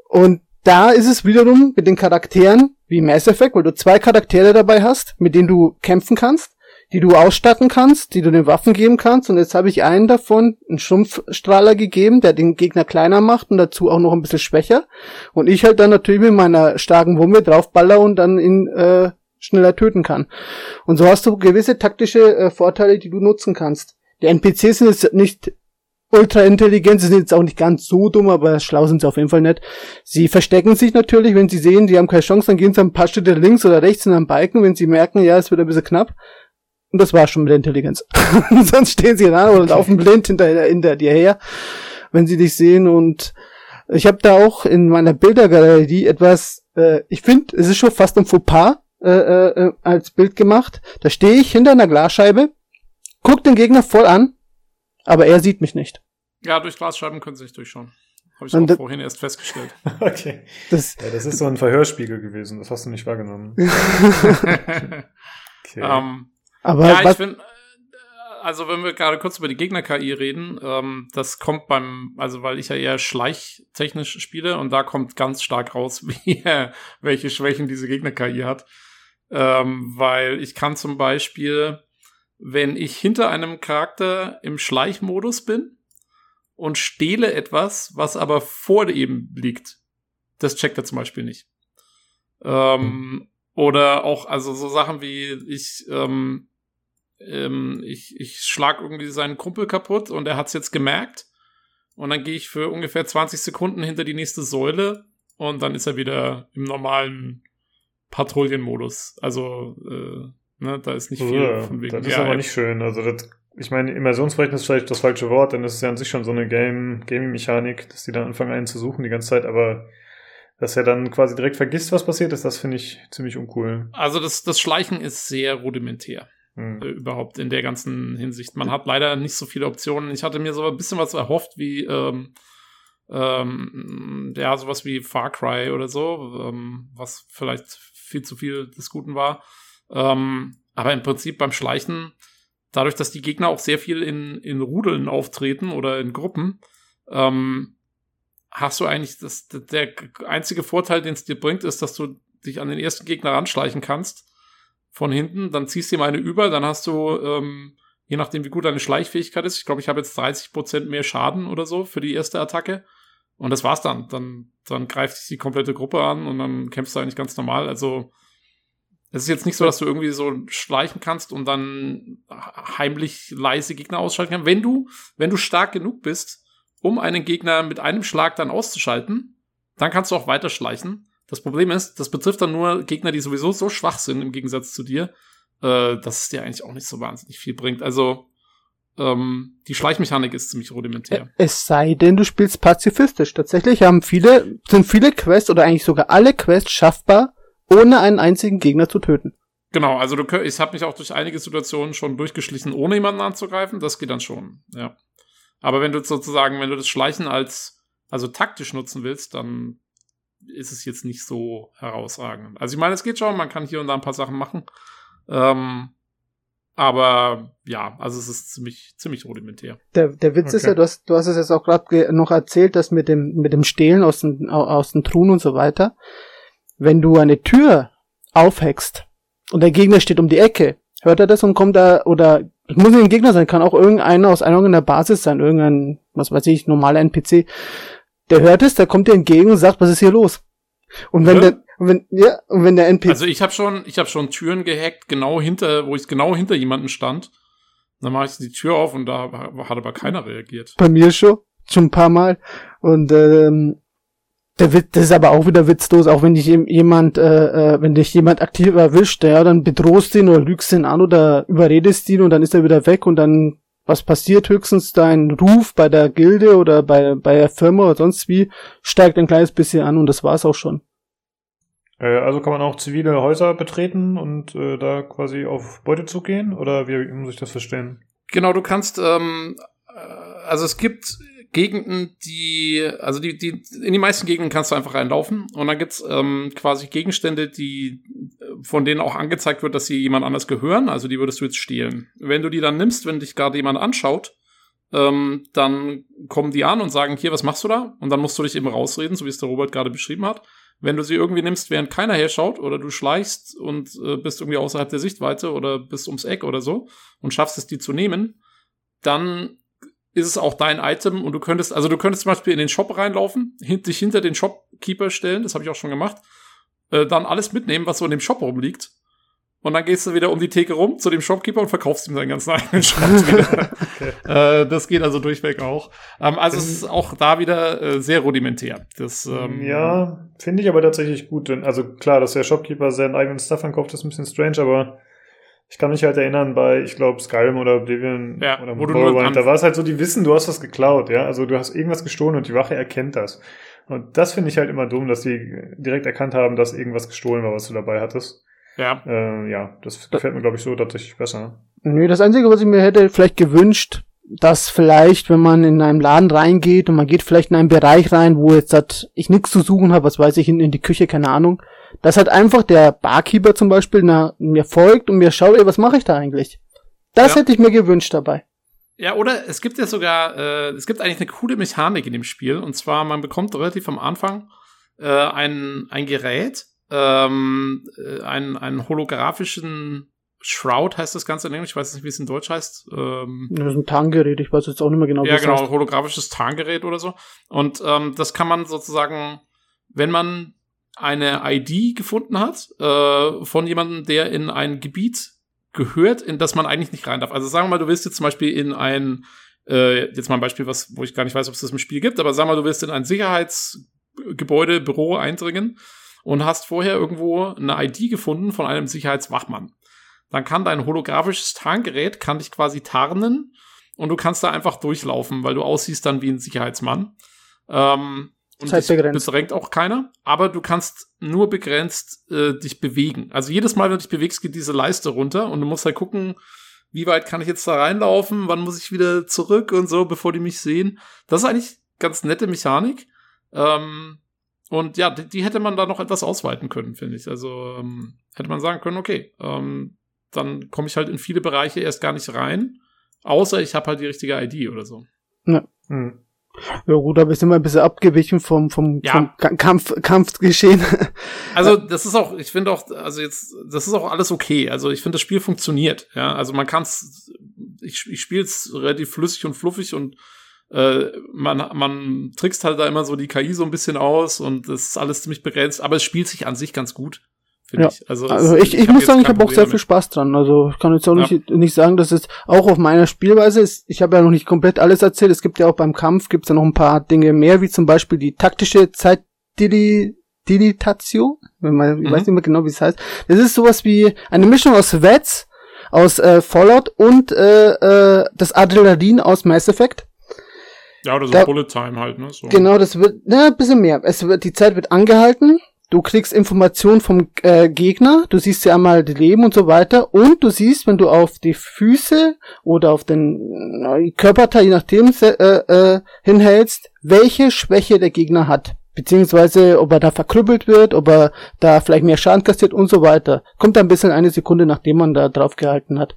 Und da ist es wiederum mit den Charakteren wie Mass Effect, weil du zwei Charaktere dabei hast, mit denen du kämpfen kannst, die du ausstatten kannst, die du den Waffen geben kannst. Und jetzt habe ich einen davon, einen Schrumpfstrahler gegeben, der den Gegner kleiner macht und dazu auch noch ein bisschen schwächer. Und ich halt dann natürlich mit meiner starken Wumme draufballer und dann ihn äh, schneller töten kann. Und so hast du gewisse taktische äh, Vorteile, die du nutzen kannst. Die NPCs sind jetzt nicht ultra intelligent, sie sind jetzt auch nicht ganz so dumm, aber schlau sind sie auf jeden Fall nicht. Sie verstecken sich natürlich, wenn sie sehen, die haben keine Chance, dann gehen sie ein paar Schritte links oder rechts in einem Balken, wenn sie merken, ja, es wird ein bisschen knapp. Und das war schon mit der Intelligenz. Sonst stehen sie da oder laufen blind hinter, hinter dir her, wenn sie dich sehen. Und ich habe da auch in meiner Bildergalerie etwas, äh, ich finde, es ist schon fast ein Fauxpas äh, äh, als Bild gemacht. Da stehe ich hinter einer Glasscheibe, guck den Gegner voll an, aber er sieht mich nicht. Ja, durch Glasscheiben können sie sich durchschauen. Habe ich Und auch vorhin erst festgestellt. Okay. Das, Ja, das ist so ein Verhörspiegel gewesen, das hast du nicht wahrgenommen. Okay. ähm, aber ja, ich was, finde, also wenn wir gerade kurz über die Gegner-KI reden, ähm, das kommt beim, also weil ich ja eher schleichtechnisch spiele und da kommt ganz stark raus, wie, äh, welche Schwächen diese Gegner-KI hat. Ähm, weil ich kann zum Beispiel, wenn ich hinter einem Charakter im Schleichmodus bin und stehle etwas, was aber vor ihm liegt, das checkt er zum Beispiel nicht. Ähm, Oder auch, also so Sachen wie ich, ähm, ähm, ich, ich schlag irgendwie seinen Kumpel kaputt und er hat's jetzt gemerkt. Und dann gehe ich für ungefähr 20 Sekunden hinter die nächste Säule und dann ist er wieder im normalen Patrouillenmodus. Also, äh, ne, da ist nicht viel Ja, von wegen. das ist aber nicht schön. Also das, ich meine, Immersionsverhältnis ist vielleicht das falsche Wort, denn das ist ja an sich schon so eine Game, Gaming-Mechanik, dass die dann anfangen einen zu suchen die ganze Zeit, aber dass er dann quasi direkt vergisst, was passiert ist, das finde ich ziemlich uncool. Also das, das Schleichen ist sehr rudimentär. Hm. äh, überhaupt in der ganzen Hinsicht. Man hat leider nicht so viele Optionen. Ich hatte mir so ein bisschen was erhofft, wie ähm, ähm, ja, sowas wie Far Cry oder so, ähm, was vielleicht viel zu viel des Guten war. Ähm, aber im Prinzip beim Schleichen, dadurch, dass die Gegner auch sehr viel in, in Rudeln auftreten oder in Gruppen, ähm, hast du eigentlich das, der einzige Vorteil, den es dir bringt, ist, dass du dich an den ersten Gegner ranschleichen kannst von hinten, dann ziehst du ihm eine über, dann hast du, ähm, je nachdem wie gut deine Schleichfähigkeit ist, ich glaube, ich habe jetzt 30% mehr Schaden oder so für die erste Attacke. Und das war's dann. Dann, dann greift dich die komplette Gruppe an und dann kämpfst du eigentlich ganz normal. Also, es ist jetzt nicht so, dass du irgendwie so schleichen kannst und dann heimlich leise Gegner ausschalten kannst. Wenn du, wenn du stark genug bist, um einen Gegner mit einem Schlag dann auszuschalten, dann kannst du auch weiter schleichen. Das Problem ist, das betrifft dann nur Gegner, die sowieso so schwach sind im Gegensatz zu dir, äh, dass es dir eigentlich auch nicht so wahnsinnig viel bringt. Also ähm, die Schleichmechanik ist ziemlich rudimentär. es sei denn, du spielst pazifistisch. Tatsächlich haben viele, sind viele Quests oder eigentlich sogar alle Quests schaffbar, ohne einen einzigen Gegner zu töten. Genau, also du, ich habe mich auch durch einige Situationen schon durchgeschlichen, ohne jemanden anzugreifen. Das geht dann schon, ja. Aber wenn du sozusagen, wenn du das Schleichen als, also taktisch nutzen willst, dann ist es jetzt nicht so herausragend. Also ich meine, es geht schon, man kann hier und da ein paar Sachen machen. Ähm, Aber ja, also es ist ziemlich, ziemlich rudimentär. Der, der Witz ist Okay. ja, du hast, du hast es jetzt auch gerade noch erzählt, dass mit dem, mit dem Stehlen aus den, au- aus den Truhen und so weiter. Wenn du eine Tür aufhackst und der Gegner steht um die Ecke, hört er das und kommt da, oder, es muss nicht ein Gegner sein, kann auch irgendeiner aus einer irgendeiner Basis sein, irgendein, was weiß ich, normaler NPC. Der hört es, der kommt dir entgegen und sagt, was ist hier los? Und wenn Ja. der, und wenn, ja, und wenn der NPC, Also ich habe schon, ich habe schon Türen gehackt, genau hinter, wo ich genau hinter jemanden stand. Dann mache ich die Tür auf und da hat aber keiner reagiert. bei mir schon, schon ein paar Mal. Und ähm, der Witz, das ist aber auch wieder witzlos, auch wenn dich jem- jemand, äh, äh, wenn dich jemand aktiv erwischt, ja, dann bedrohst ihn oder lügst ihn an oder überredest ihn und dann ist er wieder weg und dann was passiert höchstens dein Ruf bei der Gilde oder bei bei der Firma oder sonst wie steigt ein kleines bisschen an und das war's auch schon. Äh, also kann man auch zivile Häuser betreten und äh, da quasi auf Beutezug gehen? Oder wie muss ich das verstehen? Genau, du kannst, ähm, äh, also es gibt Gegenden, die, also die, die, in die meisten Gegenden kannst du einfach reinlaufen und dann gibt's ähm, quasi Gegenstände, die, äh, von denen auch angezeigt wird, dass sie jemand anders gehören, also die würdest du jetzt stehlen. Wenn du die dann nimmst, wenn dich gerade jemand anschaut, ähm, dann kommen die an und sagen, hier, was machst du da? Und dann musst du dich eben rausreden, so wie es der Robert gerade beschrieben hat. Wenn du sie irgendwie nimmst, während keiner herschaut, oder du schleichst und äh, bist irgendwie außerhalb der Sichtweite oder bist ums Eck oder so und schaffst es, die zu nehmen, dann ist es auch dein Item und du könntest, also du könntest zum Beispiel in den Shop reinlaufen, hin, dich hinter den Shopkeeper stellen, das habe ich auch schon gemacht, äh, dann alles mitnehmen, was so in dem Shop rumliegt. Und dann gehst du wieder um die Theke rum zu dem Shopkeeper und verkaufst ihm seinen ganzen eigenen Schrott wieder. äh, das geht also durchweg auch. Ähm, also es ist auch da wieder äh, sehr rudimentär. Das, ähm, ja, finde ich aber tatsächlich gut. Also klar, dass der Shopkeeper seinen eigenen Stuff ankauft, ist ein bisschen strange, aber ich kann mich halt erinnern bei, ich glaube, Skyrim oder Oblivion Ja, oder Morrowind, da war es halt so, die wissen, du hast was geklaut, ja. Also du hast irgendwas gestohlen und die Wache erkennt das. Und das finde ich halt immer dumm, dass die direkt erkannt haben, dass irgendwas gestohlen war, was du dabei hattest. Ja. Äh, ja, das gefällt mir, glaube ich, so tatsächlich besser. Nö, das Einzige, was ich mir hätte vielleicht gewünscht, dass vielleicht, wenn man in einem Laden reingeht und man geht vielleicht in einen Bereich rein, wo jetzt hat, ich nichts zu suchen habe, was weiß ich, in, in die Küche, keine Ahnung, dass halt einfach der Barkeeper zum Beispiel na, mir folgt und mir schaut, ey, was mache ich da eigentlich? Das Ja. hätte ich mir gewünscht dabei. Ja, oder es gibt ja sogar, äh, es gibt eigentlich eine coole Mechanik in dem Spiel. Und zwar, man bekommt relativ am Anfang äh, ein, ein Gerät, ähm, äh, einen, einen holographischen Shroud heißt das Ganze in Englisch, ich weiß nicht, wie es in Deutsch heißt. Ähm, Das ist ein Tarngerät, ich weiß jetzt auch nicht mehr genau, ja, es genau, heißt. holographisches Tarngerät oder so. Und ähm, das kann man sozusagen, wenn man eine ID gefunden hat äh, von jemandem, der in ein Gebiet gehört, in das man eigentlich nicht rein darf. Also sagen wir mal, du willst jetzt zum Beispiel in ein, äh, jetzt mal ein Beispiel, was, wo ich gar nicht weiß, ob es das im Spiel gibt, aber sagen wir mal, du willst in ein Sicherheitsgebäude, Büro eindringen und hast vorher irgendwo eine ID gefunden von einem Sicherheitswachmann. Dann kann dein holographisches Tarngerät, kann dich quasi tarnen und du kannst da einfach durchlaufen, weil du aussiehst dann wie ein Sicherheitsmann. Ähm, und Zeitbegrenzt. bedrängt auch keiner, aber du kannst nur begrenzt äh, dich bewegen. Also jedes Mal, wenn du dich bewegst, geht diese Leiste runter und du musst halt gucken, wie weit kann ich jetzt da reinlaufen, wann muss ich wieder zurück und so, bevor die mich sehen. Das ist eigentlich ganz nette Mechanik. Ähm, und ja, die, die hätte man da noch etwas ausweiten können, finde ich. Also ähm, hätte man sagen können, okay, ähm, dann komme ich halt in viele Bereiche erst gar nicht rein, außer ich habe halt die richtige ID oder so. Hm. Ja gut, aber sind wir ein bisschen abgewichen vom, vom, Ja. vom Ka- Kampf, Kampfgeschehen. Also das ist auch, ich finde auch, also jetzt, das ist auch alles okay. Also ich finde, das Spiel funktioniert. Ja, also man kann es, ich, ich spiele es relativ flüssig und fluffig und äh, man, man trickst halt da immer so die KI so ein bisschen aus und das ist alles ziemlich begrenzt, aber es spielt sich an sich ganz gut, finde Ja. ich. Also, Also ich, ich, hab muss sagen, ich habe auch sehr viel. Spaß dran. Also ich kann jetzt auch Ja. nicht, nicht sagen, dass es auch auf meiner Spielweise ist. Ich habe ja noch nicht komplett alles erzählt. Es gibt ja auch beim Kampf gibt's ja noch ein paar Dinge mehr, wie zum Beispiel die taktische Zeitdilitation. Wenn man, ich Mhm. weiß nicht mehr genau, wie es heißt. Das ist sowas wie eine Mischung aus Vets, aus äh, Fallout und äh, äh, das Adrenalin aus Mass Effect. Ja, oder so Da- Bullet Time halt, ne? So. Genau, das wird, na, ein bisschen mehr. Es wird, die Zeit wird angehalten. Du kriegst Informationen vom äh, Gegner. Du siehst ja einmal die Leben und so weiter. Und du siehst, wenn du auf die Füße oder auf den äh, Körperteil, je nachdem, äh, äh, hinhältst, welche Schwäche der Gegner hat. Beziehungsweise, ob er da verkrüppelt wird, ob er da vielleicht mehr Schaden kassiert und so weiter. Kommt ein bisschen eine Sekunde, nachdem man da drauf gehalten hat.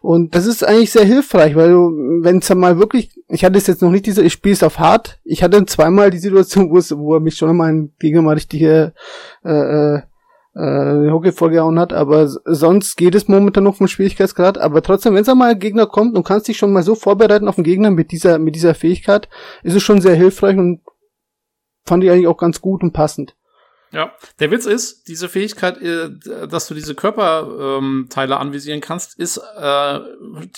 Und das ist eigentlich sehr hilfreich, weil du, wenn es mal wirklich, ich hatte es jetzt noch nicht diese, ich spiele es auf hart. Ich hatte zweimal die Situation, wo es, wo er mich schon mal ein Gegner mal richtig äh, äh, äh, Hockey vorgehauen hat, aber sonst geht es momentan noch vom Schwierigkeitsgrad. Aber trotzdem, wenn es einmal ein Gegner kommt und kannst dich schon mal so vorbereiten auf den Gegner mit dieser, mit dieser Fähigkeit, ist es schon sehr hilfreich und fand ich eigentlich auch ganz gut und passend. Ja, der Witz ist, diese Fähigkeit, äh, dass du diese Körperteile ähm, anvisieren kannst, ist, äh,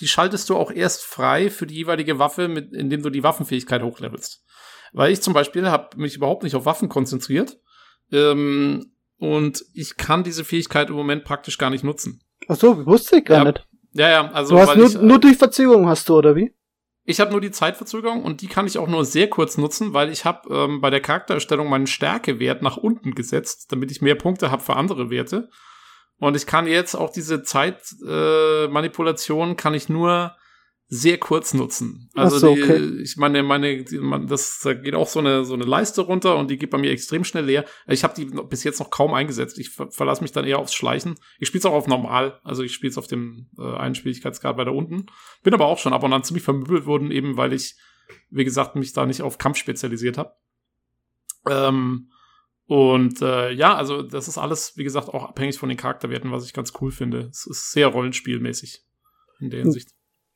die schaltest du auch erst frei für die jeweilige Waffe, mit, indem du die Waffenfähigkeit hochlevelst. Weil ich zum Beispiel habe mich überhaupt nicht auf Waffen konzentriert ähm, und ich kann diese Fähigkeit im Moment praktisch gar nicht nutzen. Ach so, wusste ich gar ja, nicht. Ja, ja, also du hast nur, ich, äh, nur durch Verzögerung hast du oder wie? Ich habe nur die Zeitverzögerung und die kann ich auch nur sehr kurz nutzen, weil ich habe ähm, bei der Charaktererstellung meinen Stärkewert nach unten gesetzt, damit ich mehr Punkte habe für andere Werte. Und ich kann jetzt auch diese Zeitmanipulation äh, kann ich nur sehr kurz nutzen. Also so, die, okay. ich meine, meine, die, man, das da geht auch so eine so eine Leiste runter und die geht bei mir extrem schnell leer. Ich habe die bis jetzt noch kaum eingesetzt. Ich ver verlasse mich dann eher aufs Schleichen. Ich spiele es auch auf normal, also ich spiele es auf dem äh, einen Schwierigkeitsgrad weiter unten. Bin aber auch schon ab und an ziemlich vermöbelt worden, eben weil ich, wie gesagt, mich da nicht auf Kampf spezialisiert habe. Ähm, und äh, ja, also das ist alles, wie gesagt, auch abhängig von den Charakterwerten, was ich ganz cool finde. Es ist sehr rollenspielmäßig in der Hinsicht.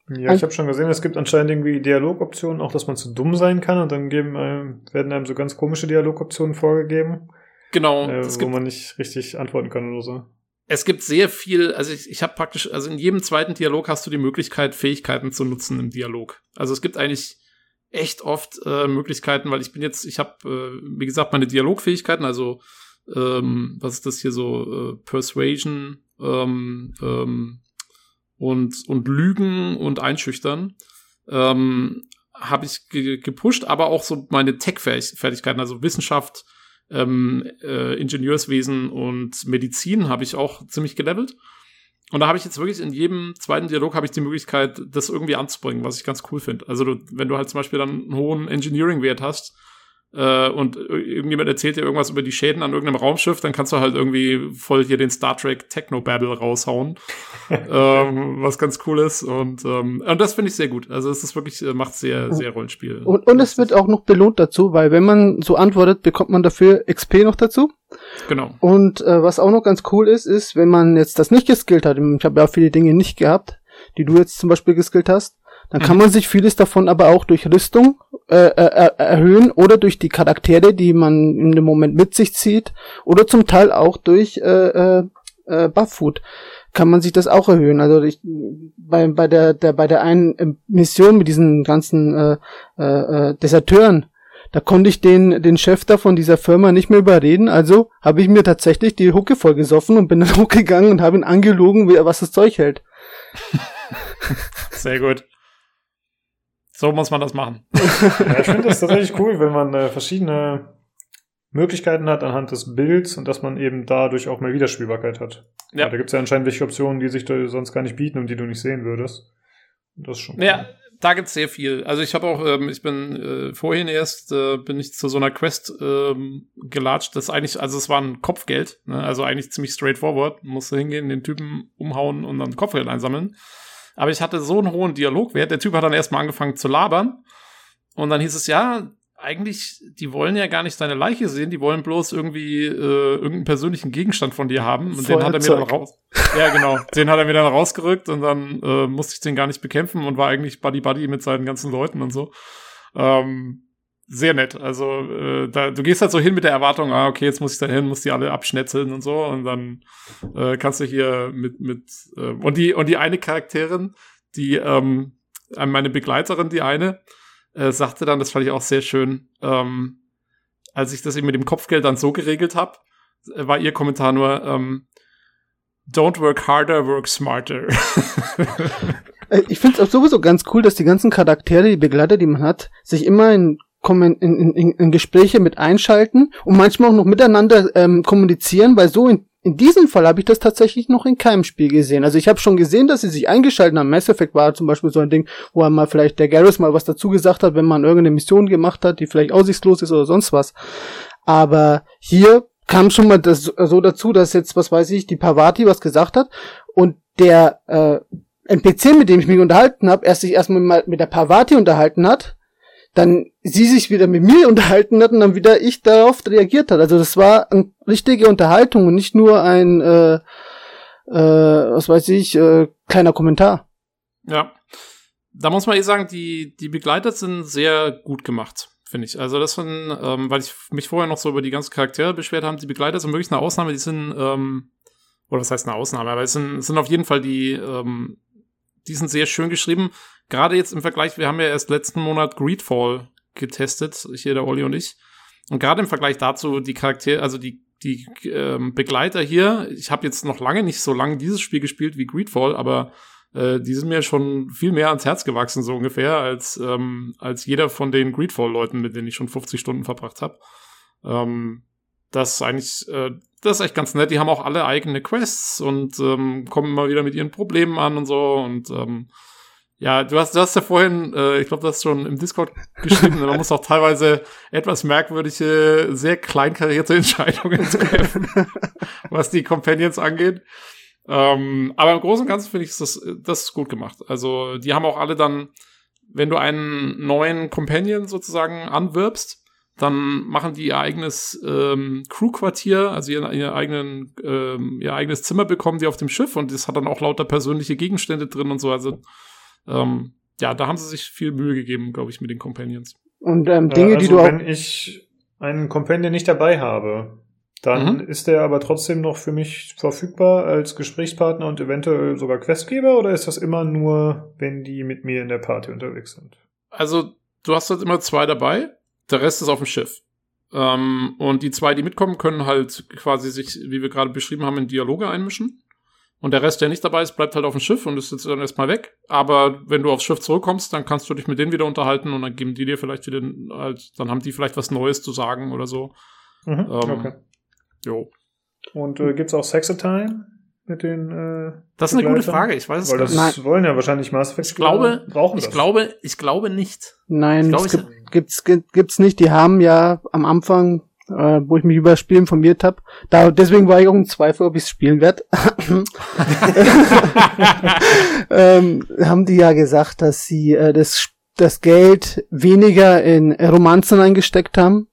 Ja, ich habe schon gesehen, es gibt anscheinend irgendwie Dialogoptionen, auch dass man zu dumm sein kann und dann geben, äh, werden einem so ganz komische Dialogoptionen vorgegeben, Genau, äh, es wo gibt, man nicht richtig antworten kann oder so. es gibt sehr viel, also ich, ich habe praktisch, also in jedem zweiten Dialog hast du die Möglichkeit, Fähigkeiten zu nutzen im Dialog. Also es gibt eigentlich echt oft äh, Möglichkeiten, weil ich bin jetzt, ich habe, äh, wie gesagt, meine Dialogfähigkeiten, also ähm, was ist das hier so, äh, Persuasion, ähm, ähm, und, und Lügen und Einschüchtern ähm, habe ich ge gepusht, aber auch so meine Tech-Fertigkeiten, also Wissenschaft, ähm, äh, Ingenieurswesen und Medizin habe ich auch ziemlich gelevelt. Und da habe ich jetzt wirklich in jedem zweiten Dialog habe ich die Möglichkeit, das irgendwie anzubringen, was ich ganz cool finde. Also du, wenn du halt zum Beispiel dann einen hohen Engineering-Wert hast, äh, und irgendjemand erzählt dir irgendwas über die Schäden an irgendeinem Raumschiff, dann kannst du halt irgendwie voll hier den Star Trek Techno-Babble raushauen. ähm, was ganz cool ist. Und, ähm, und das finde ich sehr gut. Also es ist wirklich, äh, macht sehr, sehr Rollenspiel. Und, und es wird auch noch belohnt dazu, weil wenn man so antwortet, bekommt man dafür XP noch dazu. Genau. Und äh, was auch noch ganz cool ist, ist, wenn man jetzt das nicht geskillt hat, ich habe ja auch viele Dinge nicht gehabt, die du jetzt zum Beispiel geskillt hast, dann kann man sich vieles davon aber auch durch Rüstung äh, äh, erhöhen oder durch die Charaktere, die man in dem Moment mit sich zieht, oder zum Teil auch durch äh, äh, äh, Bufffood kann man sich das auch erhöhen. Also ich, bei, bei der, der bei der einen Mission mit diesen ganzen äh, äh, äh, Deserteuren, da konnte ich den den Chef da von dieser Firma nicht mehr überreden. Also habe ich mir tatsächlich die Hucke vollgesoffen und bin dann hochgegangen und habe ihn angelogen, wie, was das Zeug hält. Sehr gut. So muss man das machen. Ja, ich finde das tatsächlich cool, wenn man äh, verschiedene Möglichkeiten hat anhand des Bilds und dass man eben dadurch auch mehr Wiederspielbarkeit hat. Ja. Ja. Da gibt es ja anscheinend welche Optionen, die sich sonst gar nicht bieten und die du nicht sehen würdest. Und das ist schon Ja, da gibt's sehr viel. Also ich habe auch, ähm, ich bin äh, vorhin erst, äh, bin ich zu so einer Quest ähm, gelatscht. Das eigentlich, also es war ein Kopfgeld, ne? also eigentlich ziemlich straightforward. Musste hingehen, den Typen umhauen und dann Kopfgeld einsammeln. Aber ich hatte so einen hohen Dialogwert. Der Typ hat dann erstmal angefangen zu labern. Und dann hieß es, ja, eigentlich, die wollen ja gar nicht deine Leiche sehen, die wollen bloß irgendwie äh, irgendeinen persönlichen Gegenstand von dir haben. Und den hat er mir dann Feuerzeug. raus. Ja, genau. Den hat er mir dann rausgerückt und dann äh, musste ich den gar nicht bekämpfen und war eigentlich Buddy Buddy mit seinen ganzen Leuten und so. Ähm, sehr nett. Also, äh, da, du gehst halt so hin mit der Erwartung, ah, okay, jetzt muss ich da hin, muss die alle abschnetzeln und so. Und dann äh, kannst du hier mit, mit, äh, und die, und die eine Charakterin, die, ähm, meine Begleiterin, die eine, äh, sagte dann, das fand ich auch sehr schön, ähm, als ich das eben mit dem Kopfgeld dann so geregelt habe, war ihr Kommentar nur, ähm, Don't work harder, work smarter. Äh, Ich finde es auch sowieso ganz cool, dass die ganzen Charaktere, die Begleiter, die man hat, sich immer in, in, in, in Gespräche mit einschalten und manchmal auch noch miteinander ähm, kommunizieren, weil so in, in diesem Fall habe ich das tatsächlich noch in keinem Spiel gesehen. Also ich habe schon gesehen, dass sie sich eingeschaltet haben. Mass Effect war zum Beispiel so ein Ding, wo mal vielleicht der Garrus mal was dazu gesagt hat, wenn man irgendeine Mission gemacht hat, die vielleicht aussichtslos ist oder sonst was. Aber hier kam schon mal das so dazu, dass jetzt, was weiß ich, die Pavati was gesagt hat und der äh, NPC, mit dem ich mich unterhalten habe, erst sich erstmal mal mit der Pavati unterhalten hat dann sie sich wieder mit mir unterhalten hat und dann wieder ich darauf reagiert hat. Also das war eine richtige Unterhaltung und nicht nur ein, äh, äh, was weiß ich, äh, kleiner Kommentar. Ja, da muss man eh sagen, die, die Begleiter sind sehr gut gemacht, finde ich. Also das sind, ähm, weil ich mich vorher noch so über die ganzen Charaktere beschwert habe, die Begleiter sind wirklich eine Ausnahme, die sind, ähm, oder was heißt eine Ausnahme, aber es sind, sind auf jeden Fall die, ähm, die sind sehr schön geschrieben gerade jetzt im Vergleich, wir haben ja erst letzten Monat Greedfall getestet, hier der Olli und ich. Und gerade im Vergleich dazu die Charaktere, also die die ähm, Begleiter hier, ich habe jetzt noch lange nicht so lange dieses Spiel gespielt wie Greedfall, aber äh, die sind mir schon viel mehr ans Herz gewachsen, so ungefähr, als, ähm, als jeder von den Greedfall-Leuten, mit denen ich schon 50 Stunden verbracht habe. Ähm, das ist eigentlich, äh, das ist echt ganz nett. Die haben auch alle eigene Quests und ähm, kommen immer wieder mit ihren Problemen an und so und ähm, ja, du hast, du hast ja vorhin, äh, ich glaube, das schon im Discord geschrieben, man muss auch teilweise etwas merkwürdige, sehr kleinkarierte Entscheidungen treffen, was die Companions angeht. Ähm, aber im Großen und Ganzen finde ich das, das gut gemacht. Also, die haben auch alle dann, wenn du einen neuen Companion sozusagen anwirbst, dann machen die ihr eigenes ähm, Crewquartier, also ihr, ihr, eigenen, ähm, ihr eigenes Zimmer bekommen die auf dem Schiff und das hat dann auch lauter persönliche Gegenstände drin und so. Also ähm, ja, da haben sie sich viel Mühe gegeben, glaube ich, mit den Companions. Und ähm, Dinge, also, die du auch. Wenn ich einen Companion nicht dabei habe, dann mhm. ist der aber trotzdem noch für mich verfügbar als Gesprächspartner und eventuell sogar Questgeber oder ist das immer nur, wenn die mit mir in der Party unterwegs sind? Also, du hast halt immer zwei dabei, der Rest ist auf dem Schiff. Ähm, und die zwei, die mitkommen, können halt quasi sich, wie wir gerade beschrieben haben, in Dialoge einmischen. Und der Rest, der nicht dabei ist, bleibt halt auf dem Schiff und ist jetzt dann erstmal weg. Aber wenn du aufs Schiff zurückkommst, dann kannst du dich mit denen wieder unterhalten und dann geben die dir vielleicht wieder halt, dann haben die vielleicht was Neues zu sagen oder so. Mhm, ähm, okay. Jo. Und äh, gibt's auch Sexatime mit den äh, Das ist eine gute Frage, ich weiß es Weil das Nein. wollen ja wahrscheinlich Mass Effect ich glaube, brauchen ich das. glaube, ich glaube nicht. Nein, glaube, das gibt, gibt's, gibt's nicht. Die haben ja am Anfang äh, wo ich mich über das Spiel informiert habe. Da, deswegen war ich auch im Zweifel, ob ich es spielen werde. ähm, haben die ja gesagt, dass sie äh, das, das Geld weniger in Romanzen eingesteckt haben,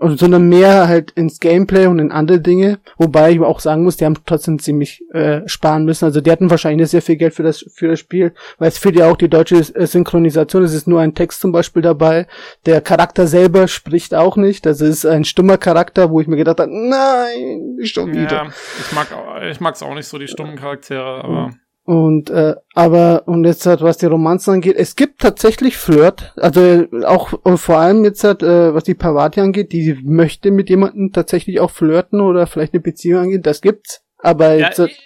sondern mehr halt ins Gameplay und in andere Dinge. Wobei ich auch sagen muss, die haben trotzdem ziemlich äh, sparen müssen. Also die hatten wahrscheinlich sehr viel Geld für das für das Spiel, weil es fehlt ja auch die deutsche äh, Synchronisation. Es ist nur ein Text zum Beispiel dabei. Der Charakter selber spricht auch nicht. Das ist ein stummer Charakter, wo ich mir gedacht habe, nein, schon wieder. Ja, ich mag ich mag's auch nicht so die stummen Charaktere, aber und äh, aber und jetzt halt was die Romanzen angeht, es gibt tatsächlich Flirt, also auch vor allem jetzt halt äh, was die Pavati angeht, die möchte mit jemandem tatsächlich auch flirten oder vielleicht eine Beziehung angeht, das gibt's, aber ja, jetzt, halt,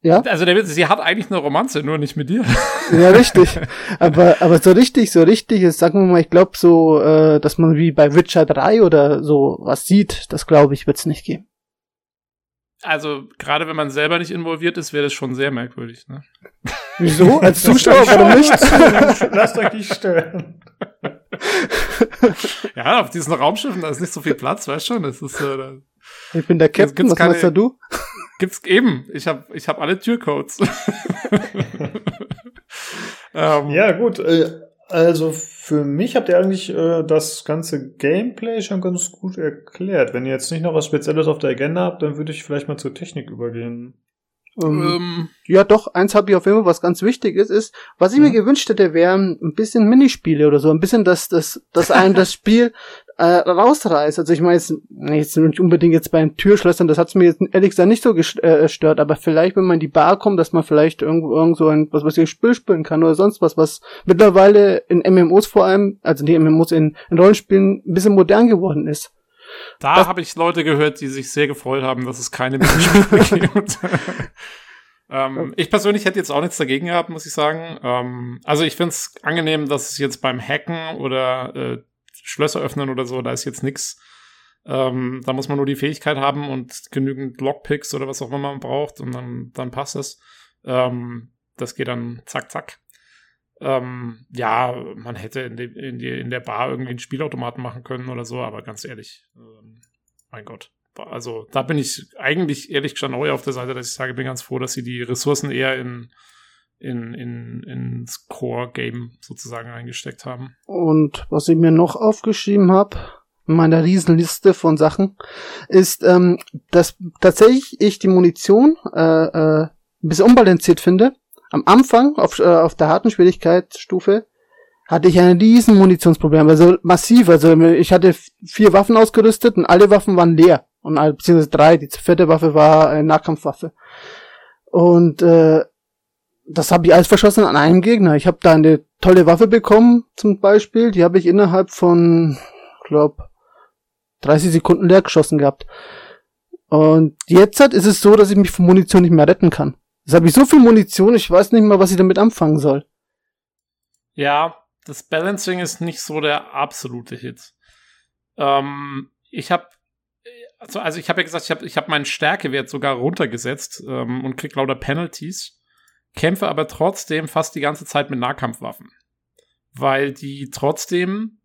ja. Also der Witz, sie hat eigentlich eine Romanze, nur nicht mit dir. Ja, richtig. Aber aber so richtig, so richtig ist, sagen wir mal, ich glaube so, äh, dass man wie bei Witcher 3 oder so was sieht, das glaube ich, wird's nicht geben. Also, gerade wenn man selber nicht involviert ist, wäre das schon sehr merkwürdig. Ne? Wieso? Als Zuschauer warum nicht? Lasst euch nicht stören. ja, auf diesen Raumschiffen, da ist nicht so viel Platz, weißt schon. Das ist, äh, ich bin der Captain, was keine, meinst du? Gibt's eben. Ich habe ich hab alle Türcodes. ähm, ja, gut. Äh, also für mich habt ihr eigentlich äh, das ganze Gameplay schon ganz gut erklärt. Wenn ihr jetzt nicht noch was Spezielles auf der Agenda habt, dann würde ich vielleicht mal zur Technik übergehen. Ähm, ähm, ja, doch, eins habe ich auf jeden Fall, was ganz wichtig ist, ist, was ich ja. mir gewünscht hätte, wären ein bisschen Minispiele oder so, ein bisschen, dass das, dass einem das Spiel äh, rausreißt. Also ich meine, jetzt, jetzt nicht unbedingt jetzt bei den Türschlössern, das hat's mir jetzt ehrlich gesagt nicht so äh, gestört, aber vielleicht, wenn man in die Bar kommt, dass man vielleicht irgendwo irgend so ein, was was ich Spiel spielen kann oder sonst was, was mittlerweile in MMOs vor allem, also die MMOs in, in Rollenspielen ein bisschen modern geworden ist. Da habe ich Leute gehört, die sich sehr gefreut haben, dass es keine Minispiele gibt. ähm, ich persönlich hätte jetzt auch nichts dagegen gehabt, muss ich sagen. Ähm, also ich finde es angenehm, dass es jetzt beim Hacken oder äh, Schlösser öffnen oder so, da ist jetzt nichts Ähm, da muss man nur die Fähigkeit haben und genügend Lockpicks oder was auch immer man braucht und dann, dann passt es. Ähm, das geht dann zack, zack. Ähm, ja, man hätte in, de, in, die, in der Bar irgendwie einen Spielautomaten machen können oder so, aber ganz ehrlich, ähm, mein Gott. Also da bin ich eigentlich ehrlich gestanden eher auf der Seite, dass ich sage, bin ganz froh, dass sie die Ressourcen eher in, in, in, ins Core-Game sozusagen eingesteckt haben. Und was ich mir noch aufgeschrieben habe, in meiner Riesenliste von Sachen, ist, ähm, dass tatsächlich ich die Munition äh, äh, ein bisschen unbalanciert finde. Am Anfang, auf, äh, auf der harten Schwierigkeitsstufe, hatte ich ein riesen Munitionsproblem, also massiv. Also ich hatte vier Waffen ausgerüstet und alle Waffen waren leer. Und beziehungsweise drei. Die vierte Waffe war eine Nahkampfwaffe. Und äh, das habe ich alles verschossen an einem Gegner. Ich habe da eine tolle Waffe bekommen, zum Beispiel. Die habe ich innerhalb von, glaub, 30 Sekunden leer geschossen gehabt. Und jetzt ist es so, dass ich mich von Munition nicht mehr retten kann. Jetzt habe ich so viel Munition, ich weiß nicht mal, was ich damit anfangen soll. Ja, das Balancing ist nicht so der absolute Hit. Ähm, ich habe also, also ich habe ja gesagt, ich habe ich hab meinen Stärkewert sogar runtergesetzt ähm, und krieg lauter Penalties, kämpfe aber trotzdem fast die ganze Zeit mit Nahkampfwaffen, weil die trotzdem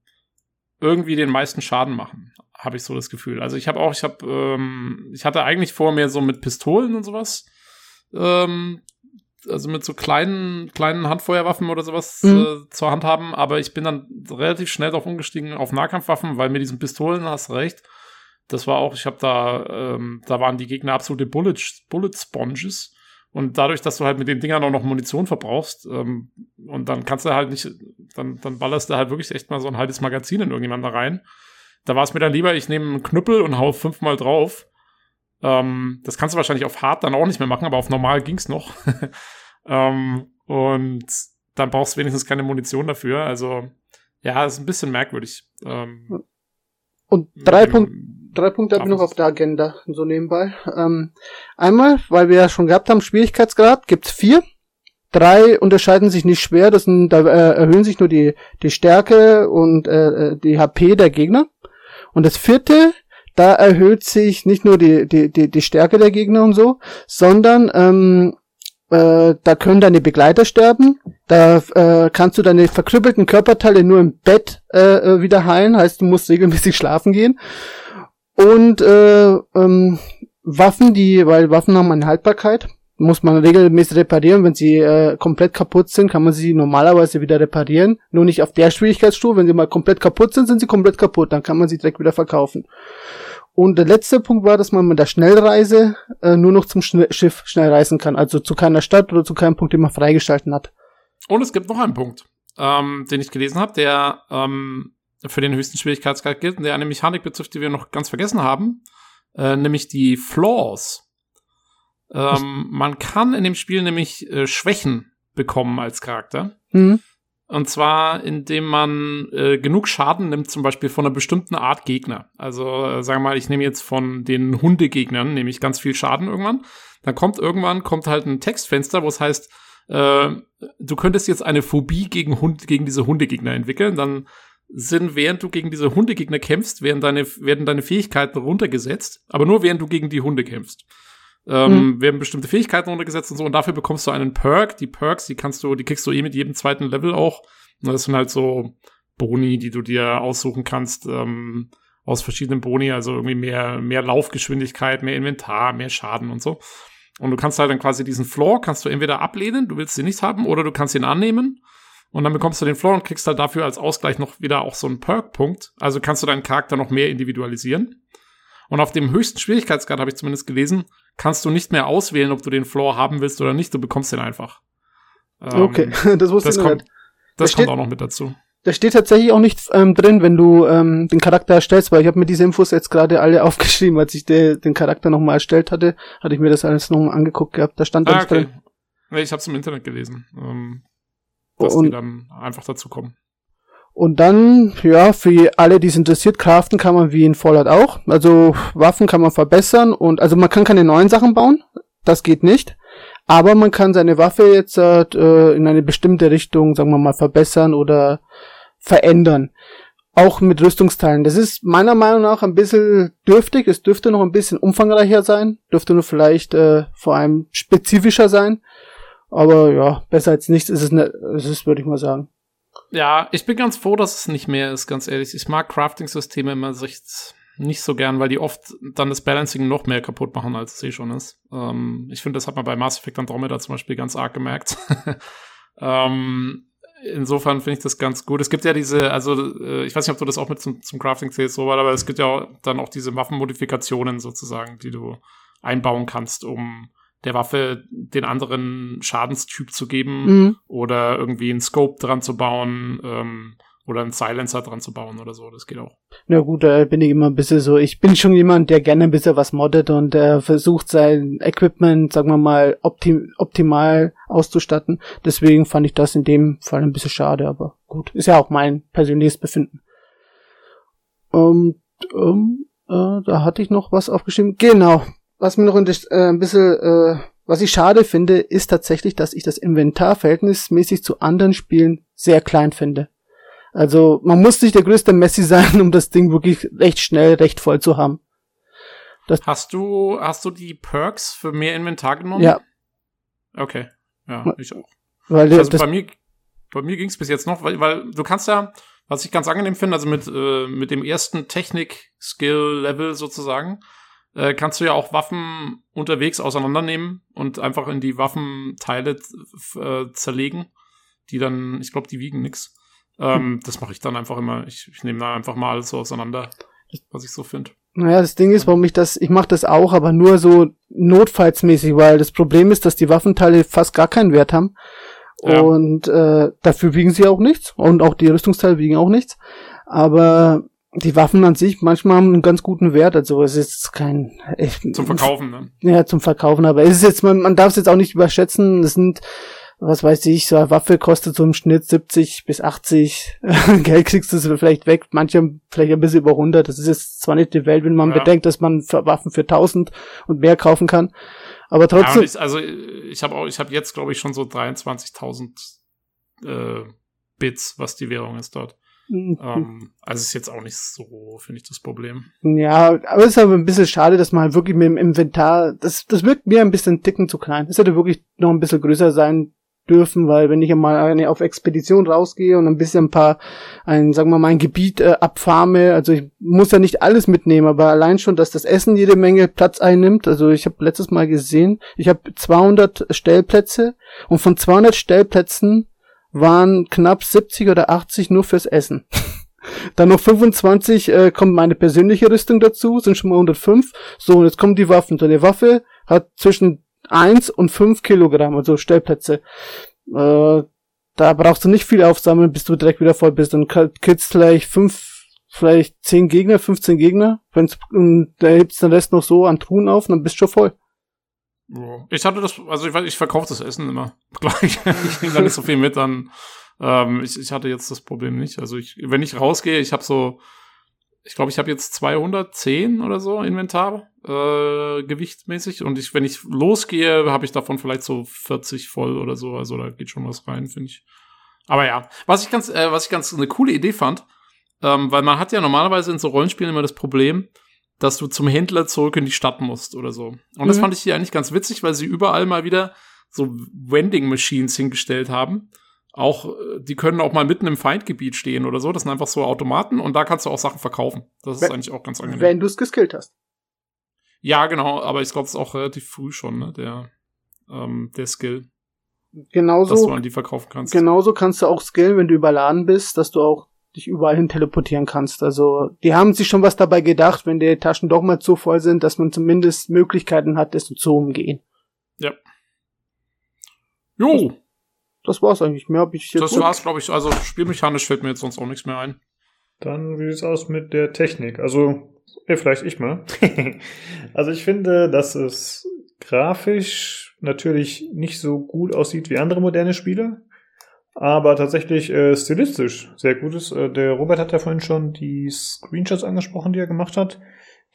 irgendwie den meisten Schaden machen, habe ich so das Gefühl. Also ich habe auch, ich habe, ähm, ich hatte eigentlich vor mir so mit Pistolen und sowas, ähm, also mit so kleinen, kleinen Handfeuerwaffen oder sowas mhm. äh, zur Hand haben, aber ich bin dann relativ schnell darauf umgestiegen auf Nahkampfwaffen, weil mir diesen Pistolen, hast recht, das war auch, ich habe da, ähm, da waren die Gegner absolute Bullet, Bullet Sponges. Und dadurch, dass du halt mit den Dingern auch noch Munition verbrauchst, ähm, und dann kannst du halt nicht, dann, dann ballerst du halt wirklich echt mal so ein halbes Magazin in irgendjemanden da rein. Da war es mir dann lieber, ich nehme einen Knüppel und hau fünfmal drauf. Ähm, das kannst du wahrscheinlich auf hart dann auch nicht mehr machen, aber auf normal ging's noch. ähm, und dann brauchst du wenigstens keine Munition dafür. Also, ja, ist ein bisschen merkwürdig. Ähm, und drei Punkte drei Punkte habe ich noch auf der Agenda, so nebenbei. Ähm, einmal, weil wir ja schon gehabt haben, Schwierigkeitsgrad gibt's vier. Drei unterscheiden sich nicht schwer, das sind, da äh, erhöhen sich nur die, die Stärke und äh, äh die HP der Gegner. Und das vierte, da erhöht sich nicht nur die, die, die, die Stärke der Gegner und so, sondern ähm, äh, da können deine Begleiter sterben, da äh, kannst du deine verkrüppelten Körperteile nur im Bett äh, äh wieder heilen, heißt du musst regelmäßig schlafen gehen. Und äh, ähm, Waffen, die, weil Waffen haben eine Haltbarkeit, muss man regelmäßig reparieren. Wenn sie äh, komplett kaputt sind, kann man sie normalerweise wieder reparieren. Nur nicht auf der Schwierigkeitsstufe. Wenn sie mal komplett kaputt sind, sind sie komplett kaputt. Dann kann man sie direkt wieder verkaufen. Und der letzte Punkt war, dass man mit der Schnellreise äh, nur noch zum Schne Schiff schnell reisen kann. Also zu keiner Stadt oder zu keinem Punkt, den man freigestalten hat. Und es gibt noch einen Punkt, ähm, den ich gelesen habe, der ähm, für den höchsten Schwierigkeitsgrad gilt und der eine Mechanik betrifft, die wir noch ganz vergessen haben, äh, nämlich die Flaws. Ähm, man kann in dem Spiel nämlich äh, Schwächen bekommen als Charakter. Mhm. Und zwar, indem man äh, genug Schaden nimmt, zum Beispiel von einer bestimmten Art Gegner. Also, äh, sagen wir mal, ich nehme jetzt von den Hundegegnern, nehme ich ganz viel Schaden irgendwann. Dann kommt irgendwann, kommt halt ein Textfenster, wo es heißt, äh, du könntest jetzt eine Phobie gegen, Hund, gegen diese Hundegegner entwickeln. Dann sind, während du gegen diese Hundegegner kämpfst, werden deine, werden deine Fähigkeiten runtergesetzt, aber nur während du gegen die Hunde kämpfst. Ähm, mhm. werden bestimmte Fähigkeiten runtergesetzt und so und dafür bekommst du einen Perk. Die Perks, die kannst du, die kriegst du eh mit jedem zweiten Level auch. Und das sind halt so Boni, die du dir aussuchen kannst, ähm, aus verschiedenen Boni, also irgendwie mehr, mehr Laufgeschwindigkeit, mehr Inventar, mehr Schaden und so. Und du kannst halt dann quasi diesen Floor, kannst du entweder ablehnen, du willst sie nicht haben, oder du kannst ihn annehmen. Und dann bekommst du den Floor und kriegst halt dafür als Ausgleich noch wieder auch so einen Perk-Punkt. Also kannst du deinen Charakter noch mehr individualisieren. Und auf dem höchsten Schwierigkeitsgrad, habe ich zumindest gelesen, kannst du nicht mehr auswählen, ob du den Floor haben willst oder nicht. Du bekommst den einfach. Ähm, okay, das wusste das ich kommt, nicht. Das da kommt steht, auch noch mit dazu. Da steht tatsächlich auch nicht ähm, drin, wenn du ähm, den Charakter erstellst, weil ich habe mir diese Infos jetzt gerade alle aufgeschrieben, als ich de, den Charakter nochmal erstellt hatte, hatte ich mir das alles nochmal angeguckt gehabt. Da stand ah, okay. drin. Ich habe es im Internet gelesen. Ähm, dass und, die dann einfach dazu kommen. Und dann, ja, für alle, die es interessiert, craften kann man wie in Fallout auch. Also Waffen kann man verbessern und also man kann keine neuen Sachen bauen. Das geht nicht. Aber man kann seine Waffe jetzt äh, in eine bestimmte Richtung, sagen wir mal, verbessern oder verändern. auch mit Rüstungsteilen. Das ist meiner Meinung nach ein bisschen dürftig. Es dürfte noch ein bisschen umfangreicher sein. Dürfte nur vielleicht äh, vor allem spezifischer sein. Aber ja, besser als nichts ist es, ne, ist würde ich mal sagen. Ja, ich bin ganz froh, dass es nicht mehr ist, ganz ehrlich. Ich mag Crafting-Systeme immer nicht so gern, weil die oft dann das Balancing noch mehr kaputt machen, als es eh schon ist. Ähm, ich finde, das hat man bei Mass Effect Andromeda zum Beispiel ganz arg gemerkt. ähm, insofern finde ich das ganz gut. Es gibt ja diese, also äh, ich weiß nicht, ob du das auch mit zum, zum Crafting zählst, so, aber es gibt ja auch dann auch diese Waffenmodifikationen sozusagen, die du einbauen kannst, um der Waffe den anderen Schadenstyp zu geben mhm. oder irgendwie einen Scope dran zu bauen ähm, oder einen Silencer dran zu bauen oder so. Das geht auch. Na gut, da bin ich immer ein bisschen so. Ich bin schon jemand, der gerne ein bisschen was moddet und der versucht sein Equipment, sagen wir mal, optim optimal auszustatten. Deswegen fand ich das in dem Fall ein bisschen schade, aber gut. Ist ja auch mein persönliches Befinden. Und ähm, äh, da hatte ich noch was aufgeschrieben. Genau. Was mir noch ein, äh, ein bisschen, äh, was ich schade finde, ist tatsächlich, dass ich das Inventar verhältnismäßig zu anderen Spielen sehr klein finde. Also man muss nicht der größte Messi sein, um das Ding wirklich recht schnell, recht voll zu haben. Das hast du, hast du die Perks für mehr Inventar genommen? Ja. Okay. Ja, ich auch. Weil also bei mir, bei mir ging es bis jetzt noch, weil, weil du kannst ja, was ich ganz angenehm finde, also mit, äh, mit dem ersten Technik-Skill-Level sozusagen, äh, kannst du ja auch Waffen unterwegs auseinandernehmen und einfach in die Waffenteile äh, zerlegen, die dann, ich glaube, die wiegen nix. Ähm, das mache ich dann einfach immer. Ich, ich nehme da einfach mal alles so auseinander, was ich so finde. Naja, das Ding ist, warum ich das, ich mache das auch, aber nur so notfallsmäßig, weil das Problem ist, dass die Waffenteile fast gar keinen Wert haben. Ja. Und äh, dafür wiegen sie auch nichts. Und auch die Rüstungsteile wiegen auch nichts. Aber die Waffen an sich manchmal haben einen ganz guten Wert. Also es ist kein. Ich, zum Verkaufen, ne? Ja, zum Verkaufen. Aber es ist jetzt, man, man darf es jetzt auch nicht überschätzen. Es sind was weiß ich, so eine Waffe kostet so im Schnitt 70 bis 80. Geld kriegst du vielleicht weg, manche vielleicht ein bisschen über 100. Das ist jetzt zwar nicht die Welt, wenn man ja. bedenkt, dass man für Waffen für 1000 und mehr kaufen kann. Aber trotzdem. Ja, ich, also ich habe auch, ich habe jetzt glaube ich schon so 23.000 äh, Bits, was die Währung ist dort. Mhm. Ähm, also ist jetzt auch nicht so, finde ich, das Problem. Ja, aber es ist aber ein bisschen schade, dass man halt wirklich mit dem Inventar, das, das wirkt mir ein bisschen ticken zu klein. Es hätte wirklich noch ein bisschen größer sein dürfen, weil wenn ich einmal auf Expedition rausgehe und ein bisschen ein paar, ein, sagen wir mal, ein Gebiet äh, abfarme, also ich muss ja nicht alles mitnehmen, aber allein schon, dass das Essen jede Menge Platz einnimmt, also ich habe letztes Mal gesehen, ich habe 200 Stellplätze und von 200 Stellplätzen waren knapp 70 oder 80 nur fürs Essen. Dann noch 25 äh, kommt meine persönliche Rüstung dazu, sind schon mal 105. So, und jetzt kommen die Waffen. So eine Waffe hat zwischen 1 und 5 Kilogramm, also Stellplätze. Äh, da brauchst du nicht viel aufsammeln, bis du direkt wieder voll bist. Dann killst vielleicht 5, vielleicht 10 Gegner, 15 Gegner. Wenn's, und da hebst den Rest noch so an Truhen auf und dann bist du schon voll. Ich hatte das, also ich ich verkaufe das Essen immer gleich. ich nehme da nicht so viel mit, dann ähm, ich, ich hatte jetzt das Problem nicht. Also ich, wenn ich rausgehe, ich habe so ich glaube, ich habe jetzt 210 oder so Inventar äh, gewichtmäßig und ich, wenn ich losgehe, habe ich davon vielleicht so 40 voll oder so. Also da geht schon was rein, finde ich. Aber ja, was ich ganz, äh, was ich ganz eine coole Idee fand, ähm, weil man hat ja normalerweise in so Rollenspielen immer das Problem, dass du zum Händler zurück in die Stadt musst oder so. Und mhm. das fand ich hier eigentlich ganz witzig, weil sie überall mal wieder so Vending Machines hingestellt haben auch, äh, die können auch mal mitten im Feindgebiet stehen oder so. Das sind einfach so Automaten und da kannst du auch Sachen verkaufen. Das ist eigentlich auch ganz angenehm. Wenn du es geskillt hast. Ja, genau, aber ich glaube, es ist auch relativ früh schon, ne, der, ähm, der Skill. Genauso. Dass du an die verkaufen kannst. Genauso kannst du auch skillen, wenn du überladen bist, dass du auch dich überall hin teleportieren kannst. Also, die haben sich schon was dabei gedacht, wenn die Taschen doch mal zu voll sind, dass man zumindest Möglichkeiten hat, das zu umgehen. Ja. Jo das war's eigentlich. Mehr habe ich jetzt. Das war's, glaube ich. Also spielmechanisch fällt mir jetzt sonst auch nichts mehr ein. Dann wie sieht's aus mit der Technik? Also, eh, vielleicht ich mal. also ich finde, dass es grafisch natürlich nicht so gut aussieht wie andere moderne Spiele, aber tatsächlich äh, stilistisch sehr gut ist. Äh, der Robert hat ja vorhin schon die Screenshots angesprochen, die er gemacht hat.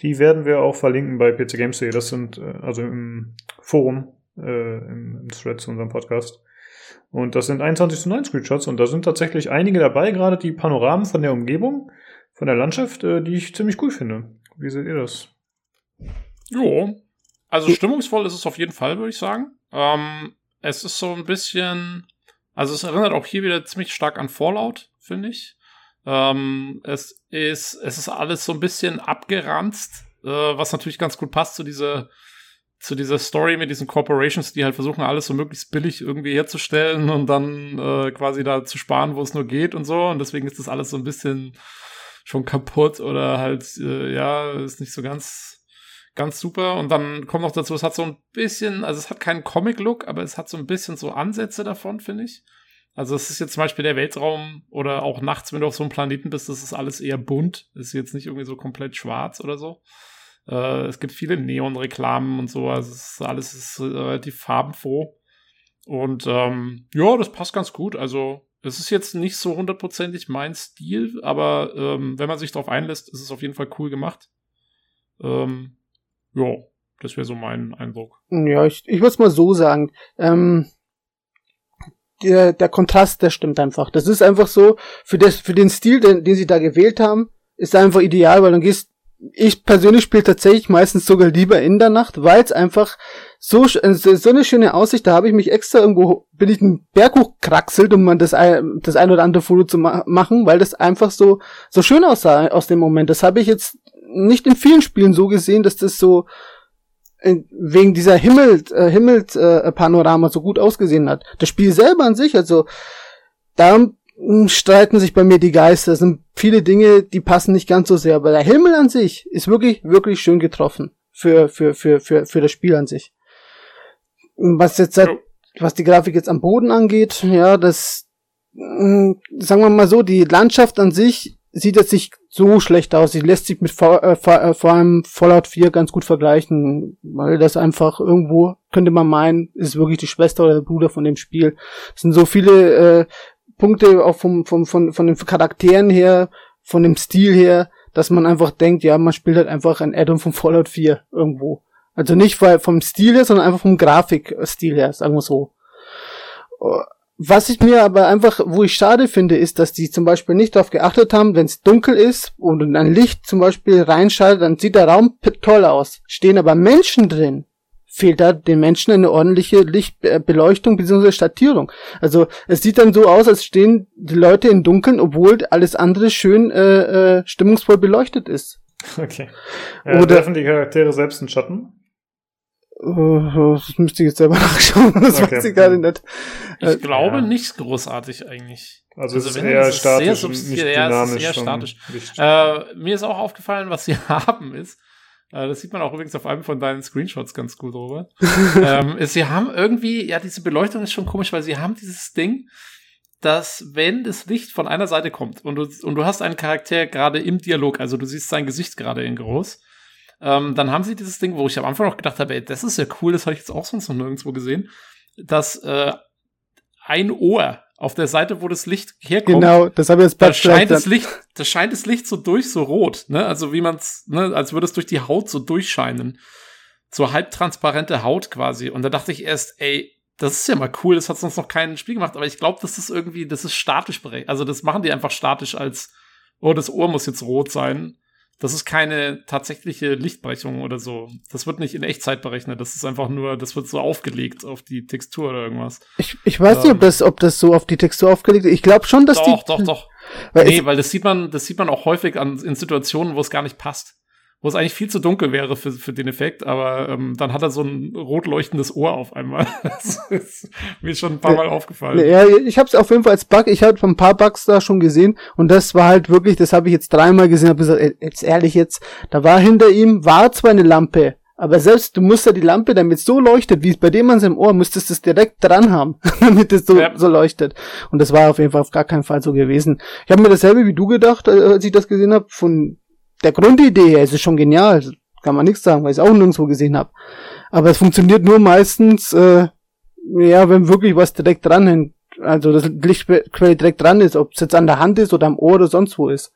Die werden wir auch verlinken bei PC Games.de. Das sind äh, also im Forum, äh, im, im Thread zu unserem Podcast. Und das sind 21 zu 9 Screenshots und da sind tatsächlich einige dabei, gerade die Panoramen von der Umgebung. von der Landschaft, äh, die ich ziemlich cool finde. Wie seht ihr das? Jo. Also stimmungsvoll ist es auf jeden Fall, würde ich sagen. Ähm, es ist so ein bisschen, also es erinnert auch hier wieder ziemlich stark an Fallout, finde ich. Ähm, es ist, es ist alles so ein bisschen abgeranzt, äh, was natürlich ganz gut passt zu dieser, zu dieser Story mit diesen Corporations, die halt versuchen, alles so möglichst billig irgendwie herzustellen und dann äh, quasi da zu sparen, wo es nur geht und so. Und deswegen ist das alles so ein bisschen schon kaputt oder halt, äh, ja, ist nicht so ganz, ganz super. Und dann kommt noch dazu, es hat so ein bisschen, also es hat keinen Comic-Look, aber es hat so ein bisschen so Ansätze davon, finde ich. Also es ist jetzt zum Beispiel der Weltraum oder auch nachts, wenn du auf so einem Planeten bist, das ist alles eher bunt. Ist jetzt nicht irgendwie so komplett schwarz oder so. Äh, es gibt viele Neon-Reklamen und so. Also ist alles ist relativ farbenfroh. Und ähm, ja, das passt ganz gut. Also es ist jetzt nicht so hundertprozentig mein Stil, aber ähm, wenn man sich darauf einlässt, ist es auf jeden Fall cool gemacht. Ähm, ja, das wäre so mein Eindruck. Ja, ich, ich würde es mal so sagen. Ähm, der, der Kontrast, der stimmt einfach. Das ist einfach so, für, das, für den Stil, den, den sie da gewählt haben, ist einfach ideal, weil dann gehst, ich persönlich spiele tatsächlich meistens sogar lieber in der Nacht, weil es einfach so, äh, so eine schöne Aussicht, da habe ich mich extra irgendwo, bin ich einen Berg hochkraxelt, um man das, das ein oder andere Foto zu ma machen, weil das einfach so, so schön aussah aus dem Moment. Das habe ich jetzt nicht in vielen Spielen so gesehen, dass das so, wegen dieser Himmel, äh, Himmelspanorama äh, so gut ausgesehen hat. Das Spiel selber an sich, also da streiten sich bei mir die Geister. Es sind viele Dinge, die passen nicht ganz so sehr, aber der Himmel an sich ist wirklich, wirklich schön getroffen für, für, für, für, für das Spiel an sich. Was jetzt, was die Grafik jetzt am Boden angeht, ja, das, mh, sagen wir mal so, die Landschaft an sich sieht jetzt nicht so schlecht aus. Sie lässt sich mit vor, äh, äh, vor allem Fallout 4 ganz gut vergleichen, weil das einfach irgendwo, könnte man meinen, ist wirklich die Schwester oder der Bruder von dem Spiel. Es sind so viele äh, Punkte auch vom, vom, von, von den Charakteren her, von dem Stil her, dass man einfach denkt, ja, man spielt halt einfach ein Addon von Fallout 4 irgendwo. Also nicht weil vom Stil her, sondern einfach vom Grafikstil her, sagen wir so. Was ich mir aber einfach, wo ich schade finde, ist, dass die zum Beispiel nicht darauf geachtet haben, wenn es dunkel ist und ein Licht zum Beispiel reinschaltet, dann sieht der Raum toll aus. Stehen aber Menschen drin, fehlt da den Menschen eine ordentliche Lichtbeleuchtung bzw. Statierung. Also es sieht dann so aus, als stehen die Leute im Dunkeln, obwohl alles andere schön äh, äh, stimmungsvoll beleuchtet ist. Okay. Äh, Oder werfen die Charaktere selbst in Schatten? Das müsste ich jetzt selber nachschauen. Das okay. weiß ich gerade nicht. Ich äh, glaube ja. nicht großartig eigentlich. Also, also es ist eher ist statisch, sehr nicht dynamisch. Ja, es ist eher statisch. Äh, mir ist auch aufgefallen, was sie haben ist. Äh, das sieht man auch übrigens auf einem von deinen Screenshots ganz gut, Robert. ähm, ist, sie haben irgendwie, ja, diese Beleuchtung ist schon komisch, weil sie haben dieses Ding, dass wenn das Licht von einer Seite kommt und du, und du hast einen Charakter gerade im Dialog, also du siehst sein Gesicht gerade in groß, ähm, dann haben sie dieses Ding, wo ich am Anfang noch gedacht habe, ey, das ist ja cool, das habe ich jetzt auch sonst noch nirgendwo gesehen, dass äh, ein Ohr auf der Seite, wo das Licht herkommt. Genau, das habe ich jetzt da scheint das Licht, da scheint das Licht so durch, so rot, ne? Also wie man's, ne, als würde es durch die Haut so durchscheinen. So halbtransparente Haut quasi. Und da dachte ich erst, ey, das ist ja mal cool, das hat sonst noch kein Spiel gemacht, aber ich glaube, das ist irgendwie, das ist statisch berechnet. Also das machen die einfach statisch als, oh, das Ohr muss jetzt rot sein. Das ist keine tatsächliche Lichtbrechung oder so. Das wird nicht in Echtzeit berechnet. Das ist einfach nur, das wird so aufgelegt auf die Textur oder irgendwas. Ich, ich weiß ähm, nicht, ob ähm. das, ob das so auf die Textur aufgelegt ist. Ich glaube schon, dass doch, die. Doch, doch, doch. Weil nee, weil das sieht man, das sieht man auch häufig an, in Situationen, wo es gar nicht passt wo es eigentlich viel zu dunkel wäre für, für den Effekt, aber ähm, dann hat er so ein rot leuchtendes Ohr auf einmal. das ist mir schon ein paar Mal aufgefallen. Ja, ich habe es auf jeden Fall als Bug, ich habe ein paar Bugs da schon gesehen und das war halt wirklich, das habe ich jetzt dreimal gesehen, habe gesagt, jetzt ehrlich jetzt, da war hinter ihm, war zwar eine Lampe, aber selbst du musst ja die Lampe, damit so leuchtet, wie es bei dem an seinem Ohr, müsstest du es direkt dran haben, damit es so, ja. so leuchtet. Und das war auf jeden Fall auf gar keinen Fall so gewesen. Ich habe mir dasselbe wie du gedacht, äh, als ich das gesehen habe, von der Grundidee her ist es schon genial. Kann man nichts sagen, weil ich es auch nirgendwo gesehen habe. Aber es funktioniert nur meistens, äh, ja, wenn wirklich was direkt dran hängt. Also das Lichtquelle direkt dran ist, ob es jetzt an der Hand ist oder am Ohr oder sonst wo ist.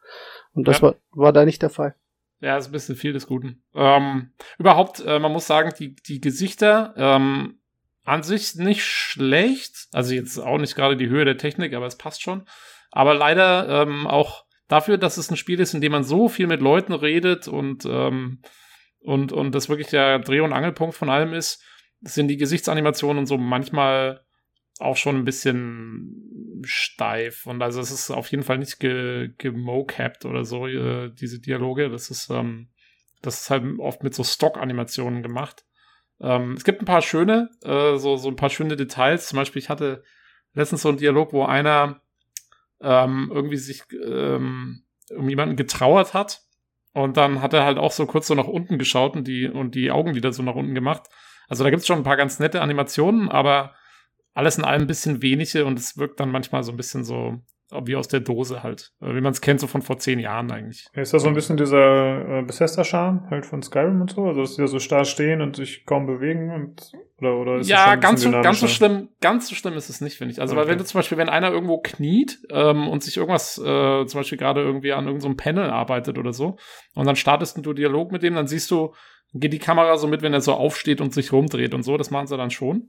Und das ja. war, war da nicht der Fall. Ja, ist ein bisschen viel des Guten. Ähm, überhaupt, äh, man muss sagen, die, die Gesichter ähm, an sich nicht schlecht. Also jetzt auch nicht gerade die Höhe der Technik, aber es passt schon. Aber leider ähm, auch dafür, dass es ein Spiel ist, in dem man so viel mit Leuten redet und, ähm, und, und das wirklich der Dreh- und Angelpunkt von allem ist, sind die Gesichtsanimationen und so manchmal auch schon ein bisschen steif. Und also es ist auf jeden Fall nicht ge gemocapped oder so, äh, diese Dialoge. Das ist, ähm, das ist halt oft mit so Stock-Animationen gemacht. Ähm, es gibt ein paar schöne, äh, so, so ein paar schöne Details. Zum Beispiel, ich hatte letztens so einen Dialog, wo einer ähm, irgendwie sich ähm, um jemanden getrauert hat. Und dann hat er halt auch so kurz so nach unten geschaut und die, und die Augenlider so nach unten gemacht. Also da gibt es schon ein paar ganz nette Animationen, aber alles in allem ein bisschen wenige und es wirkt dann manchmal so ein bisschen so wie aus der Dose halt. Wie man es kennt, so von vor zehn Jahren eigentlich. Ist das so ein bisschen dieser äh, Bethesda-Charme halt von Skyrim und so? Also, dass die da so starr stehen und sich kaum bewegen und, oder, oder ist Ja, ganz so, ganz so schlimm, ganz so schlimm ist es nicht, finde ich. Also, Okay. weil wenn du zum Beispiel, wenn einer irgendwo kniet, ähm, und sich irgendwas, äh, zum Beispiel gerade irgendwie an irgendeinem Panel arbeitet oder so, und dann startest du Dialog mit dem, dann siehst du, geht die Kamera so mit, wenn er so aufsteht und sich rumdreht und so, das machen sie dann schon.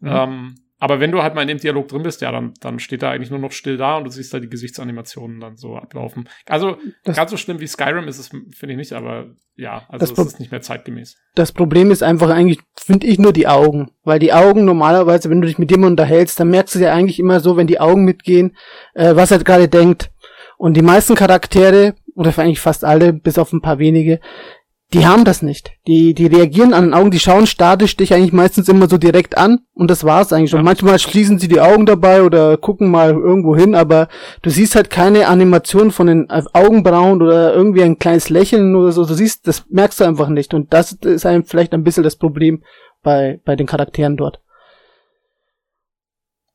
Mhm. Ähm, aber wenn du halt mal in dem Dialog drin bist, ja, dann, dann steht er eigentlich nur noch still da und du siehst da die Gesichtsanimationen dann so ablaufen. Also Das- ganz so schlimm wie Skyrim ist es, finde ich nicht, aber ja, also Das es Pro- ist nicht mehr zeitgemäß. Das Problem ist einfach eigentlich, finde ich, nur die Augen. Weil die Augen normalerweise, wenn du dich mit jemandem unterhältst, dann merkst du ja eigentlich immer so, wenn die Augen mitgehen, äh, was er gerade denkt. Und die meisten Charaktere, oder eigentlich fast alle, bis auf ein paar wenige, die haben das nicht. Die, die reagieren an den Augen, die schauen statisch dich eigentlich meistens immer so direkt an und das war's eigentlich schon. Ja. Manchmal schließen sie die Augen dabei oder gucken mal irgendwo hin, aber du siehst halt keine Animation von den Augenbrauen oder irgendwie ein kleines Lächeln oder so. Du siehst, das merkst du einfach nicht und das ist einem vielleicht ein bisschen das Problem bei, bei den Charakteren dort.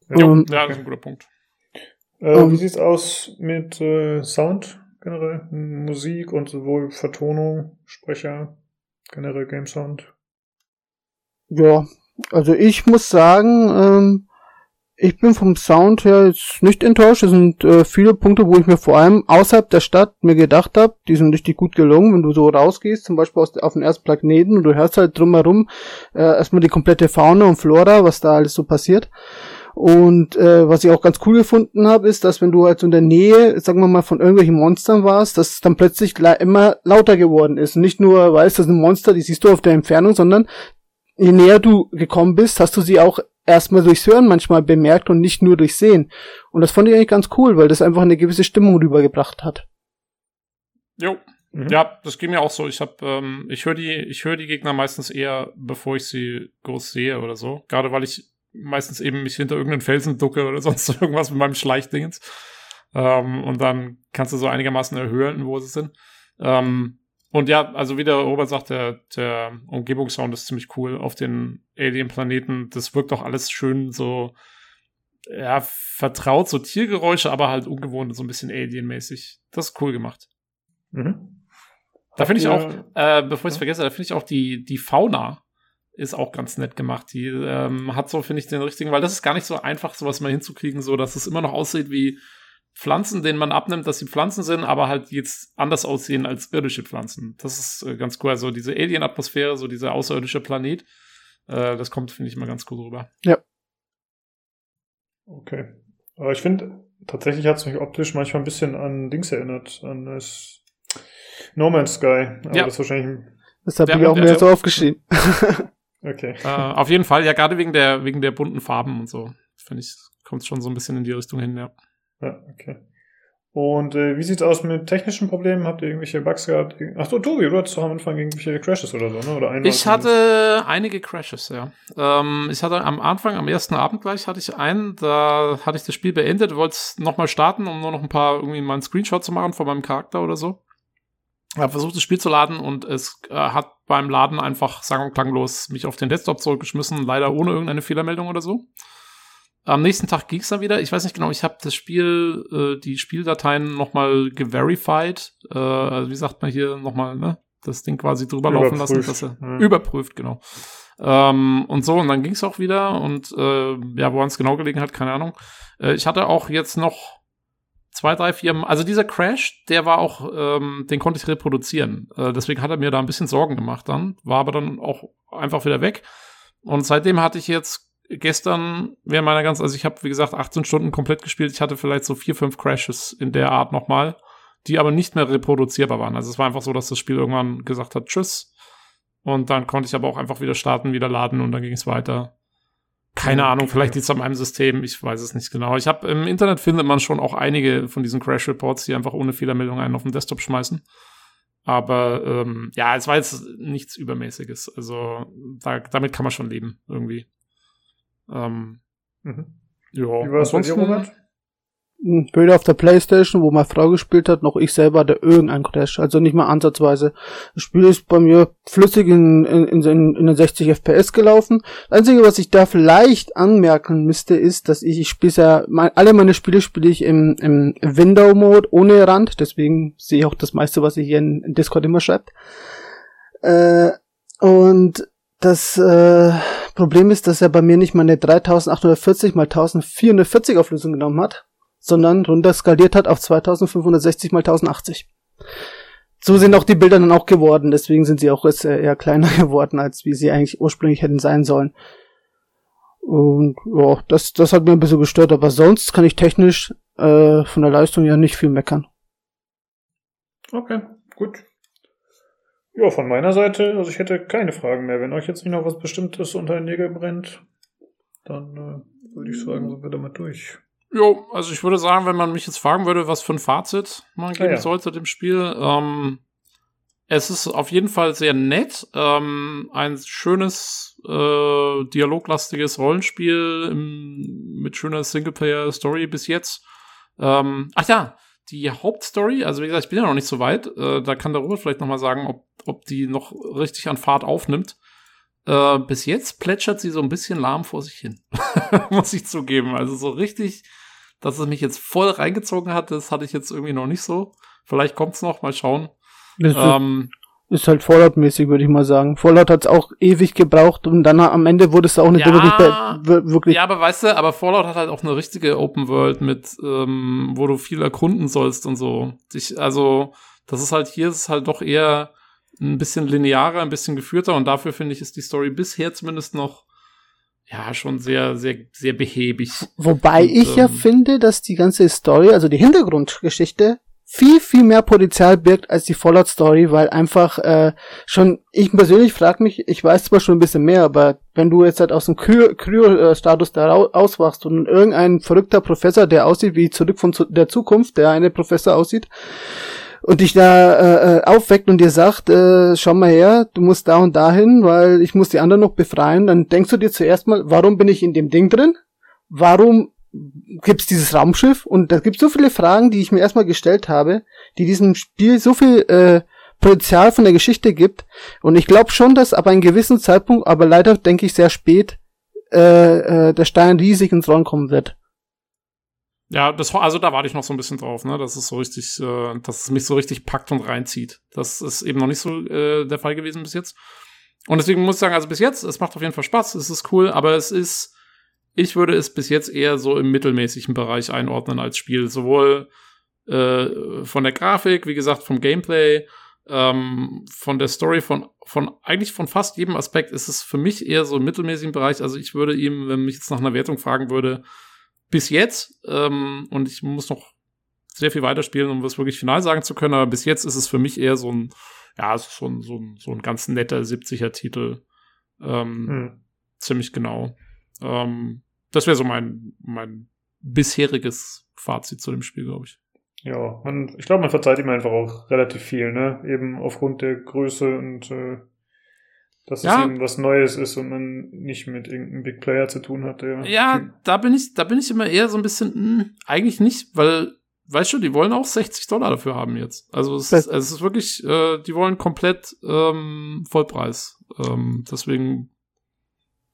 Ja. Um, Ja, das ist ein guter Punkt. Äh, Um, wie sieht's aus mit äh, Sound generell? Musik und sowohl Vertonung, Sprecher, generell Game Sound? Ja, also ich muss sagen, ähm, ich bin vom Sound her jetzt nicht enttäuscht. Es sind äh, viele Punkte, wo ich mir vor allem außerhalb der Stadt mir gedacht habe, die sind richtig gut gelungen. Wenn du so rausgehst, zum Beispiel aus, auf den ersten Planeten und du hörst halt drumherum äh, erstmal die komplette Fauna und Flora, was da alles so passiert. Und äh, was ich auch ganz cool gefunden habe, ist, dass wenn du halt so in der Nähe, sagen wir mal, von irgendwelchen Monstern warst, dass es dann plötzlich la immer lauter geworden ist. Nicht nur, weil es das ein Monster, die siehst du auf der Entfernung, sondern je näher du gekommen bist, hast du sie auch erstmal durchs Hören manchmal bemerkt und nicht nur durchs Sehen. Und das fand ich eigentlich ganz cool, weil das einfach eine gewisse Stimmung rübergebracht hat. Jo. Mhm. Ja, das ging mir auch so. Ich habe, ähm, ich höre die, ich höre die Gegner meistens eher, bevor ich sie groß sehe oder so. Gerade weil ich meistens eben mich hinter irgendeinen Felsen ducke oder sonst irgendwas mit meinem Schleichdingens. Ähm, und dann kannst du so einigermaßen erhöhen, wo sie sind. Ähm, und ja, also wie der Robert sagt, der, der Umgebungssound ist ziemlich cool auf den Alien-Planeten. Das wirkt auch alles schön so, ja, vertraut, so Tiergeräusche, aber halt ungewohnt, so ein bisschen Alien-mäßig. Das ist cool gemacht. Mhm. Da finde ich auch, äh, bevor ich es vergesse, da finde ich auch die, die Fauna ist auch ganz nett gemacht. Die ähm, hat so, finde ich, den richtigen, weil das ist gar nicht so einfach, sowas mal hinzukriegen, so dass es immer noch aussieht wie Pflanzen, denen man abnimmt, dass sie Pflanzen sind, aber halt jetzt anders aussehen als irdische Pflanzen. Das ist äh, ganz cool. Also diese Alien-Atmosphäre, so dieser außerirdische Planet, äh, das kommt, finde ich, mal ganz gut rüber. Okay. Aber ich finde, tatsächlich hat es mich optisch manchmal ein bisschen an Dings erinnert, an das No Man's Sky. Aber Ja. das ist wahrscheinlich. Das habe Ja, ich auch mir so aufgeschrieben. Okay. äh, auf jeden Fall, ja, gerade wegen der, wegen der bunten Farben und so, finde ich, kommt schon so ein bisschen in die Richtung hin, ja. Ja, okay. Und äh, wie sieht's aus mit technischen Problemen? Habt ihr irgendwelche Bugs gehabt? Ach so, Tobi, du hattest doch am Anfang irgendwelche Crashes oder so, ne? Oder einmal Ich hatte einige Crashes, ja. Ähm, ich hatte am Anfang, am ersten Abend gleich, hatte ich einen, da hatte ich das Spiel beendet, wollte es nochmal starten, um nur noch ein paar, irgendwie mal einen Screenshot zu machen von meinem Charakter oder so. Habe versucht, das Spiel zu laden und es äh, hat beim Laden einfach sang- und klanglos mich auf den Desktop zurückgeschmissen, leider ohne irgendeine Fehlermeldung oder so. Am nächsten Tag ging es dann wieder. Ich weiß nicht genau, ich habe das Spiel, äh, die Spieldateien nochmal geverified. Äh, also wie sagt man hier nochmal, ne? Das Ding quasi drüber laufen lassen. Überprüft. Dass er, Ja. Überprüft, genau. Ähm, und so, und dann ging es auch wieder. Und äh, ja, woran es genau gelegen hat, keine Ahnung. Äh, ich hatte auch jetzt noch zwei, drei, vier, Mal- also dieser Crash, der war auch, ähm, den konnte ich reproduzieren. Äh, deswegen hat er mir da ein bisschen Sorgen gemacht dann, war aber dann auch einfach wieder weg. Und seitdem hatte ich jetzt gestern während meiner ganzen, also ich habe wie gesagt 18 Stunden komplett gespielt. Ich hatte vielleicht so vier, fünf Crashes in der Art nochmal, die aber nicht mehr reproduzierbar waren. Also es war einfach so, dass das Spiel irgendwann gesagt hat, tschüss. Und dann konnte ich aber auch einfach wieder starten, wieder laden und dann ging es weiter. Keine Ahnung, vielleicht liegt es an meinem System, ich weiß es nicht genau. Ich habe im Internet findet man schon auch einige von diesen Crash Reports, die einfach ohne Fehlermeldung einen auf den Desktop schmeißen. Aber ähm, ja, es war jetzt nichts Übermäßiges. Also da, damit kann man schon leben, irgendwie. Ähm, Mhm. ja, Wie war es bei dir, ansonsten-? Weder auf der Playstation, wo meine Frau gespielt hat, noch ich selber hatte irgendeinen Crash. Also nicht mal ansatzweise. Das Spiel ist bei mir flüssig in, in, in, in, den 60 FPS gelaufen. Das Einzige, was ich da vielleicht anmerken müsste, ist, dass ich, ich spiele ja, mein, alle meine Spiele spiele ich im, im Window-Mode ohne Rand. Deswegen sehe ich auch das meiste, was ihr hier in, in Discord immer schreibt. Äh, und das äh, Problem ist, dass er bei mir nicht meine 3840 mal 1440 Auflösung genommen hat, sondern runter skaliert hat auf 2560 mal 1080. So sind auch die Bilder dann auch geworden, deswegen sind sie auch jetzt äh, eher kleiner geworden, als wie sie eigentlich ursprünglich hätten sein sollen. Und ja, das, das hat mir ein bisschen gestört, aber sonst kann ich technisch äh, von der Leistung ja nicht viel meckern. Okay, gut. Ja, von meiner Seite, also ich hätte keine Fragen mehr. Wenn euch jetzt nicht noch was Bestimmtes unter den Nägel brennt, dann äh, würde ich sagen, sind wir damit durch. Jo, also ich würde sagen, wenn man mich jetzt fragen würde, was für ein Fazit man geben ja. sollte dem Spiel, ähm, es ist auf jeden Fall sehr nett, ähm, ein schönes, äh, dialoglastiges Rollenspiel im, mit schöner Singleplayer-Story bis jetzt. Ähm, ach ja, die Hauptstory, also wie gesagt, ich bin ja noch nicht so weit, äh, da kann der Robert vielleicht noch mal sagen, ob, ob die noch richtig an Fahrt aufnimmt. Äh, bis jetzt plätschert sie so ein bisschen lahm vor sich hin. Muss ich zugeben. Also so richtig, dass es mich jetzt voll reingezogen hat, das hatte ich jetzt irgendwie noch nicht so. Vielleicht kommt's noch, mal schauen. Das ist, Ähm, ist halt Fallout-mäßig, würde ich mal sagen. Fallout hat es auch ewig gebraucht und dann am Ende wurde es auch nicht Ja. wirklich, wirklich ja, aber weißt du, aber Fallout hat halt auch eine richtige Open World mit, ähm, wo du viel erkunden sollst und so. Ich, also, das ist halt hier ist es halt doch eher ein bisschen linearer, ein bisschen geführter und dafür finde ich, ist die Story bisher zumindest noch ja schon sehr, sehr, sehr behäbig. Wobei Und, ich ja ähm, finde, dass die ganze Story, also die Hintergrundgeschichte, viel, viel mehr Potenzial birgt als die Fallout-Story, weil einfach äh, schon, ich persönlich frage mich, ich weiß zwar schon ein bisschen mehr, aber wenn du jetzt halt aus dem Kry- Kryo-Status da auswachst und irgendein verrückter Professor, der aussieht wie zurück von der Zukunft, der eine Professor aussieht, und dich da äh, äh, aufweckt und dir sagt, äh, schau mal her, du musst da und dahin, weil ich muss die anderen noch befreien, dann denkst du dir zuerst mal, warum bin ich in dem Ding drin? Warum gibt's dieses Raumschiff? Und da gibt's so viele Fragen, die ich mir erstmal gestellt habe, die diesem Spiel so viel äh, Potenzial von der Geschichte gibt. Und ich glaube schon, dass ab einem gewissen Zeitpunkt, aber leider denke ich sehr spät, äh, äh, der Stein riesig ins Rollen kommen wird. Ja, das also da warte ich noch so ein bisschen drauf, ne, dass es so richtig, äh, dass es mich so richtig packt und reinzieht. Das ist eben noch nicht so äh, der Fall gewesen bis jetzt. Und deswegen muss ich sagen, also bis jetzt, es macht auf jeden Fall Spaß, es ist cool, aber es ist, ich würde es bis jetzt eher so im mittelmäßigen Bereich einordnen als Spiel. Sowohl äh, von der Grafik, wie gesagt, vom Gameplay, ähm, von der Story, von, von eigentlich von fast jedem Aspekt ist es für mich eher so im mittelmäßigen Bereich. Also ich würde ihm, wenn mich jetzt nach einer Wertung fragen würde, bis jetzt, ähm, und ich muss noch sehr viel weiterspielen, um das wirklich final sagen zu können, aber bis jetzt ist es für mich eher so ein, ja, es ist so ein, so ein, so ein ganz netter 70er-Titel. Ähm, Hm. Ziemlich genau. Ähm, das wäre so mein, mein bisheriges Fazit zu dem Spiel, glaube ich. Ja, man, ich glaube, man verzeiht ihm einfach auch relativ viel, ne? Eben aufgrund der Größe und äh, dass Ja. es eben was Neues ist und man nicht mit irgendeinem Big Player zu tun hat, der. Ja, da bin ich, da bin ich immer eher so ein bisschen, mh, eigentlich nicht, weil, weißt du, die wollen auch 60 Dollar dafür haben jetzt. Also es, ist, es ist wirklich, äh, die wollen komplett ähm, Vollpreis. Ähm, deswegen,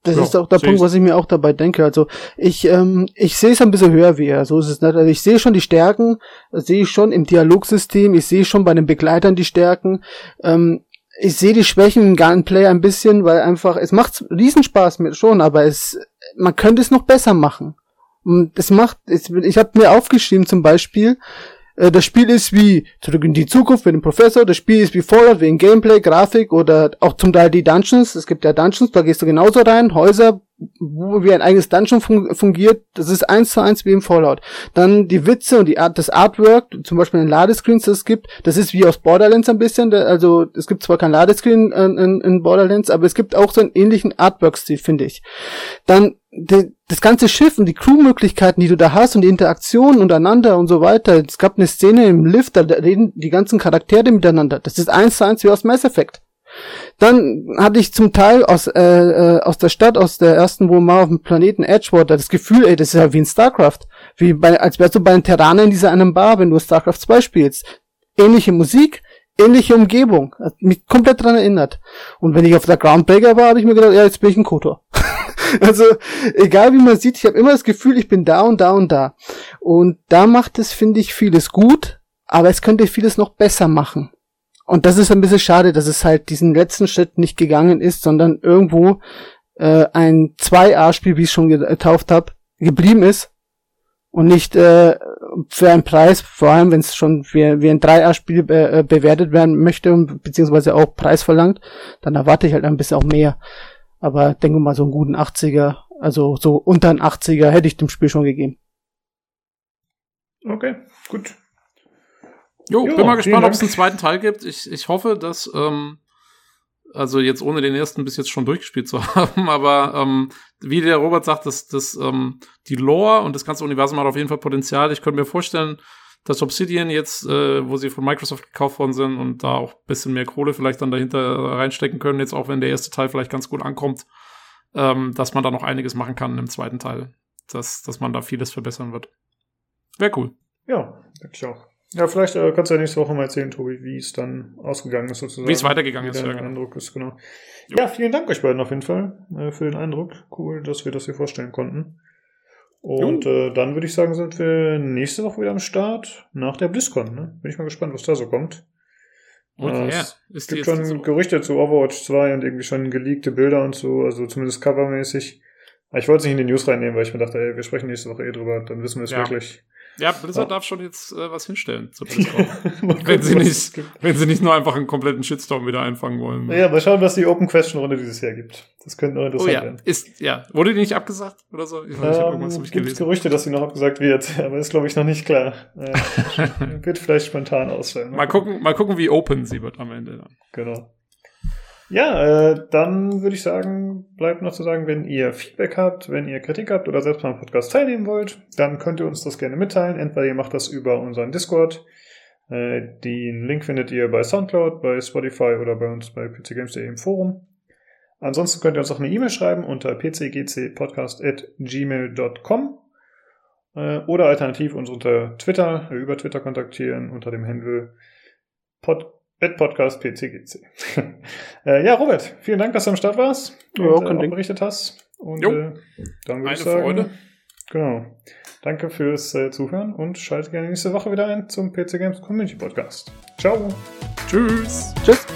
Das Ja, ist auch der Punkt, was ich mir auch dabei denke. Also ich, ähm, ich sehe es ein bisschen höher wie er. So ist es nicht. Also ich sehe schon die Stärken, das sehe ich schon im Dialogsystem, ich sehe schon bei den Begleitern die Stärken. Ähm, ich sehe die Schwächen im Gunplay ein bisschen, weil einfach, es macht Riesenspaß mit schon, aber es, man könnte es noch besser machen. Und es macht, es, ich habe mir aufgeschrieben zum Beispiel, äh, das Spiel ist wie Zurück in die Zukunft dem Professor, das Spiel ist wie Fallout wegen Gameplay, Grafik oder auch zum Teil die Dungeons. Es gibt ja Dungeons, da gehst du genauso rein, Häuser, wo wie ein eigenes Dungeon fun fungiert, das ist eins zu eins wie im Fallout. Dann die Witze und die Art, das Artwork, zum Beispiel in Ladescreens, das es gibt, das ist wie aus Borderlands ein bisschen, also es gibt zwar kein Ladescreen in, in, in Borderlands, aber es gibt auch so einen ähnlichen Artwork-Stil, finde ich. Dann de, das ganze Schiff und die Crewmöglichkeiten, die du da hast und die Interaktionen untereinander und so weiter. Es gab eine Szene im Lift, da reden die ganzen Charaktere miteinander. Das ist eins zu eins wie aus Mass Effect. Dann hatte ich zum Teil aus, äh, äh, aus der Stadt, aus der ersten, wo man auf dem Planeten Edgewater, das Gefühl, ey, das ist ja wie in StarCraft. Wie bei, als wärst du bei den Terranen in dieser einen Bar, wenn du StarCraft 2 spielst. Ähnliche Musik, ähnliche Umgebung. Hat mich komplett dran erinnert. Und wenn ich auf der Groundbreaker war, habe ich mir gedacht, ja, jetzt bin ich ein Kotor. also, egal wie man sieht, ich habe immer das Gefühl, ich bin da und da und da. Und da macht es, finde ich, vieles gut, aber es könnte vieles noch besser machen. Und das ist ein bisschen schade, dass es halt diesen letzten Schritt nicht gegangen ist, sondern irgendwo äh, ein 2A-Spiel, wie ich schon getauft habe, geblieben ist und nicht äh, für einen Preis, vor allem wenn es schon wie, wie ein 3A-Spiel be äh, bewertet werden möchte beziehungsweise auch Preis verlangt, dann erwarte ich halt ein bisschen auch mehr. Aber denke mal, so einen guten 80er, also so unter ein 80er hätte ich dem Spiel schon gegeben. Okay, gut. Jo, jo bin mal gespannt, ob es einen zweiten Teil gibt. Ich, ich hoffe, dass, ähm, also jetzt ohne den ersten bis jetzt schon durchgespielt zu haben, aber ähm, wie der Robert sagt, dass, dass ähm, die Lore und das ganze Universum hat auf jeden Fall Potenzial. Ich könnte mir vorstellen, dass Obsidian jetzt, äh, wo sie von Microsoft gekauft worden sind und da auch bisschen mehr Kohle vielleicht dann dahinter reinstecken können, jetzt auch wenn der erste Teil vielleicht ganz gut ankommt, ähm, dass man da noch einiges machen kann im zweiten Teil. Dass, dass man da vieles verbessern wird. Wäre cool. Ja, denke ich auch. Ja, vielleicht äh, kannst du ja nächste Woche mal erzählen, Tobi, wie es dann ausgegangen ist sozusagen. Wie es weitergegangen ist, ja. Genau. Eindruck ist, genau. Jo. Ja, vielen Dank euch beiden auf jeden Fall äh, für den Eindruck. Cool, dass wir das hier vorstellen konnten. Und äh, dann würde ich sagen, sind wir nächste Woche wieder am Start nach der BlizzCon. Ne? Bin ich mal gespannt, was da so kommt. Okay, äh, ja. Es gibt schon so? Gerüchte zu Overwatch 2 und irgendwie schon geleakte Bilder und so, also zumindest covermäßig. Aber ich wollte es nicht in die News reinnehmen, weil ich mir dachte, ey, wir sprechen nächste Woche eh drüber, dann wissen wir es ja. wirklich. Ja, Blizzard ja. darf schon jetzt äh, was hinstellen zur BlizzCon. wenn, sie nicht, wenn sie nicht nur einfach einen kompletten Shitstorm wieder einfangen wollen. Ja, mal schauen, was die Open Question Runde dieses Jahr gibt. Das könnte noch interessant oh, ja. werden. Ist, ja. Wurde die nicht abgesagt oder so? Ich, weiß, ich ähm, irgendwas gibt Gerüchte, dass sie noch abgesagt wird, aber ist, glaube ich, noch nicht klar. Äh, wird vielleicht spontan ausfallen. Mal gucken, mal gucken, wie open sie wird am Ende dann. Genau. Ja, äh, dann würde ich sagen, bleibt noch zu sagen, wenn ihr Feedback habt, wenn ihr Kritik habt oder selbst beim Podcast teilnehmen wollt, dann könnt ihr uns das gerne mitteilen. Entweder ihr macht das über unseren Discord. Äh, den Link findet ihr bei Soundcloud, bei Spotify oder bei uns bei pcgames.de im Forum. Ansonsten könnt ihr uns auch eine E-Mail schreiben unter pcgcpodcast.gmail.com äh, oder alternativ uns unter Twitter, äh, über Twitter kontaktieren unter dem Handle pod Podcast PCGC. äh, ja, Robert, vielen Dank, dass du am Start warst ja, und äh, berichtet hast. Und jo. äh, dann würde ich sagen, Freude. Genau. Danke fürs äh, Zuhören und schaltet gerne nächste Woche wieder ein zum PC Games Community Podcast. Ciao. Tschüss. Tschüss.